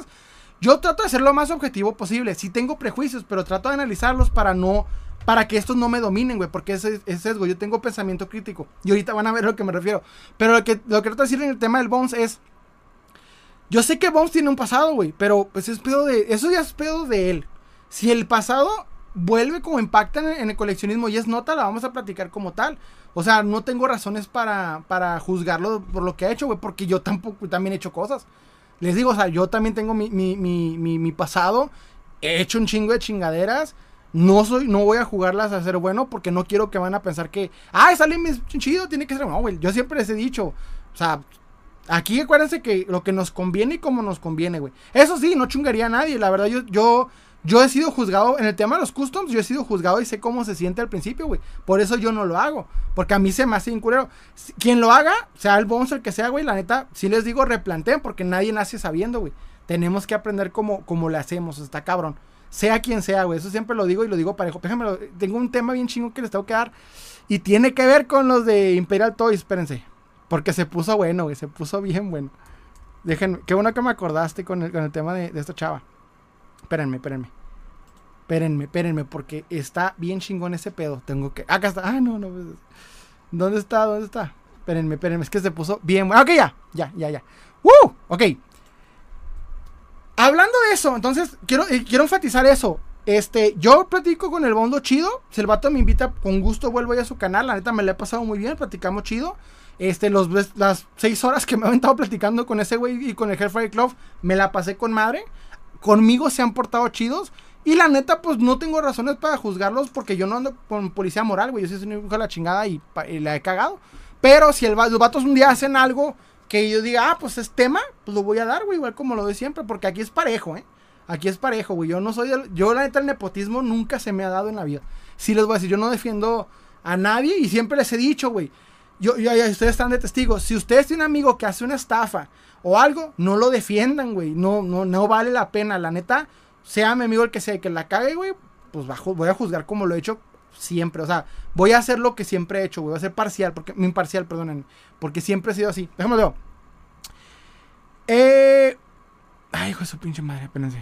Yo trato de ser lo más objetivo posible. Sí tengo prejuicios, pero trato de analizarlos para no. Para que estos no me dominen, güey. Porque ese es sesgo. Yo tengo pensamiento crítico. Y ahorita van a ver a lo que me refiero. Pero lo que, lo que trato de decir en el tema del Bones es. Yo sé que Bones tiene un pasado, güey. Pero pues es de. Eso ya es pedo de él. Si el pasado vuelve como impacta en, el coleccionismo y es nota, la vamos a platicar como tal. O sea, no tengo razones para, para juzgarlo por lo que ha hecho, güey, porque yo tampoco también he hecho cosas. Les digo, o sea, yo también tengo mi, mi, mi, mi, pasado, he hecho un chingo de chingaderas. No soy, no voy a jugarlas a ser bueno porque no quiero que van a pensar que, ah, sale chido, tiene que ser. No, güey, yo siempre les he dicho, o sea, aquí acuérdense que lo que nos conviene y como nos conviene, güey. Eso sí, no chungaría a nadie, la verdad, yo, yo yo he sido juzgado, en el tema de los customs, yo he sido juzgado y sé cómo se siente al principio, güey. Por eso yo no lo hago. Porque a mí se me hace incurero. Quien lo haga, sea el bouncer que sea, güey, la neta, si les digo replanteen, porque nadie nace sabiendo, güey. Tenemos que aprender cómo, cómo le hacemos, está cabrón. Sea quien sea, güey. Eso siempre lo digo y lo digo parejo. Déjame, tengo un tema bien chingo que les tengo que dar. Y tiene que ver con los de Imperial Toys, espérense. Porque se puso bueno, güey. Se puso bien bueno. Déjenme, qué bueno que me acordaste con el, con el tema de, de esta chava. Espérenme, espérenme. Espérenme, espérenme, porque está bien chingón ese pedo. Tengo que. Acá está. Ah, no, no. Pues, ¿Dónde está? ¿Dónde está? Espérenme, espérenme. Es que se puso bien. Ah, ok, ya. Ya, ya, ya. ¡Woo! Ok. Hablando de eso, entonces, quiero, eh, quiero enfatizar eso. Este, yo platico con el bondo chido. Si el vato me invita, con gusto vuelvo a su canal. La neta me le he pasado muy bien, platicamos chido. Este, los, las seis horas que me he aventado platicando con ese güey y con el Hellfire Club, me la pasé con madre. Conmigo se han portado chidos. Y la neta, pues no tengo razones para juzgarlos porque yo no ando con policía moral, güey. Yo soy un hijo de la chingada y, la he cagado. Pero si el, los vatos un día hacen algo que yo diga, ah, pues es tema, pues lo voy a dar, güey, igual como lo doy siempre, porque aquí es parejo, ¿eh? Aquí es parejo, güey. Yo no soy Yo, la neta, el nepotismo nunca se me ha dado en la vida. Sí les voy a decir, yo no defiendo a nadie y siempre les he dicho, güey. Yo, yo, ustedes están de testigos. Si ustedes tienen un amigo que hace una estafa o algo, no lo defiendan, güey. No, no, no vale la pena. La neta, sea mi amigo el que sea que la cague, güey, pues bajo, voy a juzgar como lo he hecho siempre. O sea, voy a hacer lo que siempre he hecho, güey. Voy a ser parcial, porque, imparcial, perdonen. Porque siempre he sido así. Déjame ver. Eh. Ay, hijo de su pinche madre, espérense.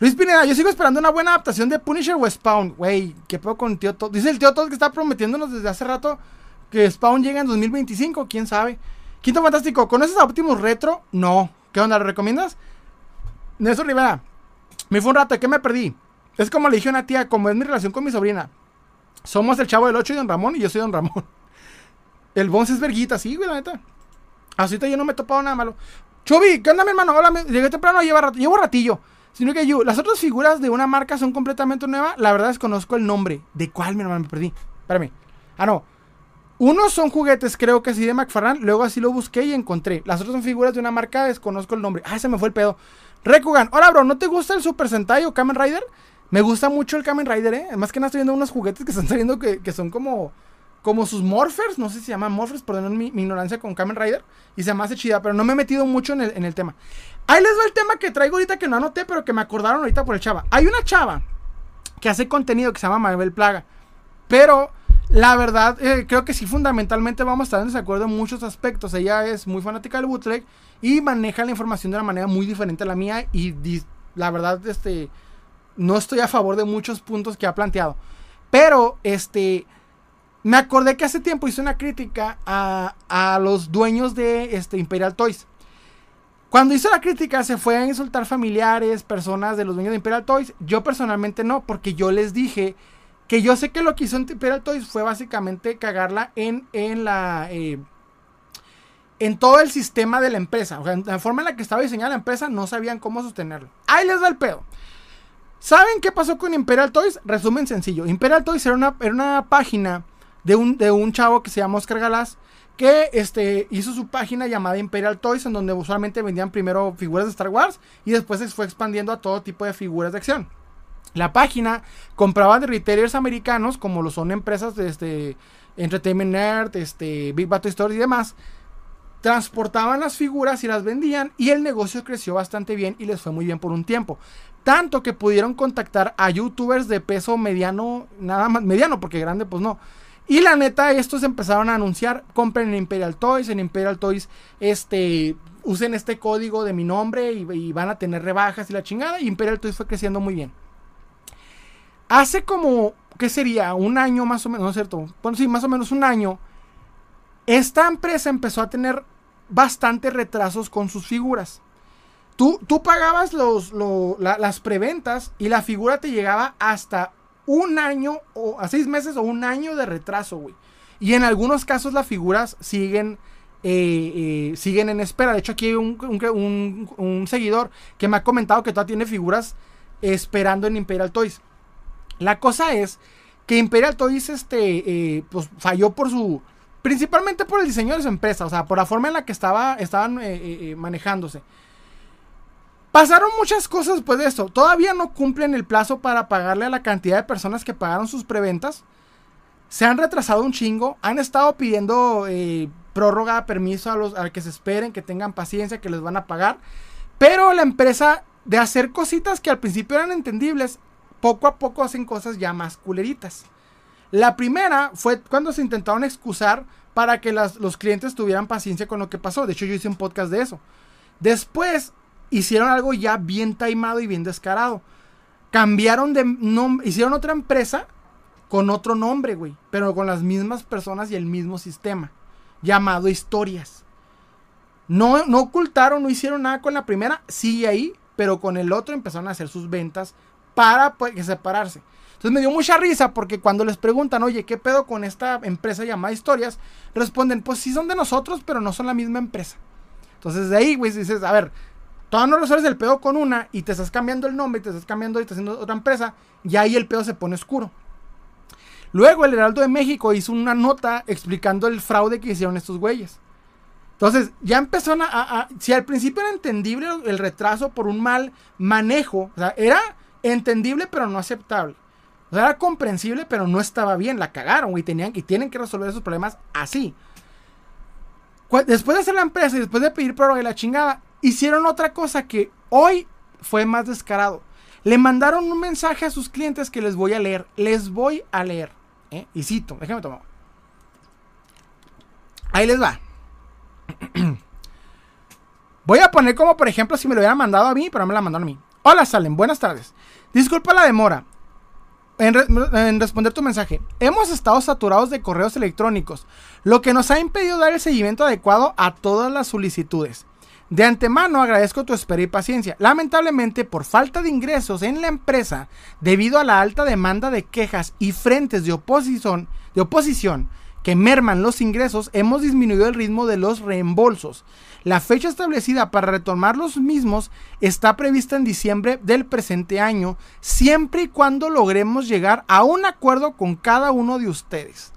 Luis Pineda, yo sigo esperando una buena adaptación de Punisher o Spawn. Güey, ¿qué puedo con el tío Todd? Dice el tío Todd que está prometiéndonos desde hace rato que Spawn llega en 2025. ¿Quién sabe? Quinto Fantástico, ¿conoces a Optimus Retro? No. ¿Qué onda? ¿Lo recomiendas? Nelson Rivera, me fue un rato, ¿qué me perdí? Es como le dije a una tía, como es mi relación con mi sobrina. Somos el chavo del 8 y Don Ramón y yo soy Don Ramón. El Bones es verguita, sí, güey, la neta. Así yo no me he topado nada malo. Chubi, ¿qué onda, mi hermano? Llegué temprano, llevo, ratillo. Sino que yo, las otras figuras de una marca son completamente nuevas. La verdad desconozco el nombre. ¿De cuál, mi hermano? Me perdí. Espérame. Ah, no. Unos son juguetes, creo que sí, de McFarlane. Luego así lo busqué y encontré. Las otras son figuras de una marca, desconozco el nombre. Ah, se me fue el pedo. Rekugan. Hola, bro. ¿No te gusta el Super Sentai o Kamen Rider? Me gusta mucho el Kamen Rider, ¿eh? Más que nada estoy viendo unos juguetes que están saliendo que, que son como como sus Morphers, no sé si se llaman Morphers, perdón mi, mi, ignorancia con Kamen Rider, y se me hace chida, pero no me he metido mucho en el, en el, tema. Ahí les va el tema que traigo ahorita que no anoté, pero que me acordaron ahorita por el chava. Hay una chava que hace contenido que se llama Marvel Plaga, pero la verdad, eh, creo que sí, fundamentalmente vamos a estar en desacuerdo en muchos aspectos. Ella es muy fanática del bootleg y maneja la información de una manera muy diferente a la mía, y la verdad, este, no estoy a favor de muchos puntos que ha planteado. Pero, este me acordé que hace tiempo hice una crítica a, los dueños de este, Imperial Toys. Cuando hice la crítica se fue a insultar familiares, personas de los dueños de Imperial Toys. Yo personalmente no, porque yo les dije que yo sé que lo que hizo Imperial Toys fue básicamente cagarla en, en la... Eh, en todo el sistema de la empresa. O sea, en la forma en la que estaba diseñada la empresa no sabían cómo sostenerlo. Ahí les va el pedo. ¿Saben qué pasó con Imperial Toys? Resumen sencillo. Imperial Toys era una, era una página de un, de un chavo que se llama Oscar Galás, que este, hizo su página llamada Imperial Toys, en donde usualmente vendían primero figuras de Star Wars y después se fue expandiendo a todo tipo de figuras de acción. La página compraba de retailers americanos, como lo son empresas de este, Entertainment Nerd, este, Big Battle Store y demás. Transportaban las figuras y las vendían y el negocio creció bastante bien y les fue muy bien por un tiempo. Tanto que pudieron contactar a youtubers de peso mediano, nada más mediano, porque grande pues no y la neta, estos empezaron a anunciar, compren en Imperial Toys, en Imperial Toys, este, usen este código de mi nombre y, van a tener rebajas y la chingada. Y Imperial Toys fue creciendo muy bien. Hace como, ¿qué sería? Un año más o menos, ¿no es cierto? Bueno, sí, más o menos un año. Esta empresa empezó a tener bastantes retrasos con sus figuras. Tú, tú pagabas las preventas y la figura te llegaba hasta un año o a seis meses o un año de retraso, güey. Y en algunos casos las figuras siguen, eh, eh, siguen en espera. De hecho, aquí hay un, seguidor que me ha comentado que todavía tiene figuras esperando en Imperial Toys. La cosa es que Imperial Toys este, eh, pues, falló por su... Principalmente por el diseño de su empresa, o sea, por la forma en la que estaba, estaban manejándose. Pasaron muchas cosas después de esto. Todavía no cumplen el plazo para pagarle a la cantidad de personas que pagaron sus preventas. Se han retrasado un chingo. Han estado pidiendo eh, prórroga, permiso a los a que se esperen, que tengan paciencia, que les van a pagar. Pero la empresa, de hacer cositas que al principio eran entendibles, poco a poco hacen cosas ya más culeritas. La primera fue cuando se intentaron excusar para que los clientes tuvieran paciencia con lo que pasó. De hecho, yo hice un podcast de eso. Después hicieron algo ya bien taimado y bien descarado. Cambiaron de nombre, hicieron otra empresa con otro nombre, güey, pero con las mismas personas y el mismo sistema, llamado Historias. No, no ocultaron, no hicieron nada con la primera, sigue ahí, pero con el otro empezaron a hacer sus ventas para pues, separarse. Entonces me dio mucha risa porque cuando les preguntan, oye, ¿qué pedo con esta empresa llamada Historias? Responden, pues sí son de nosotros, pero no son la misma empresa. Entonces de ahí, güey, dices, a ver, todavía no resuelves el pedo con una y te estás cambiando el nombre y te estás cambiando y estás haciendo otra empresa, y ahí el pedo se pone oscuro. Luego el Heraldo de México hizo una nota explicando el fraude que hicieron estos güeyes. Entonces, ya empezó a, Si al principio era entendible el retraso por un mal manejo, o sea, era entendible pero no aceptable. O sea, era comprensible, pero no estaba bien. La cagaron, güey. Tenían, y tienen que resolver esos problemas así. Después de hacer la empresa y después de pedir prórroga y la chingada, hicieron otra cosa que hoy fue más descarado. Le mandaron un mensaje a sus clientes que les voy a leer. Les voy a leer. ¿eh? Y cito, déjame tomar. Ahí les va. Voy a poner como, por ejemplo, si me lo hubieran mandado a mí, pero me la mandaron a mí. Hola, Salen, buenas tardes. Disculpa la demora en, responder tu mensaje. Hemos estado saturados de correos electrónicos, lo que nos ha impedido dar el seguimiento adecuado a todas las solicitudes. De antemano agradezco tu espera y paciencia. Lamentablemente, por falta de ingresos en la empresa, debido a la alta demanda de quejas y frentes de oposición, que merman los ingresos, hemos disminuido el ritmo de los reembolsos. La fecha establecida para retomar los mismos está prevista en diciembre del presente año, siempre y cuando logremos llegar a un acuerdo con cada uno de ustedes.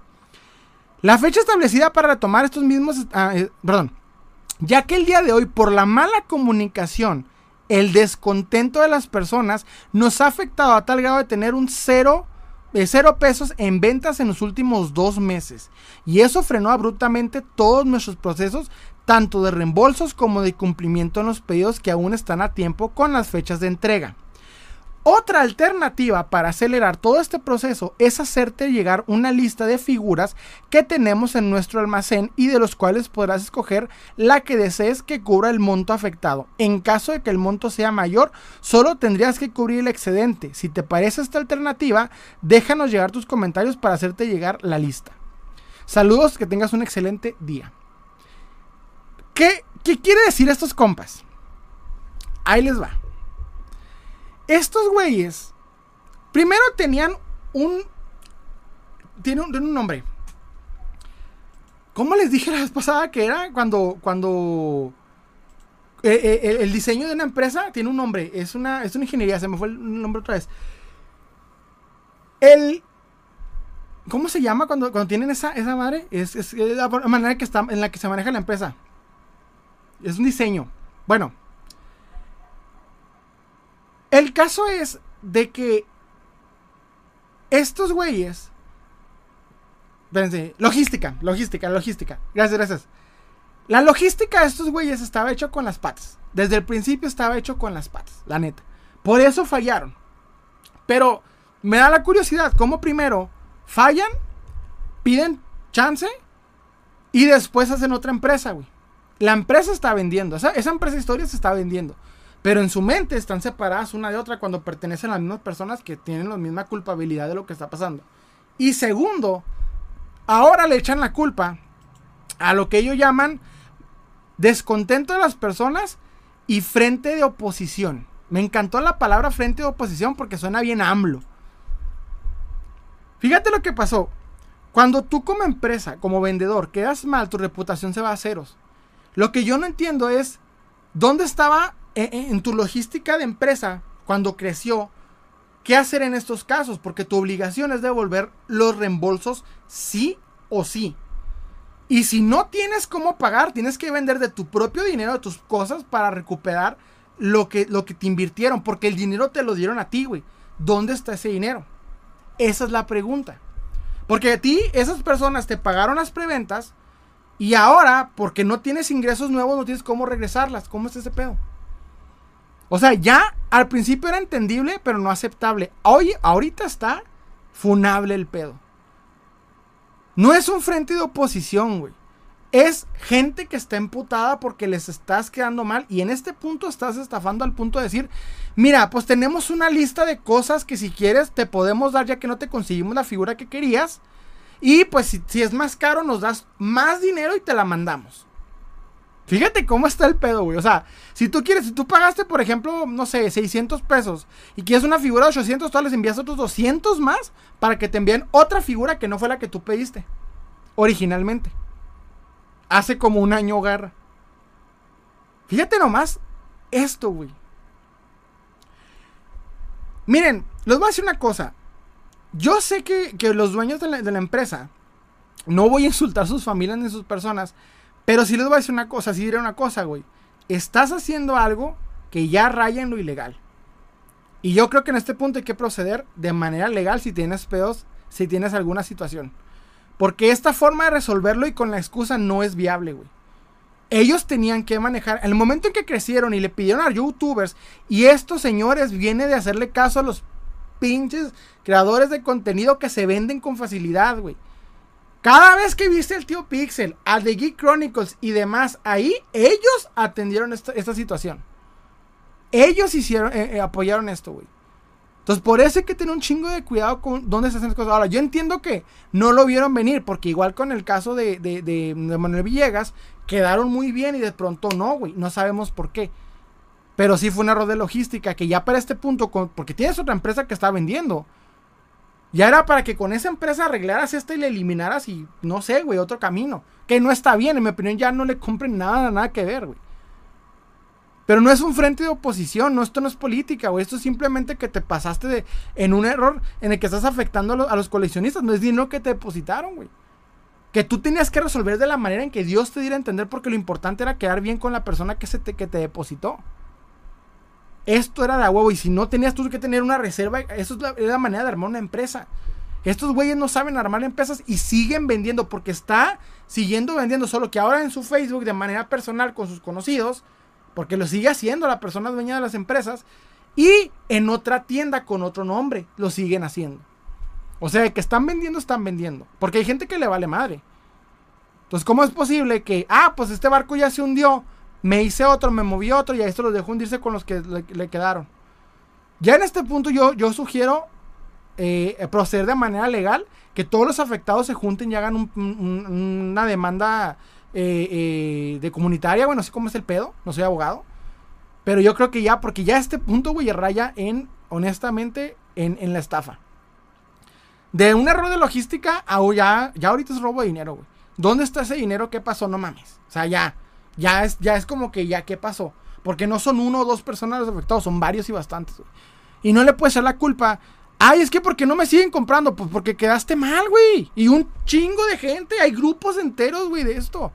La fecha establecida para retomar estos mismos, ah, eh, perdón, ya que el día de hoy por la mala comunicación, el descontento de las personas nos ha afectado a tal grado de tener un cero de cero pesos en ventas en los últimos dos meses. Y eso frenó abruptamente todos nuestros procesos, tanto de reembolsos como de cumplimiento en los pedidos que aún están a tiempo con las fechas de entrega. Otra alternativa para acelerar todo este proceso es hacerte llegar una lista de figuras que tenemos en nuestro almacén y de los cuales podrás escoger la que desees que cubra el monto afectado. En caso de que el monto sea mayor, solo tendrías que cubrir el excedente. Si te parece esta alternativa, déjanos llegar tus comentarios para hacerte llegar la lista. Saludos, que tengas un excelente día. ¿Qué, qué quiere decir estos compas? Ahí les va. Estos güeyes, primero tenían un. Tiene un, nombre. ¿Cómo les dije la vez pasada que era cuando. cuando eh, eh, el, diseño de una empresa tiene un nombre. Es una, es una ingeniería. Se me fue el nombre otra vez. El. ¿Cómo se llama cuando, cuando tienen esa, esa madre? Es, es, la manera que está, en la que se maneja la empresa. Es un diseño. Bueno, el caso es de que estos güeyes. Espérense, logística, logística, logística. Gracias, gracias. La logística de estos güeyes estaba hecho con las patas. Desde el principio estaba hecho con las patas, la neta. Por eso fallaron. Pero me da la curiosidad, ¿cómo primero fallan, piden chance y después hacen otra empresa, güey? La empresa está vendiendo, esa, esa empresa de historia se está vendiendo. Pero en su mente están separadas una de otra cuando pertenecen a las mismas personas que tienen la misma culpabilidad de lo que está pasando. Y segundo, ahora le echan la culpa a lo que ellos llaman descontento de las personas y frente de oposición. Me encantó la palabra frente de oposición porque suena bien AMLO. Fíjate lo que pasó. Cuando tú como empresa, como vendedor, quedas mal, tu reputación se va a ceros. Lo que yo no entiendo es dónde estaba en, tu logística de empresa, cuando creció, ¿qué hacer en estos casos? Porque tu obligación es devolver los reembolsos sí o sí. Y si no tienes cómo pagar, tienes que vender de tu propio dinero, de tus cosas, para recuperar lo que, lo que te invirtieron. Porque el dinero te lo dieron a ti, güey. ¿Dónde está ese dinero? Esa es la pregunta. Porque a ti, esas personas te pagaron las preventas. Y ahora, porque no tienes ingresos nuevos, no tienes cómo regresarlas. ¿Cómo es ese pedo? O sea, ya al principio era entendible, pero no aceptable. Hoy, ahorita está funable el pedo. No es un frente de oposición, güey. Es gente que está emputada porque les estás quedando mal y en este punto estás estafando al punto de decir, mira, pues tenemos una lista de cosas que si quieres te podemos dar ya que no te conseguimos la figura que querías. Y pues si, es más caro nos das más dinero y te la mandamos. Fíjate cómo está el pedo, güey. O sea, si tú quieres, si tú pagaste, por ejemplo, no sé, 600 pesos y quieres una figura de 800, tú les envías otros 200 más para que te envíen otra figura que no fue la que tú pediste originalmente. Hace como un año, garra. Fíjate nomás esto, güey. Miren, les voy a decir una cosa. Yo sé que, los dueños de la, empresa, no voy a insultar a sus familias ni a sus personas, pero sí les voy a decir una cosa, sí diré una cosa, güey. Estás haciendo algo que ya raya en lo ilegal. Y yo creo que en este punto hay que proceder de manera legal si tienes pedos, si tienes alguna situación. Porque esta forma de resolverlo y con la excusa no es viable, güey. Ellos tenían que manejar. El momento en que crecieron y le pidieron a youtubers, y estos señores vienen de hacerle caso a los pinches creadores de contenido que se venden con facilidad, güey. Cada vez que viste el tío Pixel, al de Geek Chronicles y demás, ahí ellos atendieron esta, situación. Ellos hicieron, eh, eh, apoyaron esto, güey. Entonces, por eso hay que tener un chingo de cuidado con dónde se hacen las cosas. Ahora, yo entiendo que no lo vieron venir, porque igual con el caso de, de, de, Manuel Villegas, quedaron muy bien y de pronto no, güey. No sabemos por qué. Pero sí fue un error de logística que ya para este punto, porque tienes otra empresa que está vendiendo. Ya era para que con esa empresa arreglaras esta y le eliminaras y no sé, güey, otro camino. Que no está bien, en mi opinión ya no le compren nada, nada que ver, güey. Pero no es un frente de oposición, no, esto no es política, güey. Esto es simplemente que te pasaste de, en un error en el que estás afectando a, los coleccionistas. No es dinero que te depositaron, güey. Que tú tenías que resolver de la manera en que Dios te diera a entender porque lo importante era quedar bien con la persona que, se te, que te depositó. Esto era de huevo. Y si no tenías tú que tener una reserva, eso es la, manera de armar una empresa. Estos güeyes no saben armar empresas y siguen vendiendo porque está siguiendo vendiendo. Solo que ahora en su Facebook, de manera personal, con sus conocidos, porque lo sigue haciendo la persona dueña de las empresas, y en otra tienda con otro nombre, lo siguen haciendo. O sea, que están vendiendo, están vendiendo. Porque hay gente que le vale madre. Entonces, ¿cómo es posible que, ah, pues este barco ya se hundió? Me hice otro, me moví otro y a esto los dejó hundirse con los que le, quedaron. Ya en este punto yo, yo sugiero eh, proceder de manera legal, que todos los afectados se junten y hagan una demanda eh, eh, de comunitaria, bueno, así como es el pedo, no soy abogado. Pero yo creo que ya, porque ya este punto, güey, raya en, honestamente, en, en, la estafa. De un error de logística a ya, ya ahorita es robo de dinero, güey. ¿Dónde está ese dinero? ¿Qué pasó? No mames. O sea, ya. Ya es, ya es como que ya, ¿qué pasó? Porque no son uno o dos personas los afectados, son varios y bastantes. Y no le puede ser la culpa. Ay, es que porque no me siguen comprando, pues porque quedaste mal, güey. Y un chingo de gente, hay grupos enteros, güey, de esto.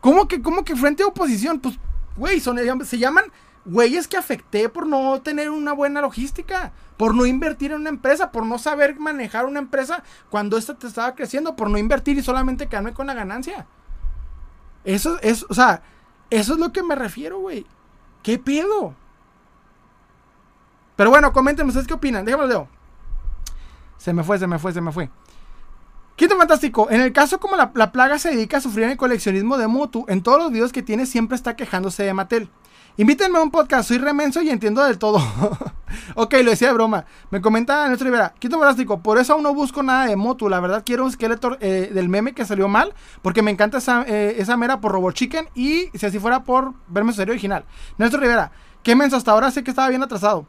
¿Cómo que, cómo que frente a oposición? Pues, güey, son, se llaman güeyes que afecté por no tener una buena logística, por no invertir en una empresa, por no saber manejar una empresa cuando esta te estaba creciendo, por no invertir y solamente quedarme con la ganancia. Eso es, o sea, eso es lo que me refiero, güey. ¿Qué pedo? Pero bueno, coméntenme ustedes qué opinan. Déjame leo. Se me fue, se me fue, se me fue. Quinto fantástico. En el caso como la, plaga se dedica a sufrir el coleccionismo de Mutu, en todos los videos que tiene siempre está quejándose de Mattel. Invítenme a un podcast, soy remenso y entiendo del todo. ok, lo decía de broma. Me comenta nuestro Rivera, Quinto Fantástico, por eso aún no busco nada de Motu. La verdad quiero un esqueleto eh, del meme que salió mal, porque me encanta esa, eh, esa mera por Robot Chicken y si así fuera por verme serio original. Nuestro Rivera, qué menso, hasta ahora sé que estaba bien atrasado.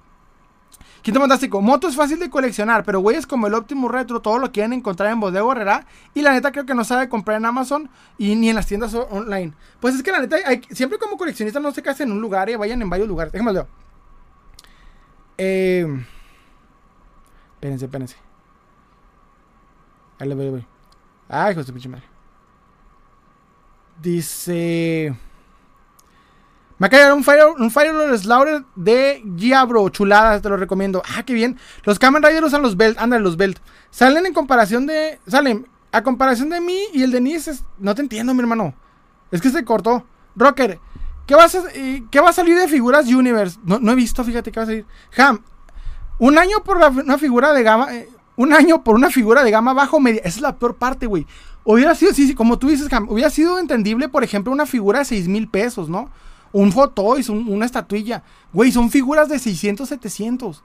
Quinto fantástico. Moto es fácil de coleccionar, pero güeyes como el Optimus Retro todo lo quieren encontrar en Bodega Herrera. Y la neta creo que no sabe comprar en Amazon y ni en las tiendas online. Pues es que la neta, siempre como coleccionista no se casen en un lugar y vayan en varios lugares. Déjame ver. Eh, espérense, espérense. Ahí le voy, voy. Ay, hijo pinche madre. Dice. Me acaba de un Fire, un Fire Slaughter de Giabro, chulada, te lo recomiendo. Ah, qué bien. Los Kamen Riders usan los Belt, ándale, los Belt. Salen en comparación de. Salen a comparación de mí y el de Nice. no te entiendo, mi hermano. Es que se cortó. Rocker, ¿qué, vas a, ¿qué va a salir de figuras Universe? No, he visto, fíjate qué va a salir. Ham, un año por una figura de gama. Eh, un año por una figura de gama bajo media. Esa es la peor parte, güey. Hubiera sido, sí, sí, como tú dices, Ham, hubiera sido entendible, por ejemplo, una figura de 6 mil pesos, ¿no? Un Fotoys, una estatuilla. Güey, son figuras de 600, 700.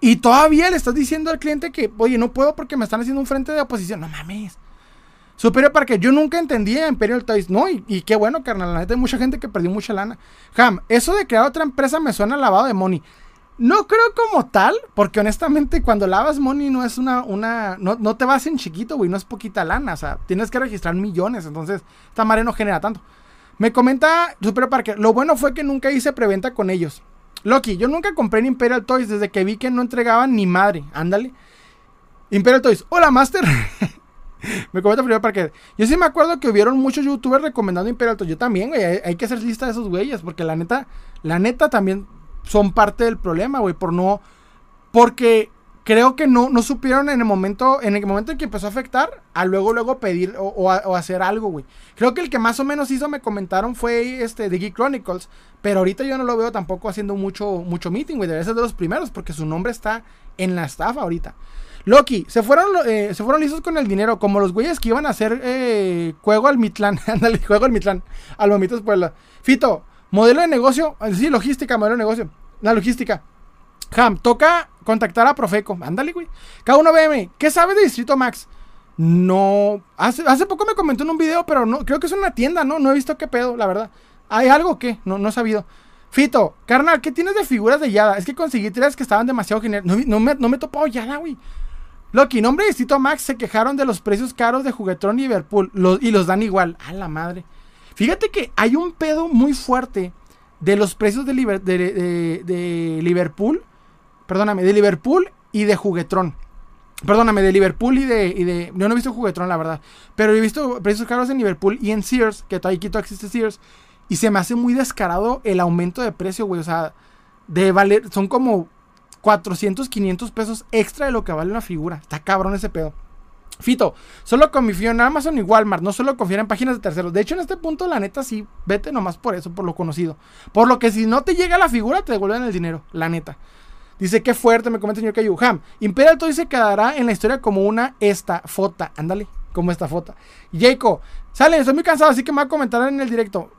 Y todavía le estás diciendo al cliente que, oye, no puedo porque me están haciendo un frente de oposición. No mames. Superior Parker, yo nunca entendí a Imperial Toys. No, y, qué bueno, carnal. La neta hay mucha gente que perdió mucha lana. Ham, eso de crear otra empresa me suena lavado de money. No creo como tal, porque honestamente cuando lavas money no es una, una, no, no te vas en chiquito, güey, no es poquita lana, o sea, tienes que registrar millones, entonces esta madre no genera tanto. Me comenta Super Parker, lo bueno fue que nunca hice preventa con ellos. Loki, yo nunca compré en Imperial Toys desde que vi que no entregaban ni madre, ándale. Imperial Toys, hola Master. me comenta Super Parker, yo sí me acuerdo que hubieron muchos youtubers recomendando Imperial Toys, yo también, güey, hay, hay que hacer lista de esos güeyes, porque la neta, la neta también son parte del problema, güey, por no... Porque creo que no, no supieron en el momento en el momento en que empezó a afectar a luego luego pedir o, hacer algo, güey. Creo que el que más o menos hizo me comentaron fue este de Geek Chronicles, pero ahorita yo no lo veo tampoco haciendo mucho mucho meeting, güey. Debe ser de los primeros porque su nombre está en la estafa ahorita. Loki, se fueron, eh, se fueron lisos con el dinero, como los güeyes que iban a hacer eh, juego al Mitlán. Ándale, juego al Mitlán. Al Momitos Puebla. Fito, Modelo de negocio, sí, logística, modelo de negocio. La logística. Ham, toca contactar a Profeco. Ándale, güey. K1BM, ¿qué sabe de Distrito Max? No. Hace, hace poco me comentó en un video, pero no, creo que es una tienda, ¿no? No he visto qué pedo, la verdad. ¿Hay algo que? No, no he sabido. Fito, carnal, ¿qué tienes de figuras de Yada? Es que conseguí tres que estaban demasiado geniales. No, me, no me he topado Yada, güey. Loki, nombre de Distrito Max se quejaron de los precios caros de Juguetron y Liverpool. y los dan igual. A la madre. Fíjate que hay un pedo muy fuerte de los precios de, de, Liverpool. Perdóname, de Liverpool y de Juguetron. Perdóname, de Liverpool y de, y de. Yo no he visto Juguetron, la verdad. Pero he visto precios caros en Liverpool y en Sears, que todavía quito existe Sears. Y se me hace muy descarado el aumento de precio, güey. O sea, de valer. Son como 400, 500 pesos extra de lo que vale una figura. Está cabrón ese pedo. Fito, solo confío en Amazon y Walmart, no solo confío en páginas de terceros. De hecho, en este punto, la neta, sí, vete nomás por eso, por lo conocido. Por lo que si no te llega la figura, te devuelven el dinero, la neta. Dice, qué fuerte, me comenta el señor Ham. Imperial Toy se quedará en la historia como una esta foto. Ándale, como esta foto. Jaco, sale, estoy muy cansado, así que me va a comentar en el directo.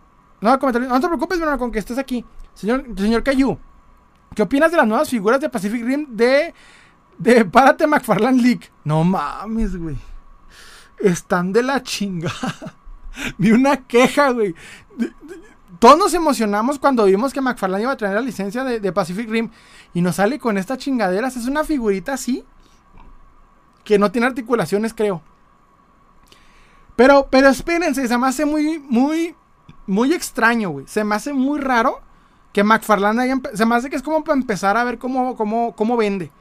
No, va a comentar, no te preocupes, bueno, con que estés aquí. Señor, señor Cayu, ¿qué opinas de las nuevas figuras de Pacific Rim de de Párate McFarland League. No mames, güey. Están de la chingada. Vi una queja, güey. Todos nos emocionamos cuando vimos que McFarland iba a tener la licencia de, Pacific Rim. Y nos sale con esta chingadera. Es una figurita así. Que no tiene articulaciones, creo. Pero, pero espérense, se me hace muy, muy, muy extraño, güey. Se me hace muy raro que McFarland haya... Se me hace que es como para empezar a ver cómo, cómo, cómo vende.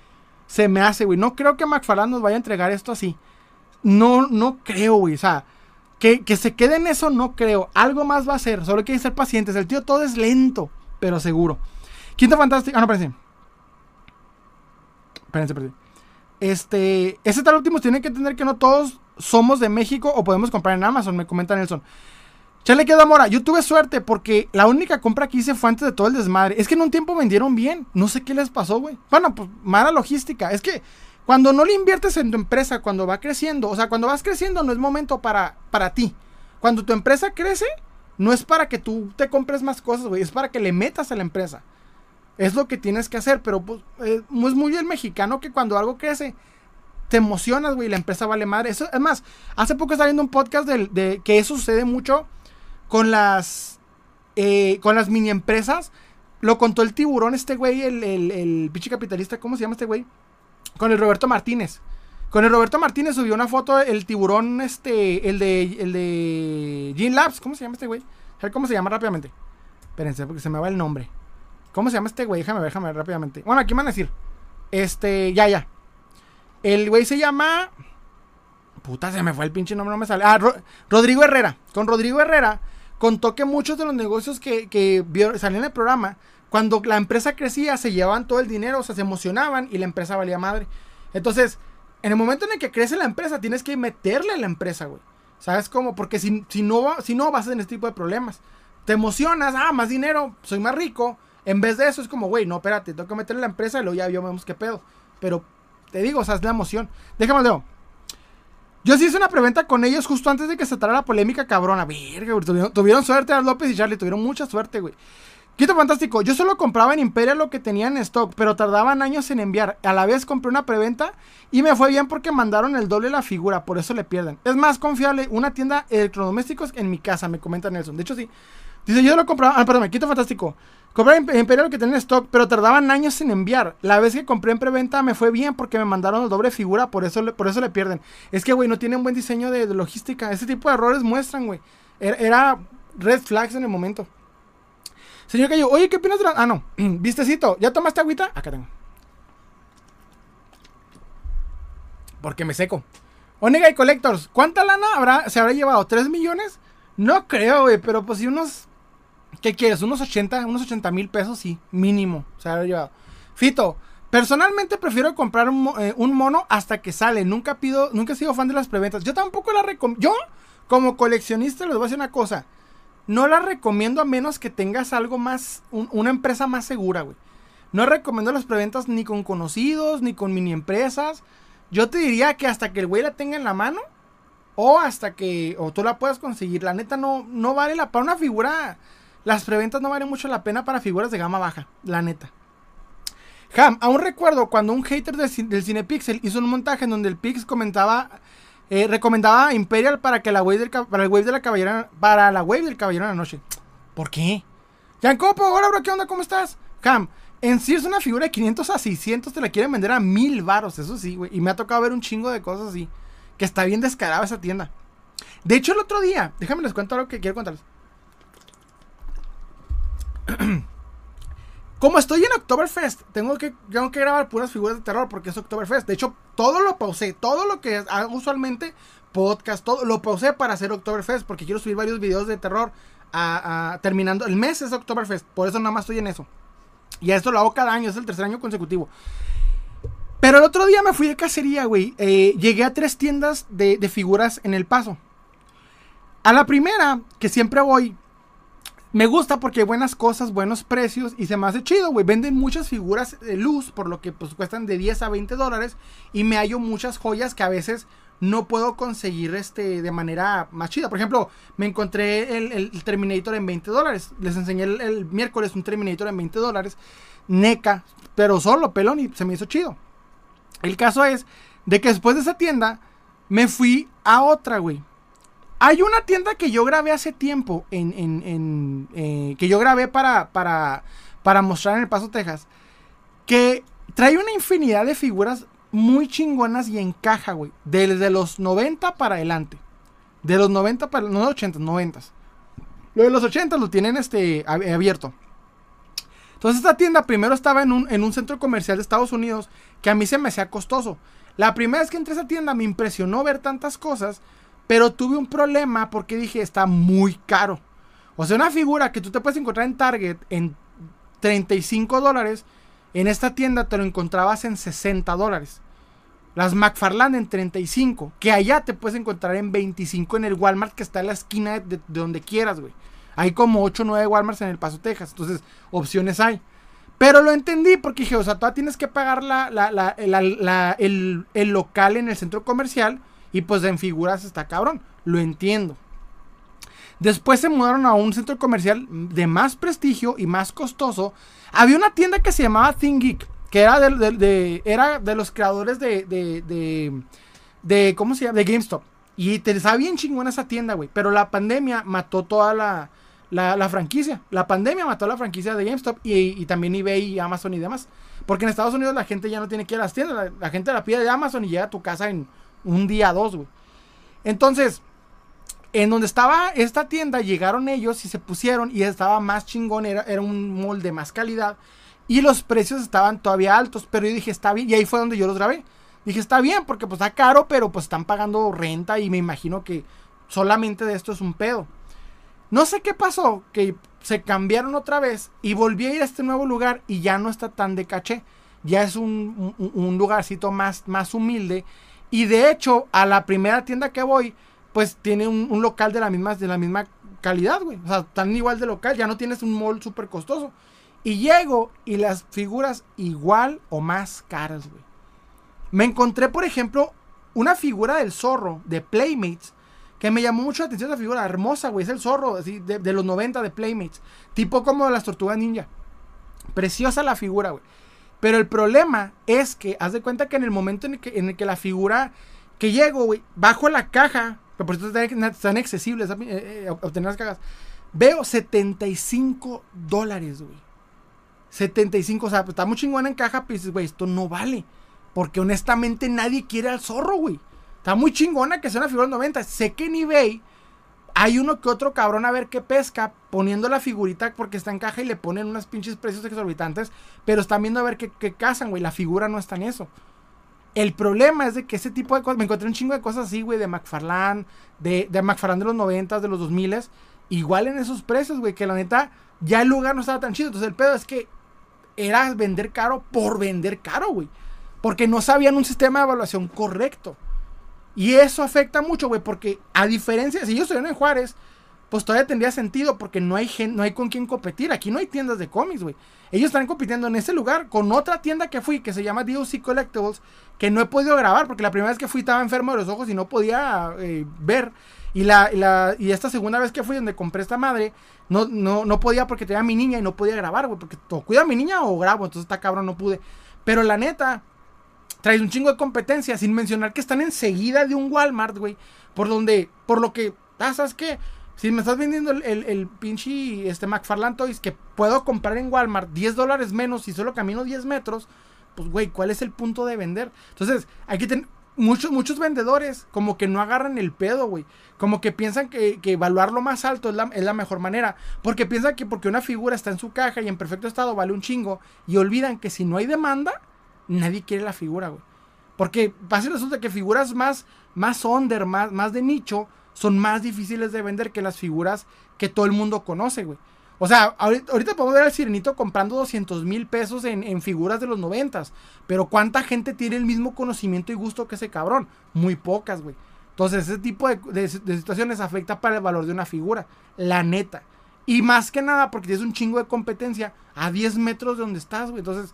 Se me hace, güey. No creo que McFarland nos vaya a entregar esto así. No, no creo, güey. O sea, que, se quede en eso, no creo. Algo más va a ser. Solo hay que ser pacientes. El tío todo es lento, pero seguro. Quinto Fantástico. Ah, no, espérense. Espérense, espérense. Este, ese tal último tiene que entender que no todos somos de México o podemos comprar en Amazon, me comenta Nelson. Chale queda mora. Yo tuve suerte porque la única compra que hice fue antes de todo el desmadre. Es que en un tiempo vendieron bien. No sé qué les pasó, güey. Bueno, pues mala logística. Es que cuando no le inviertes en tu empresa, cuando va creciendo, o sea, cuando vas creciendo no es momento para, para ti. Cuando tu empresa crece, no es para que tú te compres más cosas, güey. Es para que le metas a la empresa. Es lo que tienes que hacer. Pero pues eh, es muy el mexicano que cuando algo crece, te emocionas, güey. La empresa vale madre. Eso, es más, hace poco estaba viendo un podcast de, de que eso sucede mucho con las, eh, con las mini empresas. Lo contó el tiburón, este güey, el, el, pinche capitalista, ¿cómo se llama este güey? Con el Roberto Martínez. Con el Roberto Martínez subió una foto el tiburón, este, el de, el de Gene Labs, ¿cómo se llama este güey? A ver cómo se llama rápidamente. Espérense, porque se me va el nombre. ¿Cómo se llama este güey? Déjame ver, déjame ver rápidamente. Bueno, aquí me van a decir. Este, ya, ya. El güey se llama. Puta, se me fue el pinche nombre, no me sale. Ah, Rodrigo Herrera. Con Rodrigo Herrera contó que muchos de los negocios que, que salían en el programa, cuando la empresa crecía, se llevaban todo el dinero, o sea, se emocionaban y la empresa valía madre. Entonces, en el momento en el que crece la empresa, tienes que meterle a la empresa, güey. ¿Sabes cómo? Porque si, si, no, si no vas en este tipo de problemas. Te emocionas, ah, más dinero, soy más rico. En vez de eso es como, güey, no, espérate, tengo que meterle a la empresa y luego ya vemos qué pedo. Pero te digo, o sea, es la emoción. Déjame, Leo. Yo sí hice una preventa con ellos justo antes de que se tratara la polémica cabrona. Verga, güey. Tuvieron, suerte a López y Charlie. Tuvieron mucha suerte, güey. Quito Fantástico, yo solo compraba en Imperial lo que tenía en stock, pero tardaban años en enviar. A la vez compré una preventa y me fue bien porque mandaron el doble la figura, por eso le pierden. Es más confiable una tienda de electrodomésticos en mi casa, me comenta Nelson. De hecho, sí. Dice, yo lo compraba, ah, perdón, Quito Fantástico. Compré en Imperial lo que tenía en stock, pero tardaban años en enviar. La vez que compré en preventa me fue bien porque me mandaron el doble figura, por eso, le, por eso le pierden. Es que, güey, no tienen buen diseño de, logística. Ese tipo de errores muestran, güey. era red flags en el momento. Señor Cayo, oye, ¿qué opinas de la... Ah, no. Vistecito, ¿ya tomaste agüita? Acá tengo. Porque me seco. Onega y Collectors, ¿cuánta lana habrá, se habrá llevado? ¿3 millones? No creo, güey, pero pues si unos... ¿Qué quieres? ¿Unos 80? Unos 80 mil pesos, sí, mínimo se habrá llevado. Fito, personalmente prefiero comprar un, eh, un, mono hasta que sale. Nunca pido, nunca he sido fan de las preventas. Yo tampoco la recomiendo. Yo, como coleccionista, les voy a decir una cosa no la recomiendo a menos que tengas algo más, una empresa más segura, güey. No recomiendo las preventas ni con conocidos, ni con mini empresas. Yo te diría que hasta que el güey la tenga en la mano, o hasta que, o tú la puedas conseguir. La neta no, no vale la, para una figura, las preventas no valen mucho la pena para figuras de gama baja, la neta. Ham, aún recuerdo cuando un hater del, del Cinepixel hizo un montaje en donde el Pix comentaba eh, recomendaba Imperial para que la wave del para el wave de la caballera para la wave del caballero de la noche. ¿Por qué? Yancopo, hola bro, ¿qué onda? ¿Cómo estás? Cam, en sí es una figura de 500 a 600, te la quieren vender a 1000 varos, eso sí, güey. Y me ha tocado ver un chingo de cosas así. Que está bien descarada esa tienda. De hecho, el otro día, déjame les cuento algo que quiero contarles. Como estoy en Oktoberfest, tengo que, tengo que grabar puras figuras de terror porque es Oktoberfest. De hecho, todo lo pausé, todo lo que hago usualmente, podcast, todo lo pausé para hacer Oktoberfest porque quiero subir varios videos de terror a, terminando. El mes es Oktoberfest, por eso nada más estoy en eso. Y esto lo hago cada año, es el tercer año consecutivo. Pero el otro día me fui de cacería, güey. Eh, llegué a tres tiendas de, de figuras en El Paso. A la primera, que siempre voy, me gusta porque hay buenas cosas, buenos precios y se me hace chido, güey. Venden muchas figuras de luz, por lo que pues cuestan de 10 a 20 dólares. Y me hallo muchas joyas que a veces no puedo conseguir este, de manera más chida. Por ejemplo, me encontré el, Terminator en 20 dólares. Les enseñé el, miércoles un Terminator en 20 dólares. NECA, pero solo pelón y se me hizo chido. El caso es de que después de esa tienda me fui a otra, güey. Hay una tienda que yo grabé hace tiempo, en, eh, que yo grabé para, para, para mostrar en El Paso, Texas, que trae una infinidad de figuras muy chingonas y encaja, güey. Desde los 90 para adelante. De los 90 para... No, 80, 90. Lo de los 80 lo tienen este, abierto. Entonces esta tienda primero estaba en un, en un centro comercial de Estados Unidos que a mí se me hacía costoso. La primera vez que entré a esa tienda me impresionó ver tantas cosas pero tuve un problema porque dije, está muy caro. O sea, una figura que tú te puedes encontrar en Target en 35 dólares, en esta tienda te lo encontrabas en 60 dólares. Las McFarland en 35, que allá te puedes encontrar en 25 en el Walmart que está en la esquina de, donde quieras, güey. Hay como 8 o 9 Walmarts en El Paso, Texas. Entonces, opciones hay. Pero lo entendí porque dije, o sea, tú tienes que pagar la, el, el local en el centro comercial y pues en figuras está cabrón. Lo entiendo. Después se mudaron a un centro comercial de más prestigio y más costoso. Había una tienda que se llamaba ThinkGeek, que era de, era de los creadores de, de, de, ¿cómo se llama? De GameStop. Y te estaba bien chingona esa tienda, güey. Pero la pandemia mató toda la, la, franquicia. La pandemia mató la franquicia de GameStop y, también eBay y Amazon y demás. Porque en Estados Unidos la gente ya no tiene que ir a las tiendas. La, la gente la pide de Amazon y llega a tu casa en un día, dos, güey. Entonces, en donde estaba esta tienda, llegaron ellos y se pusieron y estaba más chingón, era, era un molde de más calidad. Y los precios estaban todavía altos, pero yo dije, está bien. Y ahí fue donde yo los grabé. Dije, está bien, porque pues está caro, pero pues están pagando renta y me imagino que solamente de esto es un pedo. No sé qué pasó, que se cambiaron otra vez y volví a ir a este nuevo lugar y ya no está tan de caché. Ya es un, un lugarcito más, más humilde y de hecho, a la primera tienda que voy, pues tiene un, local de la, misma, de la misma calidad, güey. O sea, están igual de local, ya no tienes un mall súper costoso. Y llego y las figuras igual o más caras, güey. Me encontré, por ejemplo, una figura del zorro de Playmates que me llamó mucho la atención esa figura, hermosa, güey, es el zorro, así, de, de los 90 de Playmates, tipo como las tortugas ninja. Preciosa la figura, güey. Pero el problema es que, haz de cuenta que en el momento en el que, en el que la figura que llego, güey, bajo la caja, que por eso están accesibles eh, eh, obtener las cajas, veo 75 dólares, güey. 75, o sea, pues, está muy chingona en caja, pero dices, güey, esto no vale. Porque honestamente nadie quiere al zorro, güey. Está muy chingona que sea una figura de 90. Sé que en eBay hay uno que otro cabrón a ver qué pesca poniendo la figurita porque está en caja y le ponen unos pinches precios exorbitantes, pero están viendo a ver qué, qué cazan, güey. La figura no está en eso. El problema es de que ese tipo de cosas, me encontré un chingo de cosas así, güey, de McFarlane, de, de de los 90, de los 2000, igual en esos precios, güey, que la neta ya el lugar no estaba tan chido. Entonces el pedo es que era vender caro por vender caro, güey. Porque no sabían un sistema de evaluación correcto. Y eso afecta mucho, güey, porque a diferencia, si yo estoy en Juárez, pues todavía tendría sentido porque no hay gente, no hay con quién competir. Aquí no hay tiendas de cómics, güey. Ellos están compitiendo en ese lugar con otra tienda que fui que se llama DOC Collectibles, que no he podido grabar porque la primera vez que fui estaba enfermo de los ojos y no podía eh, ver. Y, la, y, esta segunda vez que fui donde compré esta madre, no, no, no podía porque tenía mi niña y no podía grabar, güey, porque o cuida a mi niña o grabo, entonces está cabrón, no pude. Pero la neta, traes un chingo de competencia, sin mencionar que están enseguida de un Walmart, güey. Por donde, por lo que, ah, ¿sabes qué? Si me estás vendiendo el, el, pinche este McFarland Toys que puedo comprar en Walmart 10 dólares menos y solo camino 10 metros, pues, güey, ¿cuál es el punto de vender? Entonces, aquí ten, muchos, muchos vendedores como que no agarran el pedo, güey. Como que piensan que, que evaluarlo más alto es la, es la, mejor manera. Porque piensan que porque una figura está en su caja y en perfecto estado vale un chingo. Y olvidan que si no hay demanda, nadie quiere la figura, güey. Porque y resulta que figuras más, más under, más, más de nicho, son más difíciles de vender que las figuras que todo el mundo conoce, güey. O sea, ahorita, podemos ver al Sirenito comprando 200 mil pesos en, figuras de los noventas. Pero ¿cuánta gente tiene el mismo conocimiento y gusto que ese cabrón? Muy pocas, güey. Entonces, ese tipo de, de, situaciones afecta para el valor de una figura. La neta. Y más que nada porque tienes un chingo de competencia a 10 metros de donde estás, güey. Entonces,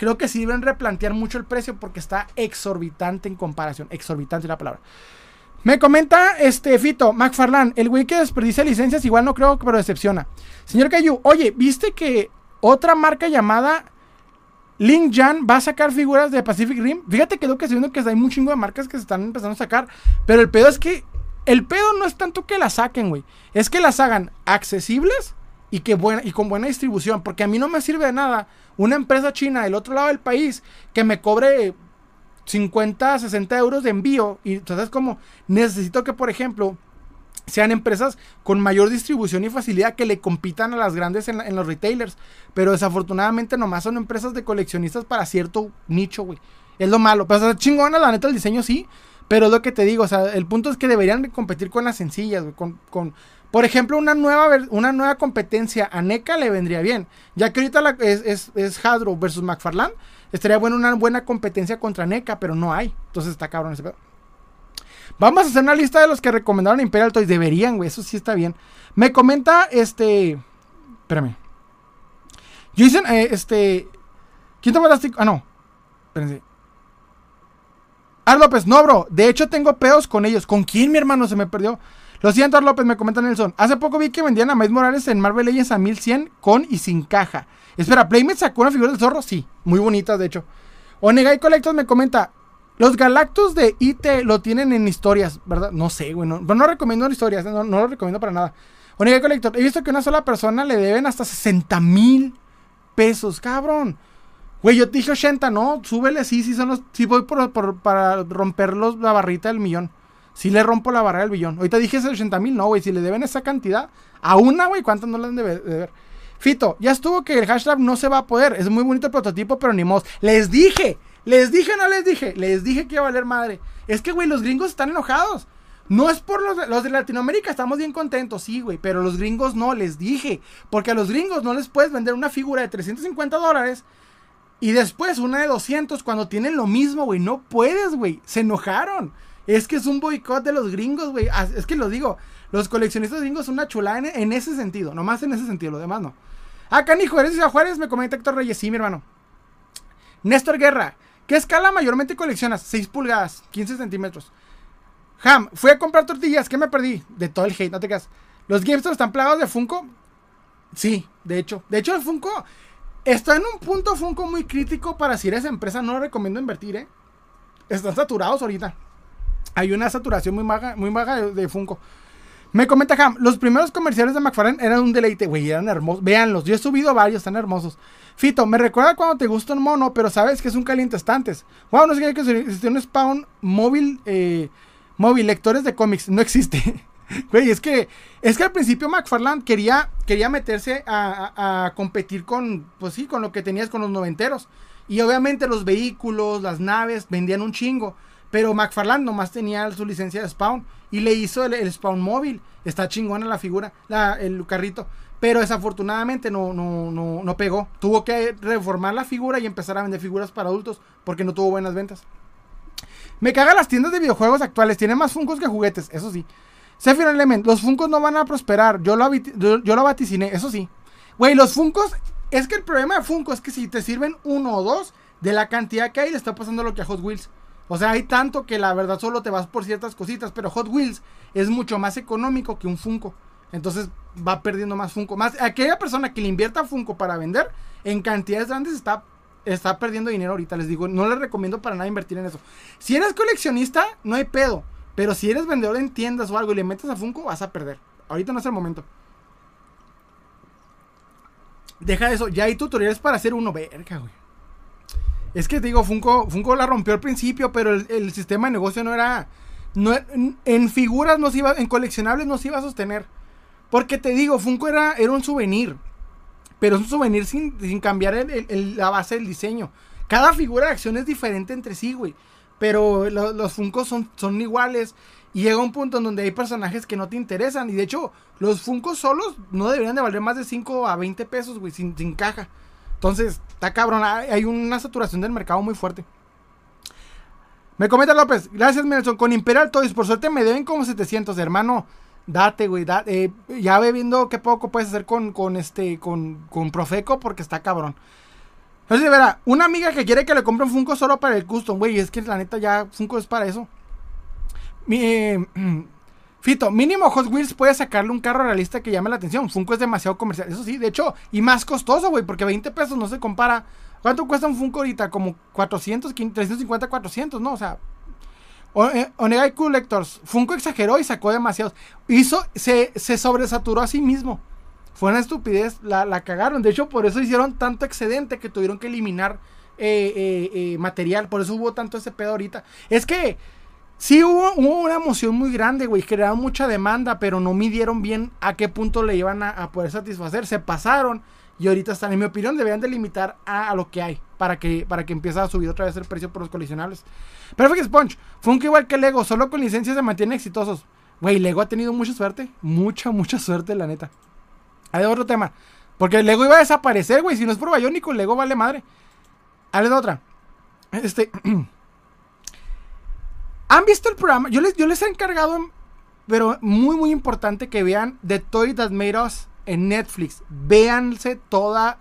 creo que sí deben replantear mucho el precio porque está exorbitante en comparación. Exorbitante la palabra. Me comenta este Fito, McFarlane, el güey que desperdicia licencias, igual no creo, pero decepciona. Señor Cayu, oye, ¿viste que otra marca llamada Link Jan va a sacar figuras de Pacific Rim? Fíjate que lo que estoy viendo que hay un chingo de marcas que se están empezando a sacar, pero el pedo es que el pedo no es tanto que las saquen, güey, es que las hagan accesibles y que buena y con buena distribución, porque a mí no me sirve de nada una empresa china del otro lado del país que me cobre 50, 60 euros de envío. Y entonces como necesito que, por ejemplo, sean empresas con mayor distribución y facilidad que le compitan a las grandes en, los retailers. Pero desafortunadamente nomás son empresas de coleccionistas para cierto nicho, güey. Es lo malo. Pero o chingona, la neta, el diseño sí. Pero es lo que te digo, o sea, el punto es que deberían competir con las sencillas, güey. Con, con, por ejemplo, una nueva, una nueva competencia a NECA le vendría bien. Ya que ahorita es, es, es Hadro versus McFarland Estaría bueno una buena competencia contra NECA, pero no hay. Entonces está cabrón ese pedo. Vamos a hacer una lista de los que recomendaron Imperial Toys. Deberían, güey. Eso sí está bien. Me comenta este. Espérame. Hice, eh, este. ¿Quién te mandaste? Ah, no. Espérense. Ar López, no, bro. De hecho, tengo pedos con ellos. ¿Con quién, mi hermano? Se me perdió. Lo siento, López, me comenta Nelson. Hace poco vi que vendían a Miles Morales en Marvel Legends a 1100 con y sin caja. Espera, Playmate sacó una figura del zorro, sí, muy bonita de hecho. Onegai Collectors me comenta, los Galactus de IT lo tienen en historias, ¿verdad? No sé, güey, no, no recomiendo en historias, no, lo recomiendo para nada. Onegai Collector, he visto que a una sola persona le deben hasta 60 mil pesos, cabrón. Güey, yo dije 80, ¿no? Súbele, sí, sí, son los. Sí, voy por, para romper la barrita del millón. Sí le rompo la barrera del billón. Ahorita dije 80 mil, no, güey. Si le deben esa cantidad, a una, güey, ¿cuánto no le han de ver? Fito, ya estuvo que el hashtag no se va a poder. Es muy bonito el prototipo, pero ni modo. Les dije, les dije, no les dije. Les dije que iba a valer madre. Es que, güey, los gringos están enojados. No es por los de, los de Latinoamérica, estamos bien contentos, sí, güey. Pero los gringos no, les dije. Porque a los gringos no les puedes vender una figura de 350 dólares. Y después una de 200 cuando tienen lo mismo, güey. No puedes, güey. Se enojaron. Es que es un boicot de los gringos, güey. Ah, es que lo digo. Los coleccionistas gringos son una chulada en, ese sentido. Nomás en ese sentido, lo demás no. Ah, canijo, eres de Juárez, me comenta Héctor Reyes. Sí, mi hermano. Néstor Guerra. ¿Qué escala mayormente coleccionas? 6 pulgadas, 15 centímetros. Ham, fui a comprar tortillas, ¿qué me perdí? De todo el hate, no te creas. ¿Los GameStop están plagados de Funko? Sí, de hecho. De hecho, el Funko está en un punto Funko muy crítico para si eres empresa, no recomiendo invertir, ¿eh? Están saturados ahorita. Hay una saturación muy maga, muy maga de, Funko. Me comenta Ham, los primeros comerciales de McFarlane eran un deleite, güey, eran hermosos. Véanlos, yo he subido varios, están hermosos. Fito, me recuerda cuando te gusta un mono, pero sabes que es un caliente estantes. Wow, no sé qué que existe un spawn móvil, eh, móvil, lectores de cómics. No existe. Güey, es que, es que al principio McFarland quería, quería meterse a, competir con, pues sí, con lo que tenías con los noventeros. Y obviamente los vehículos, las naves, vendían un chingo. Pero McFarland nomás tenía su licencia de Spawn. Y le hizo el, Spawn móvil. Está chingona la figura, el carrito. Pero desafortunadamente no, no, no, no pegó. Tuvo que reformar la figura y empezar a vender figuras para adultos. Porque no tuvo buenas ventas. Me caga las tiendas de videojuegos actuales. Tienen más funcos que juguetes, eso sí. Sephiroth Element, los Funcos no van a prosperar. Yo lo, yo, lo vaticiné, eso sí. Güey, los Funcos, es que el problema de Funko es que si te sirven uno o dos, de la cantidad que hay, le está pasando lo que a Hot Wheels. O sea, hay tanto que la verdad solo te vas por ciertas cositas, pero Hot Wheels es mucho más económico que un Funko. Entonces va perdiendo más Funko. Más aquella persona que le invierta Funko para vender en cantidades grandes está, está perdiendo dinero ahorita. Les digo, no les recomiendo para nada invertir en eso. Si eres coleccionista, no hay pedo. Pero si eres vendedor en tiendas o algo y le metes a Funko, vas a perder. Ahorita no es el momento. Deja eso, ya hay tutoriales para hacer uno, verga, güey. Es que te digo, Funko, Funko la rompió al principio, pero el, sistema de negocio no era. No, en, figuras no se iba, en coleccionables no se iba a sostener. Porque te digo, Funko era, era un souvenir. Pero es un souvenir sin, cambiar la base del diseño. Cada figura de acción es diferente entre sí, güey. Pero los Funkos son, son iguales. Y llega un punto en donde hay personajes que no te interesan. Y de hecho, los Funkos solos no deberían de valer más de 5 a 20 pesos, güey, sin, caja. Entonces, está cabrón. Hay una saturación del mercado muy fuerte. Me comenta López, gracias Nelson, con Imperial Toys, por suerte me deben como 700, hermano. Date, güey, eh, ya ve viendo qué poco puedes hacer con, con este, con, con Profeco, porque está cabrón. Entonces, verá, una amiga que quiere que le compre un Funko solo para el custom, güey, es que la neta ya Funko es para eso. Mi, Fito, mínimo Hot Wheels puede sacarle un carro realista que llame la atención. Funko es demasiado comercial. Eso sí, de hecho, y más costoso, güey, porque 20 pesos no se compara. ¿Cuánto cuesta un Funko ahorita? Como 400, 350, 400, ¿no? O sea, eh, Onega Collectors. Funko exageró y sacó demasiados. Hizo, se, se sobresaturó a sí mismo. Fue una estupidez, la, cagaron. De hecho, por eso hicieron tanto excedente que tuvieron que eliminar eh, eh, material. Por eso hubo tanto ese pedo ahorita. Es que sí hubo, una emoción muy grande, güey. Crearon mucha demanda, pero no midieron bien a qué punto le iban a, poder satisfacer. Se pasaron. Y ahorita están, en mi opinión, deberían de limitar a, lo que hay para que, para que empiece a subir otra vez el precio por los colisionales. Perfect Sponge, Funko igual que Lego, solo con licencias se mantienen exitosos. Güey, Lego ha tenido mucha suerte, mucha, mucha suerte, la neta. Hay otro tema. Porque Lego iba a desaparecer, güey. Si no es por Bionicle, el Lego vale madre. Hay otra. Este. ¿Han visto el programa? Yo les, yo les he encargado, pero muy, muy importante que vean The Toy That Made Us en Netflix. Véanse toda.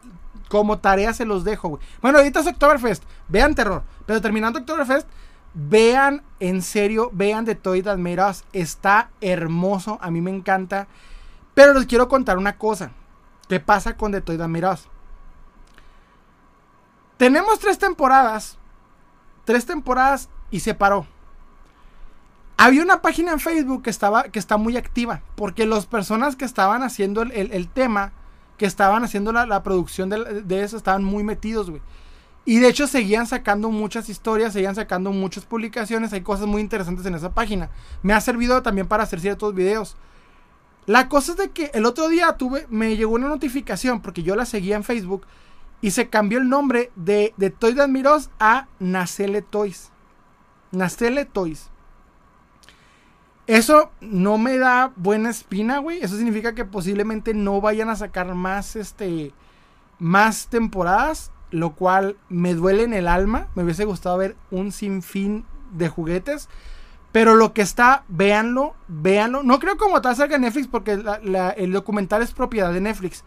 Como tarea se los dejo, güey. Bueno, ahorita es Oktoberfest. Vean terror. Pero terminando Oktoberfest, vean en serio, vean The Toy That Made Us. Está hermoso. A mí me encanta. Pero les quiero contar una cosa. ¿Qué pasa con The Toy That Tenemos tres temporadas. Tres temporadas y se paró. Había una página en Facebook que, estaba, que está muy activa. Porque las personas que estaban haciendo el, tema, que estaban haciendo la, producción de, de, eso, estaban muy metidos, güey. Y de hecho seguían sacando muchas historias, seguían sacando muchas publicaciones. Hay cosas muy interesantes en esa página. Me ha servido también para hacer ciertos videos. La cosa es de que el otro día tuve, me llegó una notificación porque yo la seguía en Facebook y se cambió el nombre de, de Toys de Admiros a Nacele Toys. Nacele Toys. Eso no me da buena espina, güey. Eso significa que posiblemente no vayan a sacar más, este, más temporadas, lo cual me duele en el alma. Me hubiese gustado ver un sinfín de juguetes. Pero lo que está, véanlo, véanlo. No creo como tal salga Netflix porque el documental es propiedad de Netflix.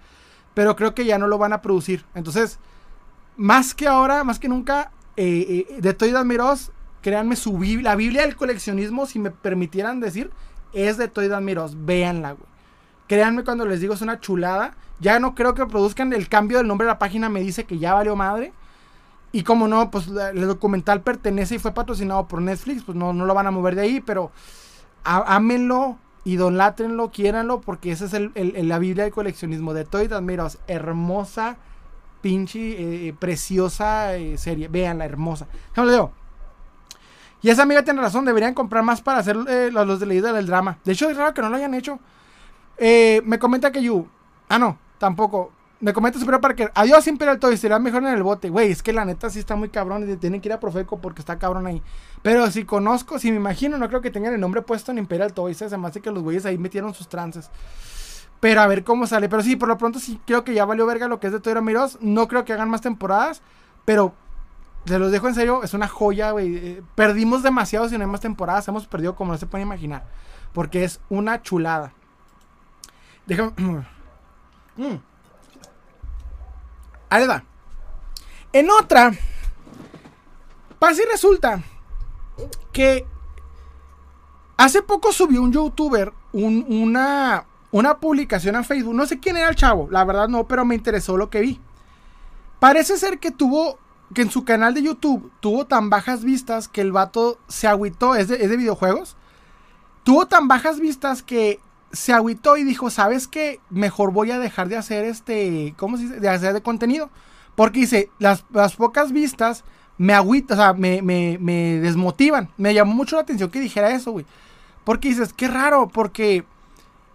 Pero creo que ya no lo van a producir. Entonces, más que ahora, más que nunca, eh, eh, de Toy créanme, su la Biblia del coleccionismo, si me permitieran decir, es de Toy Admiros. Véanla, güey. Créanme cuando les digo, es una chulada. Ya no creo que produzcan el cambio del nombre de la página, me dice que ya valió madre. Y como no, pues el documental pertenece y fue patrocinado por Netflix, pues no, no lo van a mover de ahí, pero ámenlo, idolátrenlo, quiéranlo, porque esa es el, la Biblia del coleccionismo de Toy Admiros. Hermosa, pinche, eh, preciosa eh, serie. Véanla, hermosa. No lo digo. Y esa amiga tiene razón, deberían comprar más para hacer eh, los de leída del drama. De hecho, es raro que no lo hayan hecho. me comenta que you. Ah, no, tampoco. Me comenta Superior Parker. Adiós, Imperial Toy. Será mejor en el bote. Güey, es que la neta sí está muy cabrón. Y tienen que ir a Profeco porque está cabrón ahí. Pero si conozco, si me imagino, no creo que tengan el nombre puesto en Imperial Toys. Se me hace que los güeyes ahí metieron sus trances. Pero a ver cómo sale. Pero sí, por lo pronto sí creo que ya valió verga lo que es de Toy Miros. No creo que hagan más temporadas. Pero se los dejo en serio. Es una joya, güey. Eh, perdimos demasiado si no hay más temporadas. Hemos perdido como no se puede imaginar. Porque es una chulada. Déjame. mm. Ahí va. En otra, pasa y resulta que hace poco subió un youtuber una, una publicación a Facebook. No sé quién era el chavo, la verdad no, pero me interesó lo que vi. Parece ser que tuvo, que en su canal de YouTube tuvo tan bajas vistas que el vato se agüitó, es de, es de videojuegos. Tuvo tan bajas vistas que se agüitó y dijo, ¿sabes qué? Mejor voy a dejar de hacer este, ¿cómo se dice? De hacer de contenido. Porque dice, las, pocas vistas me agüitan, o sea, me, me, desmotivan. Me llamó mucho la atención que dijera eso, güey. Porque dices, qué raro, porque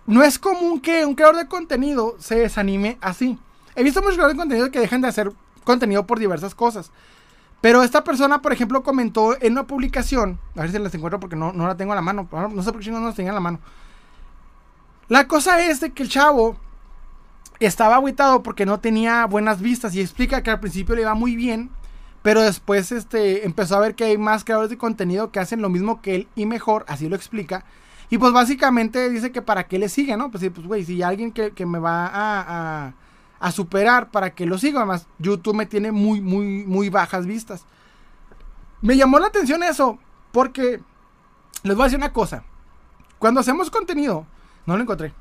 no es común que un creador de contenido se desanime así. He visto muchos creadores de contenido que dejan de hacer contenido por diversas cosas. Pero esta persona, por ejemplo, comentó en una publicación, a ver si las encuentro porque no, no la tengo a la mano, no sé por qué no las tenía en la mano. La cosa es de que el chavo estaba aguitado porque no tenía buenas vistas y explica que al principio le iba muy bien, pero después este, empezó a ver que hay más creadores de contenido que hacen lo mismo que él y mejor, así lo explica. Y pues básicamente dice que para qué le sigue, ¿no? Pues sí, pues güey, si hay alguien que, me va a, a, superar, para que lo siga. Además, YouTube me tiene muy, muy, muy bajas vistas. Me llamó la atención eso, porque les voy a decir una cosa. Cuando hacemos contenido, no lo encontré.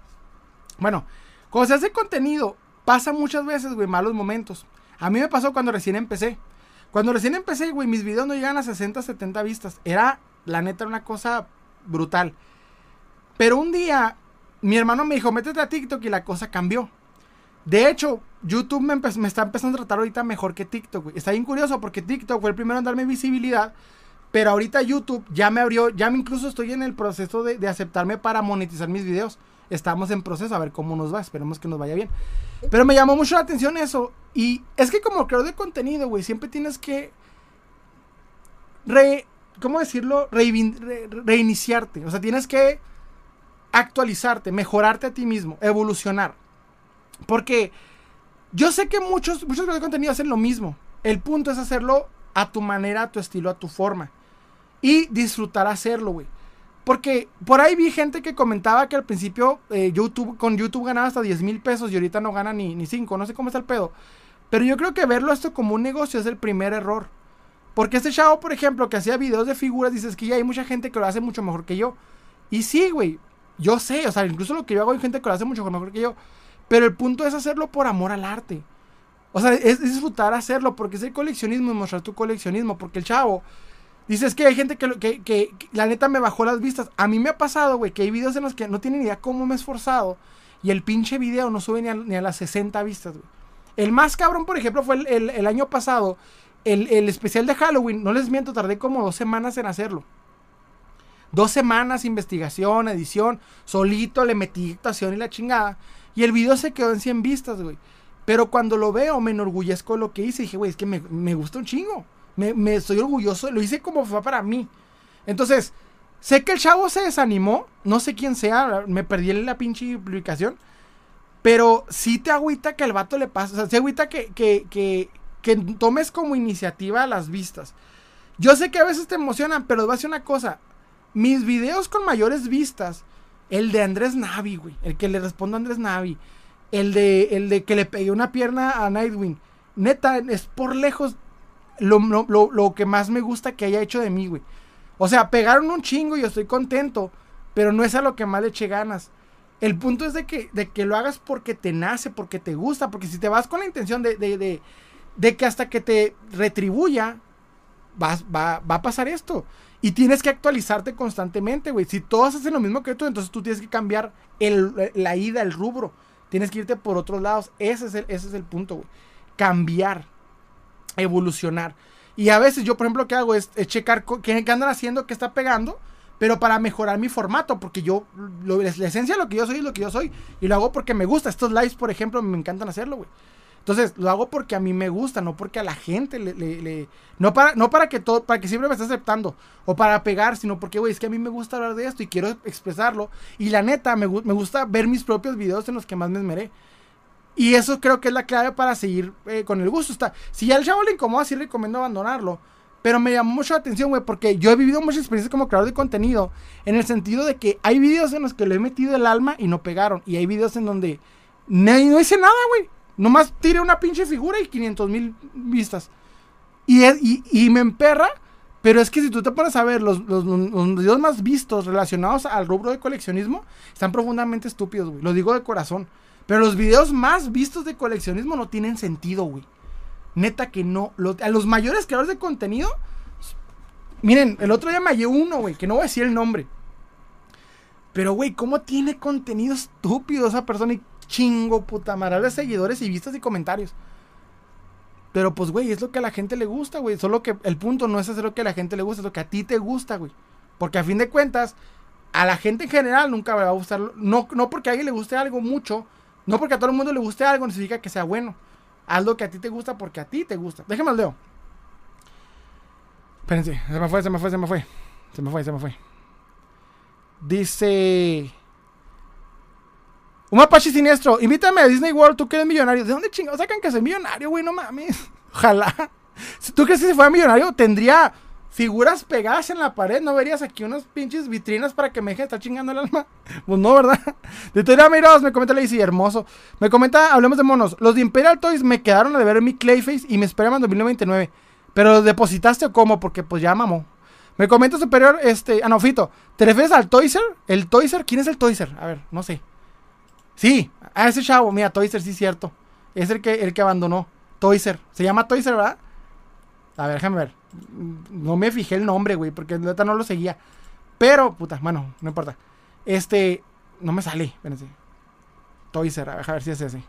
Bueno, cuando se hace contenido, pasa muchas veces, güey, malos momentos. A mí me pasó cuando recién empecé. Cuando recién empecé, güey, mis videos no llegan a 60, 70 vistas. Era, la neta, una cosa brutal. Pero un día, mi hermano me dijo, métete a TikTok y la cosa cambió. De hecho, YouTube me, está empezando a tratar ahorita mejor que TikTok, güey. Está bien curioso porque TikTok fue el primero en darme visibilidad. Pero ahorita YouTube ya me abrió, ya me incluso estoy en el proceso de, aceptarme para monetizar mis videos. Estamos en proceso a ver cómo nos va, esperemos que nos vaya bien. Pero me llamó mucho la atención eso. Y es que como creador de contenido, güey, siempre tienes que... Re, ¿Cómo decirlo? reiniciarte. O sea, tienes que actualizarte, mejorarte a ti mismo, evolucionar. Porque yo sé que muchos, muchos creadores de contenido hacen lo mismo. El punto es hacerlo a tu manera, a tu estilo, a tu forma y disfrutar hacerlo, güey. Porque por ahí vi gente que comentaba que al principio eh, YouTube, con YouTube ganaba hasta 10 mil pesos y ahorita no gana ni, ni 5, no sé cómo está el pedo. Pero yo creo que verlo esto como un negocio es el primer error. Porque este chavo, por ejemplo, que hacía videos de figuras, dices que ya hay mucha gente que lo hace mucho mejor que yo. Y sí, güey, yo sé, o sea, incluso lo que yo hago hay gente que lo hace mucho mejor que yo. Pero el punto es hacerlo por amor al arte. O sea, es, disfrutar hacerlo, porque es el coleccionismo y mostrar tu coleccionismo. Porque el chavo Dices que hay gente que, que, la neta me bajó las vistas. A mí me ha pasado, güey, que hay videos en los que no tienen idea cómo me he esforzado. Y el pinche video no sube ni a, las 60 vistas, güey. El más cabrón, por ejemplo, fue el, año pasado. El, especial de Halloween, no les miento, tardé como dos semanas en hacerlo. Dos semanas, investigación, edición, solito, le metí actuación y la chingada. Y el video se quedó en 100 vistas, güey. Pero cuando lo veo, me enorgullezco de lo que hice. Dije, güey, es que me, me gusta un chingo. Me, estoy orgulloso, lo hice como fue para mí. Entonces, sé que el chavo se desanimó, no sé quién sea, me perdí en la pinche publicación. Pero sí te agüita que el vato le pase, o sea, agüita que, que, que, que tomes como iniciativa las vistas. Yo sé que a veces te emocionan, pero te a decir una cosa. Mis videos con mayores vistas, el de Andrés Navi, güey, el que le respondo a Andrés Navi, el de, el de que le pegué una pierna a Nightwing, neta, es por lejos lo, lo, lo, que más me gusta que haya hecho de mí, güey. O sea, pegaron un chingo y yo estoy contento, pero no es a lo que más le eche ganas. El punto es de que, de que lo hagas porque te nace, porque te gusta, porque si te vas con la intención de, de, de, de que hasta que te retribuya, va, va, va, a pasar esto. Y tienes que actualizarte constantemente, güey. Si todos hacen lo mismo que tú, entonces tú tienes que cambiar el, la ida, el rubro. Tienes que irte por otros lados. Ese es el, ese es el punto, güey. Cambiar. Evolucionar. Y a veces yo, por ejemplo, lo que hago es, checar qué, qué, andan haciendo, qué está pegando pero para mejorar mi formato, porque yo, lo, la esencia de lo que yo soy es lo que yo soy, y lo hago porque me gusta. Estos lives, por ejemplo, me encantan hacerlo, güey. Entonces, lo hago porque a mí me gusta, no porque a la gente le... no, para, no para que todo, para que siempre me esté aceptando, o para pegar, sino porque, güey, es que a mí me gusta hablar de esto y quiero expresarlo. Y la neta, me, me gusta ver mis propios videos en los que más me esmeré. Y eso creo que es la clave para seguir eh, con el gusto. Está, si ya el chavo le incomoda, sí recomiendo abandonarlo. Pero me llamó mucho la atención, güey, porque yo he vivido muchas experiencias como creador de contenido. En el sentido de que hay videos en los que le he metido el alma y no pegaron. Y hay videos en donde no, no hice nada, güey. Nomás tiré una pinche figura y 500 mil vistas. Y, y, me emperra. Pero es que si tú te pones a ver los, los, videos más vistos relacionados al rubro de coleccionismo, están profundamente estúpidos, güey. Lo digo de corazón. Pero los videos más vistos de coleccionismo no tienen sentido, güey. Neta que no. a los mayores creadores de contenido. Miren, el otro día me hallé uno, güey, que no voy a decir el nombre. Pero, güey, ¿cómo tiene contenido estúpido esa persona? Y chingo, puta madre, de seguidores y vistas y comentarios. Pero, pues, güey, es lo que a la gente le gusta, güey. Solo que el punto no es hacer lo que a la gente le gusta, es lo que a ti te gusta, güey. Porque a fin de cuentas, a la gente en general nunca va a gustar. No, no porque a alguien le guste algo mucho, no porque a todo el mundo le guste algo, no significa que sea bueno. Haz lo que a ti te gusta porque a ti te gusta. Déjame el leo. Espérense, se me fue, se me fue, se me fue. Se me fue, se me fue. Dice. Un mapache siniestro. Invítame a Disney World, tú que eres millonario. ¿De dónde chingados sacan que soy millonario, güey? No mames. Ojalá. Si tú crees que si fuera millonario, tendría figuras pegadas en la pared, ¿no verías aquí unas pinches vitrinas para que me deje estar chingando el alma? Pues no, ¿verdad? De Teoría me comenta Lacey, hermoso. Me comenta, hablemos de monos. Los de Imperial Toys me quedaron a deber mi Clayface y me esperan en 2099. Pero depositaste o cómo? Porque pues ya mamó. Me comenta superior, este, ah no, Fito, ¿te refieres al Toyser? ¿El Toyser? ¿Quién es el Toyser? A ver, no sé. Sí, a ese chavo, mira, Toyser, sí cierto. Es el que, el que abandonó. Toyser. Se llama Toyser, ¿verdad? A ver, déjame ver. No me fijé el nombre, güey, porque neta no lo seguía. Pero, puta, bueno, no importa. Este, no me sale, espérense. Toyser, a ver si es ese.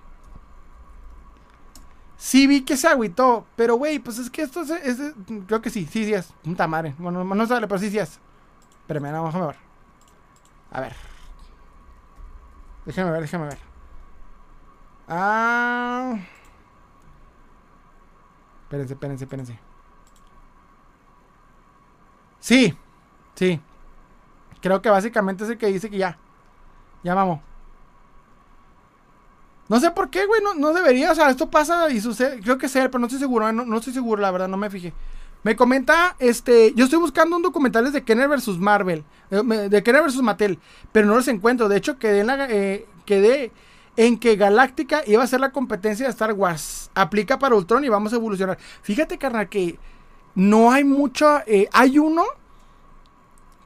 Sí vi que se agüitó, pero güey, pues es que esto es, creo que sí, sí, sí es. Puta madre. Bueno, no sale, pero sí, sí es. Espérame, no, déjame ver. A ver. Déjame ver, déjame ver. Ah. Espérense, espérense, espérense. Sí, sí. Creo que básicamente es el que dice que ya. Ya vamos. No sé por qué, güey. No, debería. O sea, esto pasa y sucede. Creo que sea, pero no estoy seguro. No, estoy seguro, la verdad. No me fijé. Me comenta, este, yo estoy buscando un documental de Kenner vs. Marvel, eh, de Kenner vs. Mattel, pero no los encuentro. De hecho, quedé en, la, eh, quedé en que Galáctica iba a ser la competencia de Star Wars. Aplica para Ultron y vamos a evolucionar. Fíjate, carnal, que no hay mucho. Eh, hay uno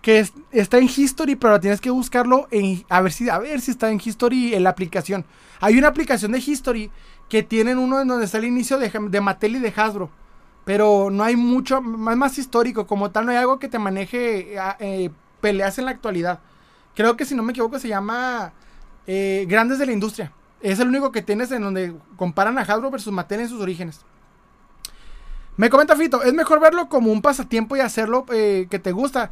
que está en History, pero tienes que buscarlo en, a ver si a ver si está en History en la aplicación. Hay una aplicación de History que tienen uno en donde está el inicio de, de Mattel y de Hasbro. Pero no hay mucho, más, más histórico, como tal, no hay algo que te maneje eh, peleas en la actualidad. Creo que si no me equivoco se llama eh, Grandes de la Industria. Es el único que tienes en donde comparan a Hasbro versus Mattel en sus orígenes. Me comenta Fito, es mejor verlo como un pasatiempo y hacerlo eh, que te gusta,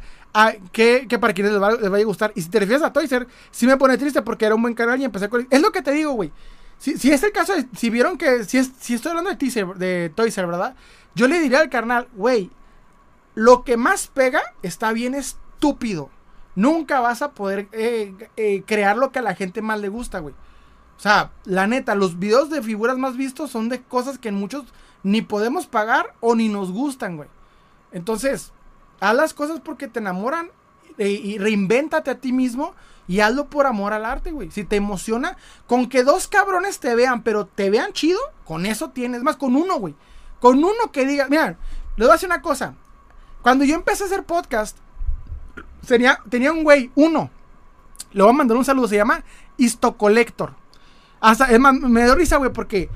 que, para quienes les, vaya a gustar. Y si te refieres a Toyser, sí me pone triste porque era un buen canal y empecé con... Es lo que te digo, güey. Si, es el caso, si vieron que, si, es, si estoy hablando de, teaser, de Toyser, ¿verdad? Yo le diría al carnal, güey, lo que más pega está bien estúpido. Nunca vas a poder eh, eh, crear lo que a la gente más le gusta, güey. O sea, la neta, los videos de figuras más vistos son de cosas que en muchos ni podemos pagar o ni nos gustan, güey. Entonces, haz las cosas porque te enamoran y, y reinvéntate a ti mismo y hazlo por amor al arte, güey. Si te emociona, con que dos cabrones te vean, pero te vean chido, con eso tienes más, con uno, güey. Con uno que diga, mira, Les voy a decir una cosa. Cuando yo empecé a hacer podcast, tenía, tenía un güey, uno. Le voy a mandar un saludo. Se llama Histocollector. Hasta, es más, me dio risa, güey, porque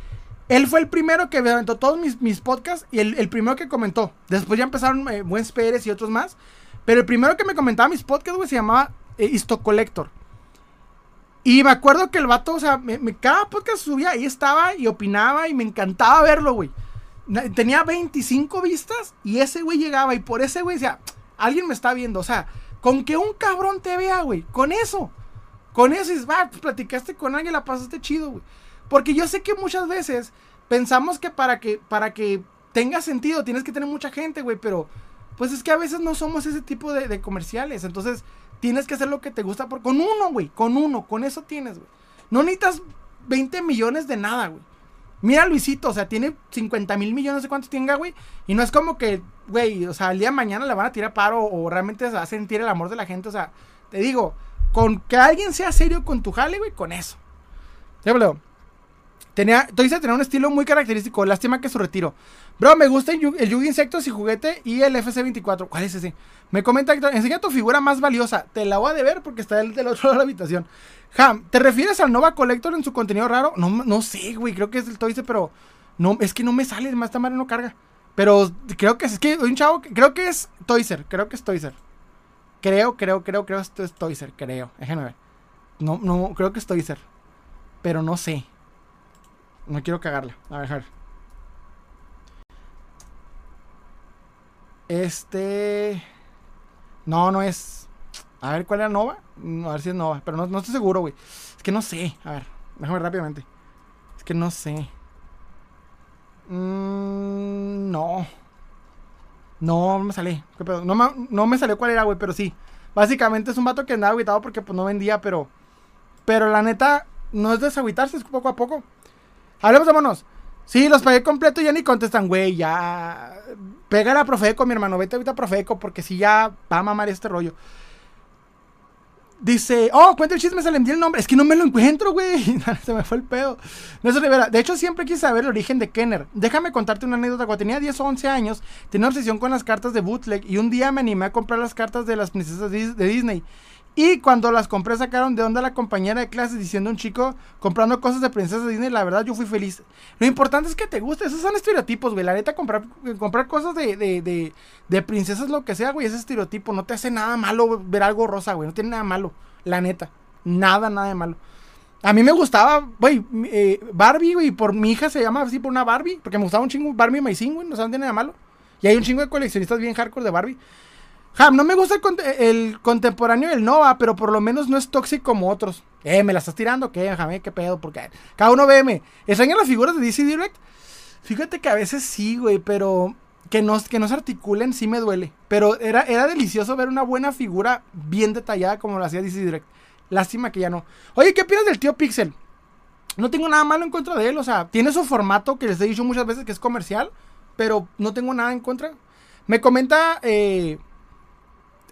él fue el primero que me aventó todos mis, podcasts y el, primero que comentó. Después ya empezaron eh, Pérez y otros más. Pero el primero que me comentaba mis podcasts, güey, se llamaba eh, Histocollector. Y me acuerdo que el vato, o sea, me, cada podcast subía, ahí estaba y opinaba y me encantaba verlo, güey. Tenía 25 vistas y ese güey llegaba y por ese güey decía, alguien me está viendo, o sea, con que un cabrón te vea, güey, con eso. Con eso, y va, pues platicaste con alguien, la pasaste chido, güey. Porque yo sé que muchas veces pensamos que para que, para que tenga sentido tienes que tener mucha gente, güey, pero pues es que a veces no somos ese tipo de, comerciales. Entonces, Tienes que hacer lo que te gusta por, con uno, güey. Con uno, con eso tienes, güey. No necesitas 20 millones de nada, güey. Mira Luisito, o sea, tiene 50 mil millones de cuántos tenga, güey. Y no es como que, güey, o sea, el día de mañana le van a tirar paro o realmente se va a sentir el amor de la gente. O sea, te digo, con que alguien sea serio con tu jale, güey, con eso. Ya, Tenía, tener un estilo muy característico. Lástima que su retiro. Bro, me gusta el, Yugi Insectos y Juguete y el FC24. ¿Cuál es ese? Me comenta enseña tu figura más valiosa. Te la voy a deber porque está del, otro lado de la habitación. Ham, ¿te refieres al Nova Collector en su contenido raro? No, no sé, güey. Creo que es el Toyce, pero es que no me sale. Más esta madre no carga. Pero creo que es, es que un chavo, creo que es Toyser. Creo que es Toyser. Creo, creo, creo, creo que es Toyser. Creo. Déjenme ver. No, no, creo que es Toyser. Pero no sé. No quiero cagarla. A ver. Este. No, no es. A ver, ¿cuál era Nova? A ver si es Nova. Pero no, estoy seguro, güey. Es que no sé. A ver, déjame rápidamente. Es que no sé. Mm, no. No, no me sale. No, me, no me salió cuál era, güey, pero sí. Básicamente es un vato que andaba aguitado porque pues no vendía, pero. Pero la neta, no es desagüitarse, es poco a poco. Hablemos de monos. Sí, los pagué completo y ya ni contestan, güey, ya. Pégale a Profeco, mi hermano. Vete ahorita a Profeco porque si ya va a mamar este rollo. Dice, oh, cuenta el chisme, se le envió el nombre. Es que no me lo encuentro, güey. se me fue el pedo. Nelson Rivera, de hecho, siempre quise saber el origen de Kenner. Déjame contarte una anécdota. Cuando tenía 10 o 11 años, tenía obsesión con las cartas de bootleg. Y un día me animé a comprar las cartas de las princesas de Disney. Y cuando las compré sacaron de onda la compañera de clases diciendo un chico comprando cosas de princesa Disney. La verdad yo fui feliz. Lo importante es que te guste. Esos son estereotipos, güey. La neta comprar, comprar cosas de, de, de, princesas, lo que sea, güey. Ese estereotipo no te hace nada malo ver algo rosa, güey. No tiene nada malo. La neta. Nada, nada de malo. A mí me gustaba, güey, eh, Barbie, güey. Por mi hija se llama así por una Barbie. Porque me gustaba un chingo Barbie Maicín, güey. No saben, nada malo. Y hay un chingo de coleccionistas bien hardcore de Barbie. Ham, no me gusta el, contemporáneo del Nova, pero por lo menos no es tóxico como otros. Eh, ¿me la estás tirando? ¿Qué, Jame? ¿Qué pedo? Porque cada uno veme. ¿Extrañan las figuras de DC Direct? Fíjate que a veces sí, güey, pero que no, que se articulen sí me duele. Pero era, era delicioso ver una buena figura bien detallada como lo hacía DC Direct. Lástima que ya no. Oye, ¿qué opinas del tío Pixel? No tengo nada malo en contra de él, o sea, tiene su formato que les he dicho muchas veces que es comercial, pero no tengo nada en contra. Me comenta eh,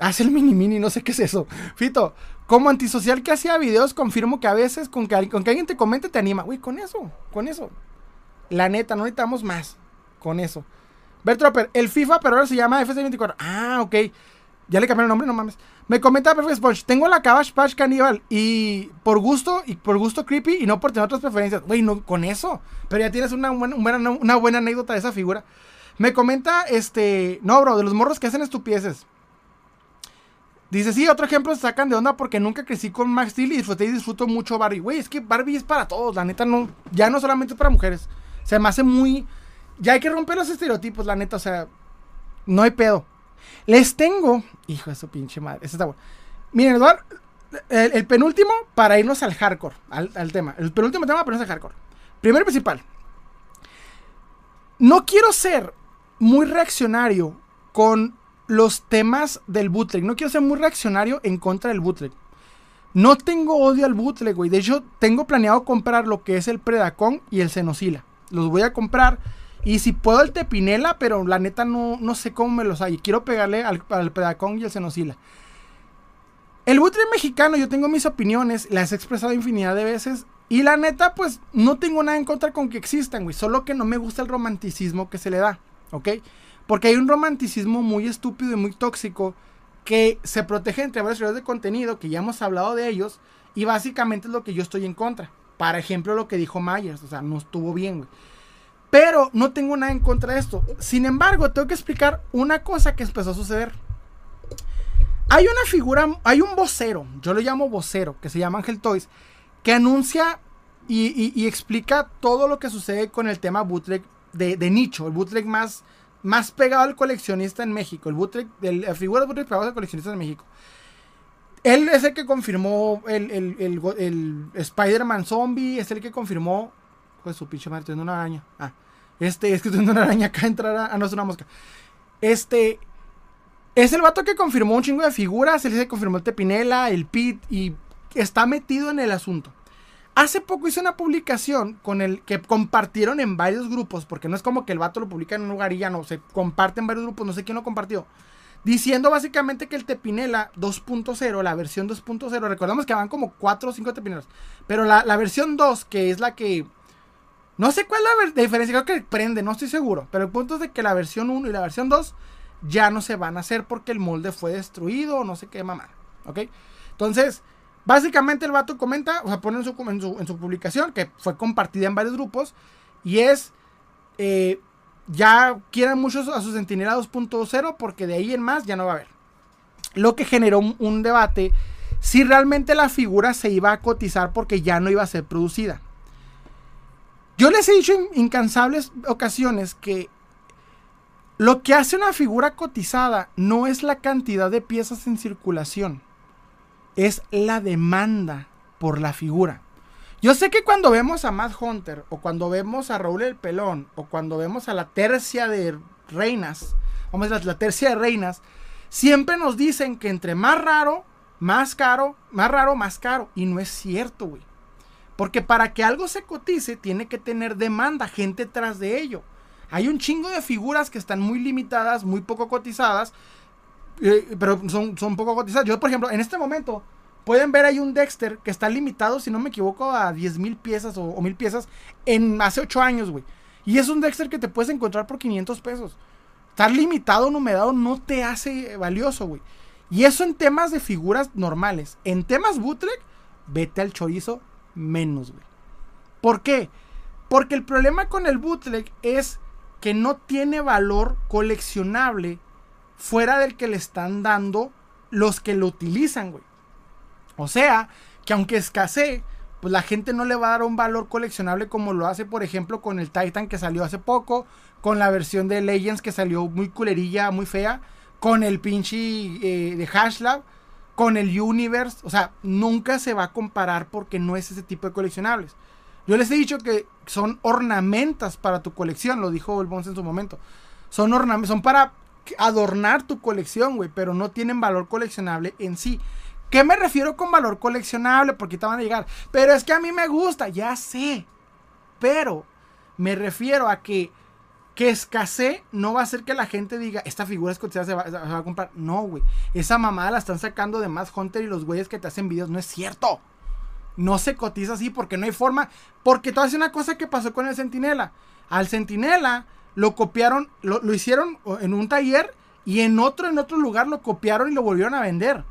Haz el mini mini, no sé qué es eso. Fito, como antisocial que hacía videos, confirmo que a veces con que, con que alguien te comente te anima. Uy, con eso, con eso. La neta, no necesitamos más. Con eso. Bertropper, el FIFA, pero ahora se llama FC24. Ah, ok. Ya le cambiaron el nombre, no mames. Me comenta Perfect Sponge, tengo la Cabbage Patch Cannibal y por gusto, y por gusto creepy y no por tener otras preferencias. Güey, no, con eso. Pero ya tienes una buena, una buena anécdota de esa figura. Me comenta, este, no, bro, de los morros que hacen estupideces. Dice, sí, otro ejemplo se sacan de onda porque nunca crecí con Max Steel y disfruté y disfruto mucho Barbie. Güey, es que Barbie es para todos, la neta no, ya no solamente es para mujeres. Se me hace muy... Ya hay que romper los estereotipos, la neta, o sea, no hay pedo. Les tengo... Hijo de su pinche madre, ese está bueno. Miren, Eduardo, el, penúltimo para irnos al hardcore, al, tema. El penúltimo tema para irnos al hardcore. Primero principal. No quiero ser muy reaccionario con los temas del bootleg. No quiero ser muy reaccionario en contra del bootleg. No tengo odio al bootleg, güey. De hecho, tengo planeado comprar lo que es el Predacon y el Senosila. Los voy a comprar. Y si puedo el Tepinela, pero la neta no, no sé cómo me los hay. Quiero pegarle al, Predacon y el Senosila. El bootleg mexicano, yo tengo mis opiniones. Las he expresado infinidad de veces. Y la neta, pues no tengo nada en contra con que existan, güey. Solo que no me gusta el romanticismo que se le da. ¿Ok? Porque hay un romanticismo muy estúpido y muy tóxico que se protege entre varios creadores de contenido, que ya hemos hablado de ellos, y básicamente es lo que yo estoy en contra. Por ejemplo, lo que dijo Myers, o sea, no estuvo bien, güey. Pero no tengo nada en contra de esto. Sin embargo, tengo que explicar una cosa que empezó a suceder. Hay una figura, hay un vocero, yo lo llamo vocero, que se llama Angel Toys, que anuncia y, explica todo lo que sucede con el tema bootleg de, nicho, el bootleg más, más pegado al coleccionista en México, el bootleg, la figura de bootleg pegado al coleccionista en México. Él es el que confirmó el, el, Spider-Man zombie, es el que confirmó. Pues su pinche madre, una araña. Ah, este, es que tengo una araña acá entrar a. Ah, no, es una mosca. Este. Es el vato que confirmó un chingo de figuras. Él se confirmó el Tepinela, el Pit y está metido en el asunto. Hace poco hice una publicación con el que compartieron en varios grupos, porque no es como que el vato lo publica en un lugar y ya no, se comparte en varios grupos, no sé quién lo compartió. Diciendo básicamente que el Tepinela 2.0, la versión 2.0, recordamos que van como 4 o 5 Tepinelas, pero la, versión 2, que es la que... No sé cuál es la diferencia, creo que prende, no estoy seguro, pero el punto es de que la versión 1 y la versión 2 ya no se van a hacer porque el molde fue destruido o no sé qué mamá, ¿ok? Entonces, Básicamente el vato comenta, o sea, pone en su, en su, publicación, que fue compartida en varios grupos, y es, eh, ya quieren muchos a su Centinela 2.0 porque de ahí en más ya no va a haber. Lo que generó un, debate si realmente la figura se iba a cotizar porque ya no iba a ser producida. Yo les he dicho en incansables ocasiones que lo que hace una figura cotizada no es la cantidad de piezas en circulación es la demanda por la figura. Yo sé que cuando vemos a Matt Hunter, o cuando vemos a Raúl el Pelón, o cuando vemos a la tercia de reinas, vamos a la tercia de reinas, siempre nos dicen que entre más raro, más caro, más raro, más caro. Y no es cierto, güey. Porque para que algo se cotice, tiene que tener demanda, gente tras de ello. Hay un chingo de figuras que están muy limitadas, muy poco cotizadas, pero son, son poco cotizadas. Yo, por ejemplo, en este momento, pueden ver ahí un Dexter que está limitado, si no me equivoco, a 10 mil piezas o, mil piezas en hace 8 años, güey. Y es un Dexter que te puedes encontrar por 500 pesos. Estar limitado, numerado, no te hace valioso, güey. Y eso en temas de figuras normales. En temas bootleg, vete al chorizo menos, güey. ¿Por qué? Porque el problema con el bootleg es que no tiene valor coleccionable fuera del que le están dando los que lo utilizan, güey. O sea, que aunque escasee, pues la gente no le va a dar un valor coleccionable como lo hace, por ejemplo, con el Titan que salió hace poco, con la versión de Legends que salió muy culerilla, muy fea, con el pinche eh, de Hashlab, con el Universe. O sea, nunca se va a comparar porque no es ese tipo de coleccionables. Yo les he dicho que son ornamentas para tu colección, lo dijo el Bones en su momento. Son ornamentos, son para adornar tu colección, güey, pero no tienen valor coleccionable en sí. ¿Qué me refiero con valor coleccionable? Porque te van a llegar. Pero es que a mí me gusta, ya sé. Pero me refiero a que que escasee no va a hacer que la gente diga, esta figura es cotizada, se va, se va a comprar. No, güey. Esa mamada la están sacando de más Hunter y los güeyes que te hacen videos. No es cierto. No se cotiza así porque no hay forma. Porque todo es una cosa que pasó con el Centinela. Al Centinela lo copiaron, lo, hicieron en un taller y en otro, en otro lugar lo copiaron y lo volvieron a vender.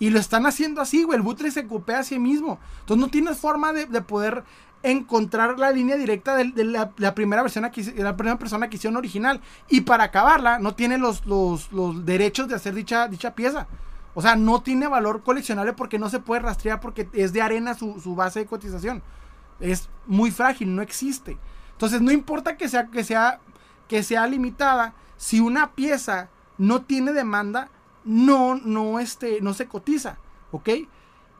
Y lo están haciendo así, güey. El butre se copia a sí mismo. Entonces no tienes forma de, poder encontrar la línea directa de, la, primera versión la primera persona que hicieron original. Y para acabarla, no tiene los, los, derechos de hacer dicha, dicha pieza. O sea, no tiene valor coleccionable porque no se puede rastrear porque es de arena su, su base de cotización. Es muy frágil, no existe. Entonces, no importa que sea, que sea que sea limitada, si una pieza no tiene demanda, no, no, este, no se cotiza, ¿ok?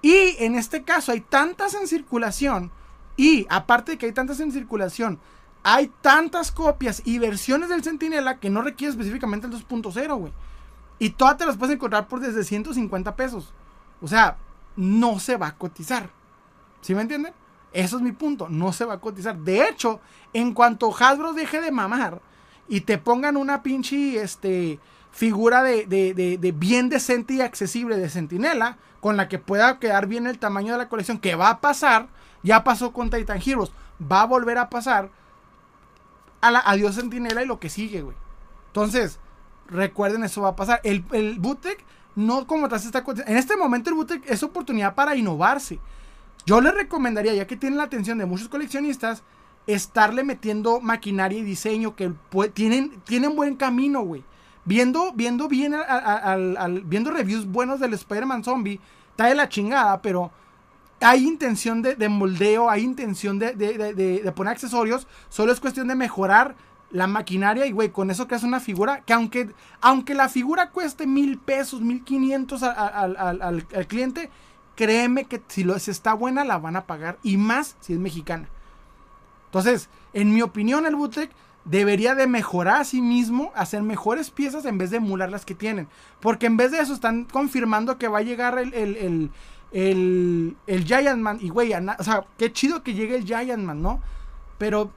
Y en este caso hay tantas en circulación y aparte de que hay tantas en circulación, hay tantas copias y versiones del Centinela que no requiere específicamente el 2.0, güey. Y todas te las puedes encontrar por desde 150 pesos. O sea, no se va a cotizar. ¿Sí me entienden? Eso es mi punto. No se va a cotizar. De hecho, en cuanto Hasbro deje de mamar y te pongan una pinche este, figura de, bien decente y accesible de Sentinela, con la que pueda quedar bien el tamaño de la colección, que va a pasar, ya pasó con Titan Heroes, va a volver a pasar a la, adiós Sentinela y lo que sigue, güey. Entonces, recuerden, eso va a pasar. El, el no como tal está En este momento el bootleg es oportunidad para innovarse. Yo les recomendaría, ya que tienen la atención de muchos coleccionistas, estarle metiendo maquinaria y diseño que tienen, tienen buen camino, güey. Viendo, viendo bien, al, viendo reviews buenos del Spider-Man Zombie, está de la chingada, pero hay intención de, moldeo, hay intención de, poner accesorios, solo es cuestión de mejorar la maquinaria y, güey, con eso creas una figura que aunque, aunque la figura cueste mil pesos, mil quinientos al, al, cliente, créeme que si, lo, si está buena la van a pagar y más si es mexicana. Entonces, en mi opinión, el bootleg debería de mejorar a sí mismo, hacer mejores piezas en vez de emular las que tienen. Porque en vez de eso están confirmando que va a llegar el, el, el, el, Giant Man. Y güey, o sea, qué chido que llegue el Giant Man, ¿no? Pero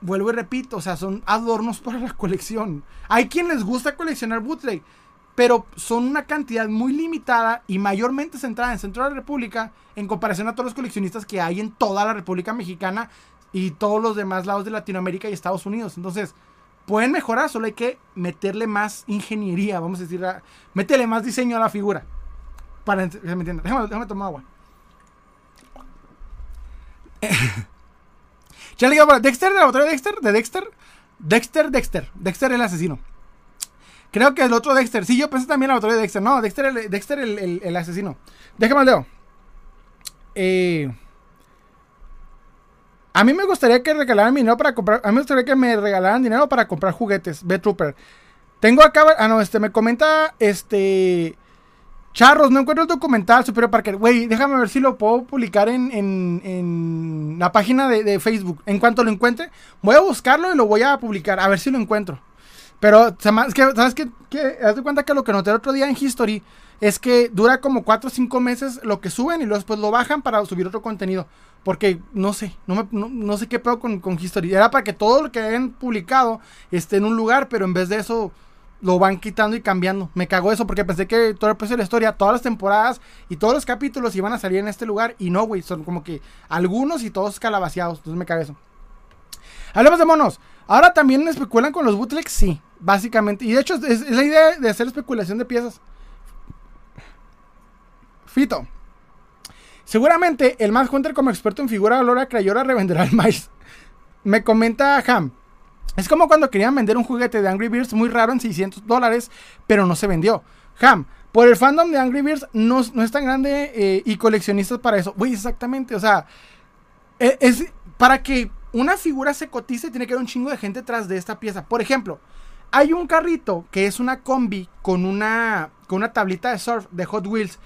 vuelvo y repito, o sea, son adornos para la colección. Hay quien les gusta coleccionar bootleg, pero son una cantidad muy limitada y mayormente centrada en Centro de la República en comparación a todos los coleccionistas que hay en toda la República Mexicana y todos los demás lados de Latinoamérica y Estados Unidos. Entonces, pueden mejorar, solo hay que meterle más ingeniería, vamos a decir, métele más diseño a la figura. Para que me entiendan. Déjame, tomar agua. ya le digo, Dexter, de la de Dexter, de Dexter. Dexter, Dexter. Dexter el asesino. Creo que el otro Dexter. Sí, yo pensé también la otra de Dexter. No, Dexter, el, Dexter el, el, asesino. Déjame leo. Eh. A mí me gustaría que regalaran dinero para comprar. A mí me gustaría que me regalaran dinero para comprar juguetes. B-Trooper. Tengo acá. Ah, no, este me comenta. Este. Charros, no encuentro el documental Superior Parker. Güey, déjame ver si lo puedo publicar en, en, la página de, Facebook. En cuanto lo encuentre, voy a buscarlo y lo voy a publicar. A ver si lo encuentro. Pero, es que, ¿sabes qué? Que, haz de cuenta que lo que noté el otro día en History es que dura como 4 o 5 meses lo que suben y luego después lo bajan para subir otro contenido. Porque no sé, no, no, sé qué pedo con, con History. Era para que todo lo que hayan publicado esté en un lugar, pero en vez de eso lo van quitando y cambiando. Me cagó eso porque pensé que todo el precio de la historia, todas las temporadas y todos los capítulos iban a salir en este lugar. Y no, güey, son como que algunos y todos calabaciados. Entonces me cagué eso. Hablemos de monos. Ahora también especulan con los bootlegs, sí, básicamente. Y de hecho es, la idea de hacer especulación de piezas. Fito. Seguramente el más Hunter como experto en figura de Lora Crayora revenderá el maíz. Me comenta Ham. Es como cuando querían vender un juguete de Angry Birds muy raro en 600 dólares, pero no se vendió. Ham, por el fandom de Angry Birds no, es tan grande eh, y coleccionistas para eso. Uy, exactamente, o sea, e, es, para que una figura se cotice tiene que haber un chingo de gente tras de esta pieza. Por ejemplo, hay un carrito que es una combi con una, con una tablita de surf de Hot Wheels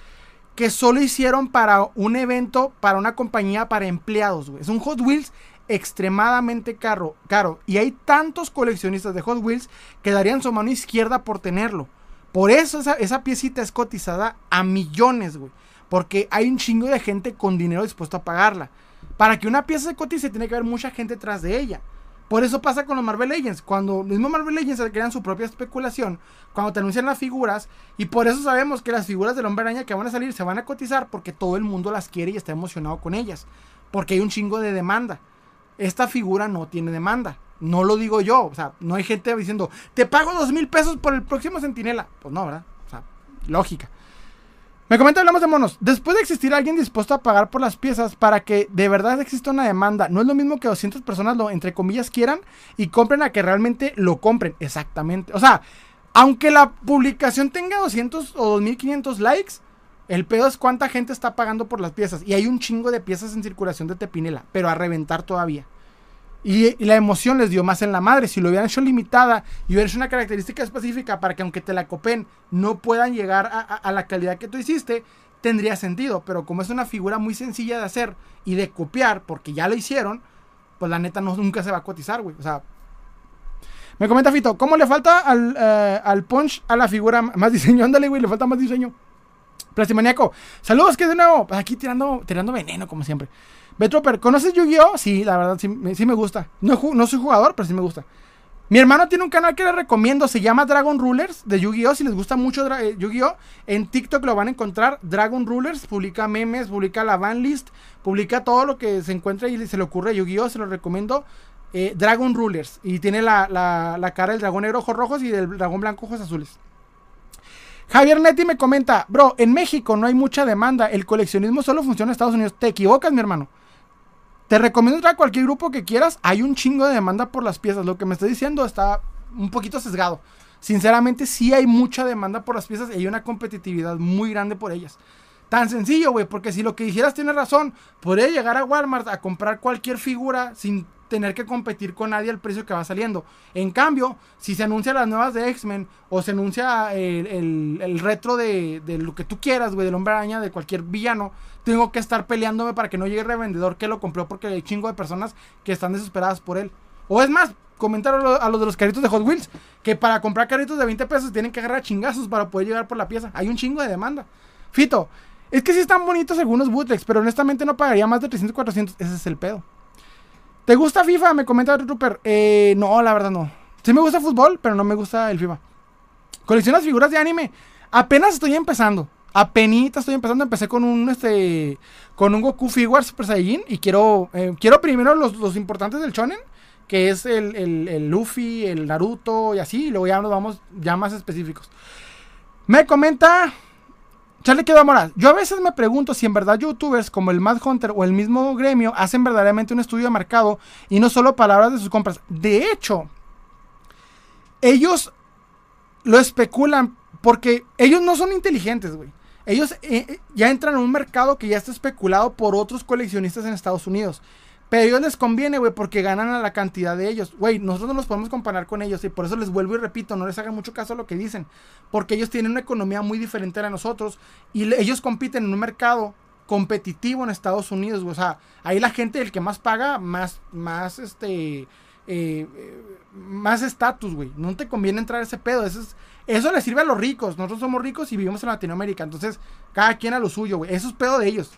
que solo hicieron para un evento, para una compañía, para empleados, Es un Hot Wheels extremadamente caro, caro. Y hay tantos coleccionistas de Hot Wheels que darían su mano izquierda por tenerlo. Por eso esa, piecita es cotizada a millones, güey. Porque hay un chingo de gente con dinero dispuesto a pagarla. Para que una pieza se cotice, tiene que haber mucha gente detrás de ella. Por eso pasa con los Marvel Legends. Cuando los mismos Marvel Legends crean su propia especulación, cuando te anuncian las figuras, y por eso sabemos que las figuras del Hombre Araña que van a salir se van a cotizar porque todo el mundo las quiere y está emocionado con ellas. Porque hay un chingo de demanda. Esta figura no tiene demanda. No lo digo yo. O sea, no hay gente diciendo, te pago dos mil pesos por el próximo centinela. Pues no, ¿verdad? O sea, lógica. Me comenta, hablamos de monos. Después de existir alguien dispuesto a pagar por las piezas para que de verdad exista una demanda, no es lo mismo que 200 personas lo, entre comillas, quieran y compren a que realmente lo compren. Exactamente. O sea, aunque la publicación tenga 200 o 2500 likes, el pedo es cuánta gente está pagando por las piezas. Y hay un chingo de piezas en circulación de Tepinela, pero a reventar todavía. Y, la emoción les dio más en la madre. Si lo hubieran hecho limitada y hubieran hecho una característica específica para que aunque te la copen no puedan llegar a, la calidad que tú hiciste, tendría sentido. Pero como es una figura muy sencilla de hacer y de copiar, porque ya lo hicieron, pues la neta no, nunca se va a cotizar, güey. O sea, me comenta Fito, ¿cómo le falta al, eh, al punch a la figura más diseño? Ándale, güey, le falta más diseño. Plastimaniaco, saludos que de nuevo, aquí tirando, tirando veneno como siempre. Betroper, ¿conoces Yu-Gi-Oh? Sí, la verdad, sí, me gusta. No, soy jugador, pero sí me gusta. Mi hermano tiene un canal que le recomiendo, se llama Dragon Rulers de Yu-Gi-Oh! Si les gusta mucho eh, Yu-Gi-Oh! En TikTok lo van a encontrar, Dragon Rulers, publica memes, publica la ban list, publica todo lo que se encuentra y se le ocurre a Yu-Gi-Oh! Se lo recomiendo. eh, Dragon Rulers. Y tiene la, la, cara del dragón negro ojos rojos y del dragón blanco ojos azules. Javier Netti me comenta, bro, en México no hay mucha demanda, el coleccionismo solo funciona en Estados Unidos. Te equivocas, mi hermano. Te recomiendo entrar a cualquier grupo que quieras, hay un chingo de demanda por las piezas. Lo que me estás diciendo está un poquito sesgado. Sinceramente, sí hay mucha demanda por las piezas y hay una competitividad muy grande por ellas. Tan sencillo, güey, porque si lo que dijeras tiene razón, podría llegar a Walmart a comprar cualquier figura sin tener que competir con nadie al precio que va saliendo. En cambio, si se anuncia las nuevas de X-Men o se anuncia el, retro de, de, lo que tú quieras, güey, del hombre araña, de cualquier villano, tengo que estar peleándome para que no llegue el revendedor que lo compró porque hay chingo de personas que están desesperadas por él. O es más, comentar a los de los carritos de Hot Wheels que para comprar carritos de 20 pesos tienen que agarrar chingazos para poder llegar por la pieza. Hay un chingo de demanda. Fito, es que sí están bonitos algunos bootlegs, pero honestamente no pagaría más de 300, 400. Ese es el pedo. ¿Te gusta FIFA? Me comenta Trooper. Eh, no, la verdad no. Sí me gusta fútbol, pero no me gusta el FIFA. ¿Coleccionas figuras de anime? Apenas estoy empezando. Apenas estoy empezando. Empecé con un este. Con un Goku Figure Super Saiyajin. Y quiero. Eh, quiero primero los, los importantes del Shonen que es el, Luffy, el Naruto y así, y luego ya nos vamos ya más específicos. Me comenta Charlie Quedo Moral. Yo a veces me pregunto si en verdad youtubers como el Mad Hunter o el mismo gremio hacen verdaderamente un estudio de mercado y no solo palabras de sus compras. De hecho, ellos lo especulan porque ellos no son inteligentes, güey. Ellos eh, eh, ya entran en un mercado que ya está especulado por otros coleccionistas en Estados Unidos. Pero a ellos les conviene, güey, porque ganan a la cantidad de ellos. Güey, nosotros no nos podemos comparar con ellos y por eso les vuelvo y repito, no les hagan mucho caso a lo que dicen. Porque ellos tienen una economía muy diferente a la nosotros y ellos compiten en un mercado competitivo en Estados Unidos, güey. O sea, ahí la gente, el que más paga, más, más, este, eh, más estatus, güey. No te conviene entrar a ese pedo. Eso, es, eso le sirve a los ricos. Nosotros somos ricos y vivimos en Latinoamérica. Entonces, cada quien a lo suyo, güey. Eso es pedo de ellos.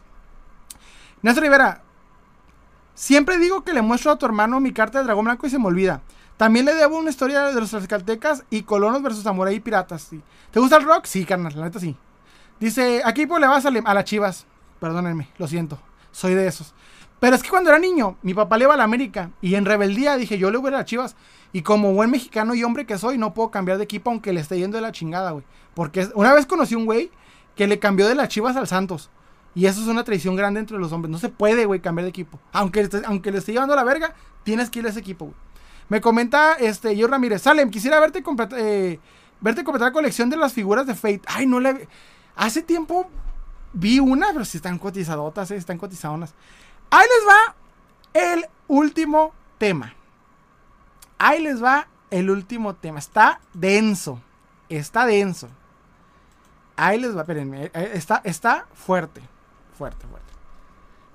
Néstor Rivera, Siempre digo que le muestro a tu hermano mi carta de dragón blanco y se me olvida. También le debo una historia de los tlaxcaltecas y colonos versus samurai y piratas. ¿Te gusta el rock? Sí, carnal, la neta sí. Dice, ¿a qué equipo le vas a, a las chivas? Perdónenme, lo siento. Soy de esos. Pero es que cuando era niño, mi papá le iba a la América. Y en rebeldía dije, yo le voy a las chivas. Y como buen mexicano y hombre que soy, no puedo cambiar de equipo aunque le esté yendo de la chingada, güey. Porque una vez conocí un güey que le cambió de las chivas al Santos. Y eso es una traición grande entre los hombres. No se puede, güey, cambiar de equipo. Aunque, aunque le esté llevando la verga, tienes que ir a ese equipo, güey. Me comenta este, yo Ramírez. Salem, quisiera verte, eh, verte completar la colección de las figuras de Fate. Ay, no le... Hace tiempo vi una, pero si están cotizadotas, eh, están cotizadonas. Ahí les va el último tema. Ahí les va el último tema. Está denso. Está denso. Ahí les va, espérenme. Eh, está, está fuerte. Fuerte, fuerte.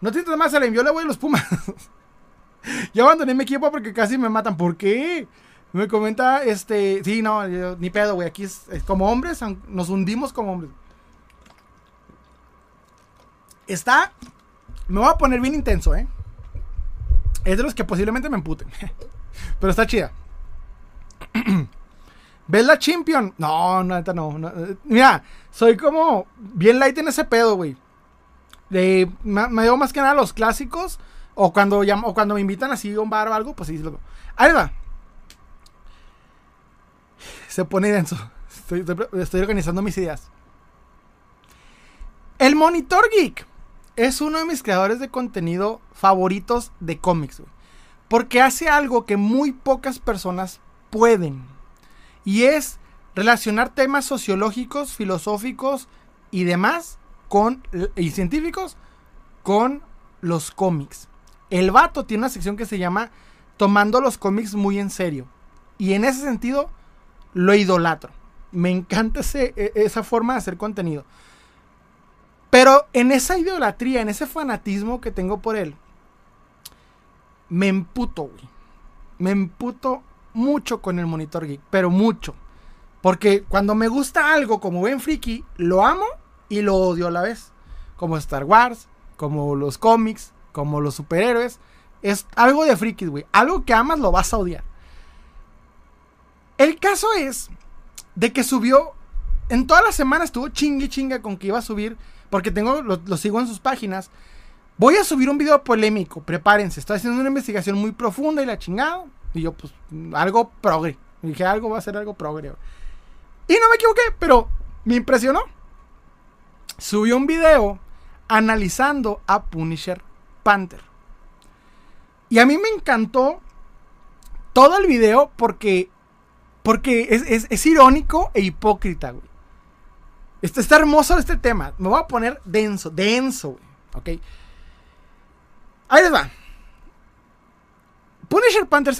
No tienes más, se le a los Pumas. yo abandoné mi equipo porque casi me matan. ¿Por qué? Me comenta, este, sí, no, ni pedo, güey. Aquí es, como hombres, nos hundimos como hombres. Está, me voy a poner bien intenso, ¿eh? Es de los que posiblemente me emputen. Pero está chida. ¿Ves la Champion? No, no, no, no. Mira, soy como bien light en ese pedo, güey me, me dio más que nada los clásicos. O cuando, cuando me invitan así a un bar o algo, pues sí, lo Ahí va. Se pone denso. Estoy, estoy, organizando mis ideas. El Monitor Geek es uno de mis creadores de contenido favoritos de cómics, Porque hace algo que muy pocas personas pueden. Y es relacionar temas sociológicos, filosóficos y demás con, y científicos con los cómics. El vato tiene una sección que se llama Tomando los cómics muy en serio. Y en ese sentido, lo idolatro. Me encanta ese, e, esa forma de hacer contenido. Pero en esa idolatría, en ese fanatismo que tengo por él, me emputo, güey. Me emputo mucho con el Monitor Geek, pero mucho. Porque cuando me gusta algo como Ben Friki, lo amo y lo odio a la vez. Como Star Wars, como los cómics, como los superhéroes. Es algo de frikis, güey. Algo que amas lo vas a odiar. El caso es de que subió. En toda la semana estuvo chingue chinga con que iba a subir. Porque tengo, lo, sigo en sus páginas. Voy a subir un video polémico, prepárense. Estoy haciendo una investigación muy profunda y la chingada. Y yo, pues, algo progre. dije, algo va a ser algo progre. Y no me equivoqué, pero me impresionó. Subí un video analizando a Punisher Panther. Y a mí me encantó todo el video porque, porque es, irónico e hipócrita. Está, está, hermoso este tema. Me voy a poner denso, denso, güey. Ok. Ahí les va. Punisher Panther se